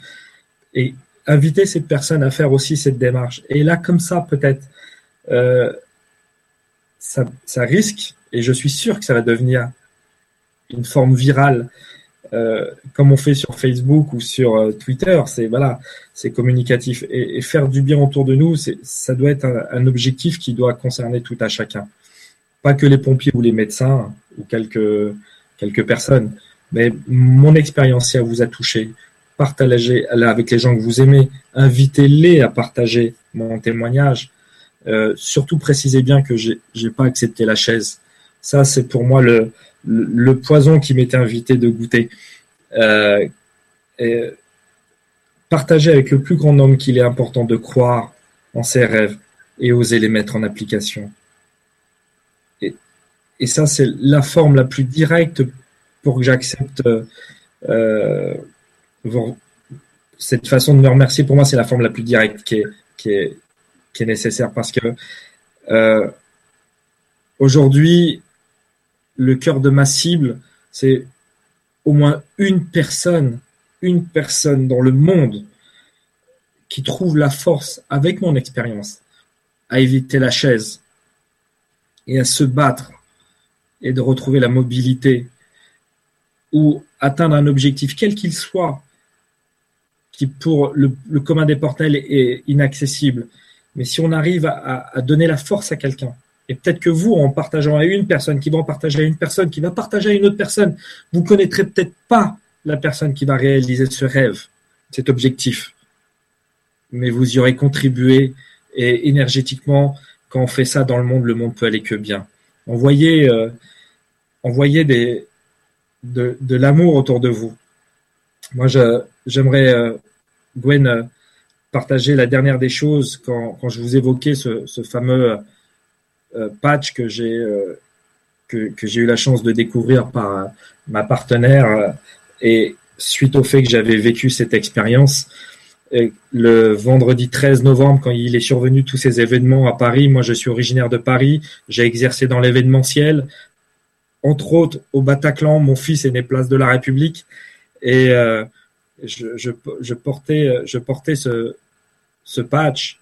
Et invitez cette personne à faire aussi cette démarche. Et là, comme ça, peut-être, euh, ça, ça risque, et je suis sûr que ça va devenir une forme virale, euh, comme on fait sur Facebook ou sur euh, Twitter. C'est voilà, c'est communicatif et, faire du bien autour de nous, ça doit être un, objectif qui doit concerner tout à chacun, pas que les pompiers ou les médecins ou quelques personnes. Mais mon expérience, si elle vous a touché, partagez avec les gens que vous aimez, invitez-les à partager mon témoignage. Euh, surtout précisez bien que j'ai pas accepté la chaise. Ça, c'est pour moi le, poison qui m'était invité de goûter. Euh, partager avec le plus grand nombre qu'il est important de croire en ses rêves et oser les mettre en application. Et, ça, c'est la forme la plus directe pour que j'accepte euh, cette façon de me remercier. Pour moi, c'est la forme la plus directe qui est, nécessaire parce que euh, aujourd'hui, le cœur de ma cible, c'est au moins une personne, une personne dans le monde qui trouve la force, avec mon expérience, à éviter la chaise et à se battre et de retrouver la mobilité ou atteindre un objectif, quel qu'il soit, qui pour le, commun des portels est inaccessible. Mais si on arrive à donner la force à quelqu'un, et peut-être que vous, en partageant à une personne, qui va en partager à une personne, qui va partager à une autre personne, vous connaîtrez peut-être pas la personne qui va réaliser ce rêve, cet objectif. Mais vous y aurez contribué et énergétiquement, quand on fait ça dans le monde, le monde peut aller que bien. Envoyez, euh, envoyez de, l'amour autour de vous. Moi, j'aimerais, euh, Gwen, euh, partager la dernière des choses quand, je vous évoquais ce, ce fameux euh, patch que j'ai euh, que, que j'ai eu la chance de découvrir par euh, ma partenaire et suite au fait que j'avais vécu cette expérience, le vendredi 13 novembre, quand il est survenu tous ces événements à Paris, moi je suis originaire de Paris, j'ai exercé dans l'événementiel, entre autres au Bataclan, mon fils est né place de la République et je, je, je, portais, je portais ce, ce patch.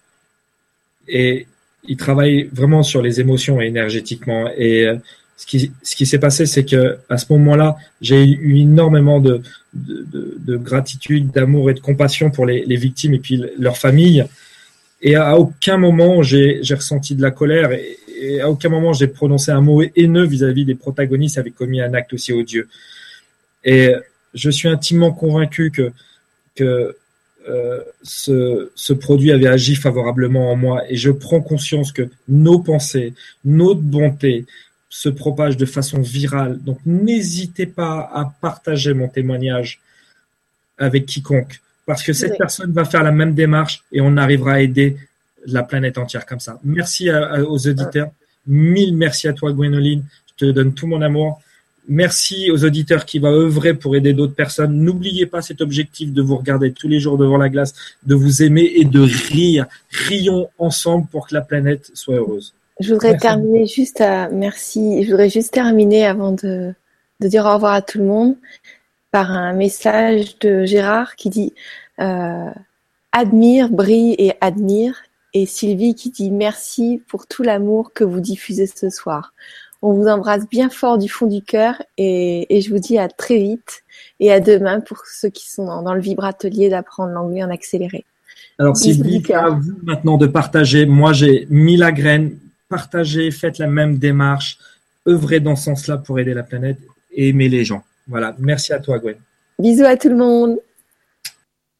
Et il travaille vraiment sur les émotions énergétiquement. Et euh, ce qui, ce qui s'est passé, c'est que à ce moment-là, j'ai eu énormément de, de, de, gratitude, d'amour et de compassion pour les, victimes et puis leurs familles. Et à aucun moment j'ai ressenti de la colère et, à aucun moment j'ai prononcé un mot haineux vis-à-vis des protagonistes qui avaient commis un acte aussi odieux. Et je suis intimement convaincu que que euh, ce, ce, produit avait agi favorablement en moi et je prends conscience que nos pensées, notre bonté se propagent de façon virale. Donc n'hésitez pas à partager mon témoignage avec quiconque parce que cette personne va faire la même démarche et on arrivera à aider la planète entière comme ça. Merci aux auditeurs. Mille merci à toi, Gwénoline. Je te donne tout mon amour. Merci aux auditeurs qui vont œuvrer pour aider d'autres personnes. N'oubliez pas cet objectif de vous regarder tous les jours devant la glace, de vous aimer et de rire. Rions ensemble pour que la planète soit heureuse. Je voudrais terminer juste à merci. Je voudrais juste terminer avant de, de dire au revoir à tout le monde par un message de Gérard qui dit euh, admire, brille et admire et Sylvie qui dit merci pour tout l'amour que vous diffusez ce soir. On vous embrasse bien fort du fond du cœur et, je vous dis à très vite et à demain pour ceux qui sont dans, le vibratelier d'apprendre l'anglais en accéléré. Alors Sylvie, à vous maintenant de partager. Moi, j'ai mis la graine. Partagez, faites la même démarche, œuvrez dans ce sens-là pour aider la planète et aimer les gens. Voilà, merci à toi Gwen. Bisous à tout le monde.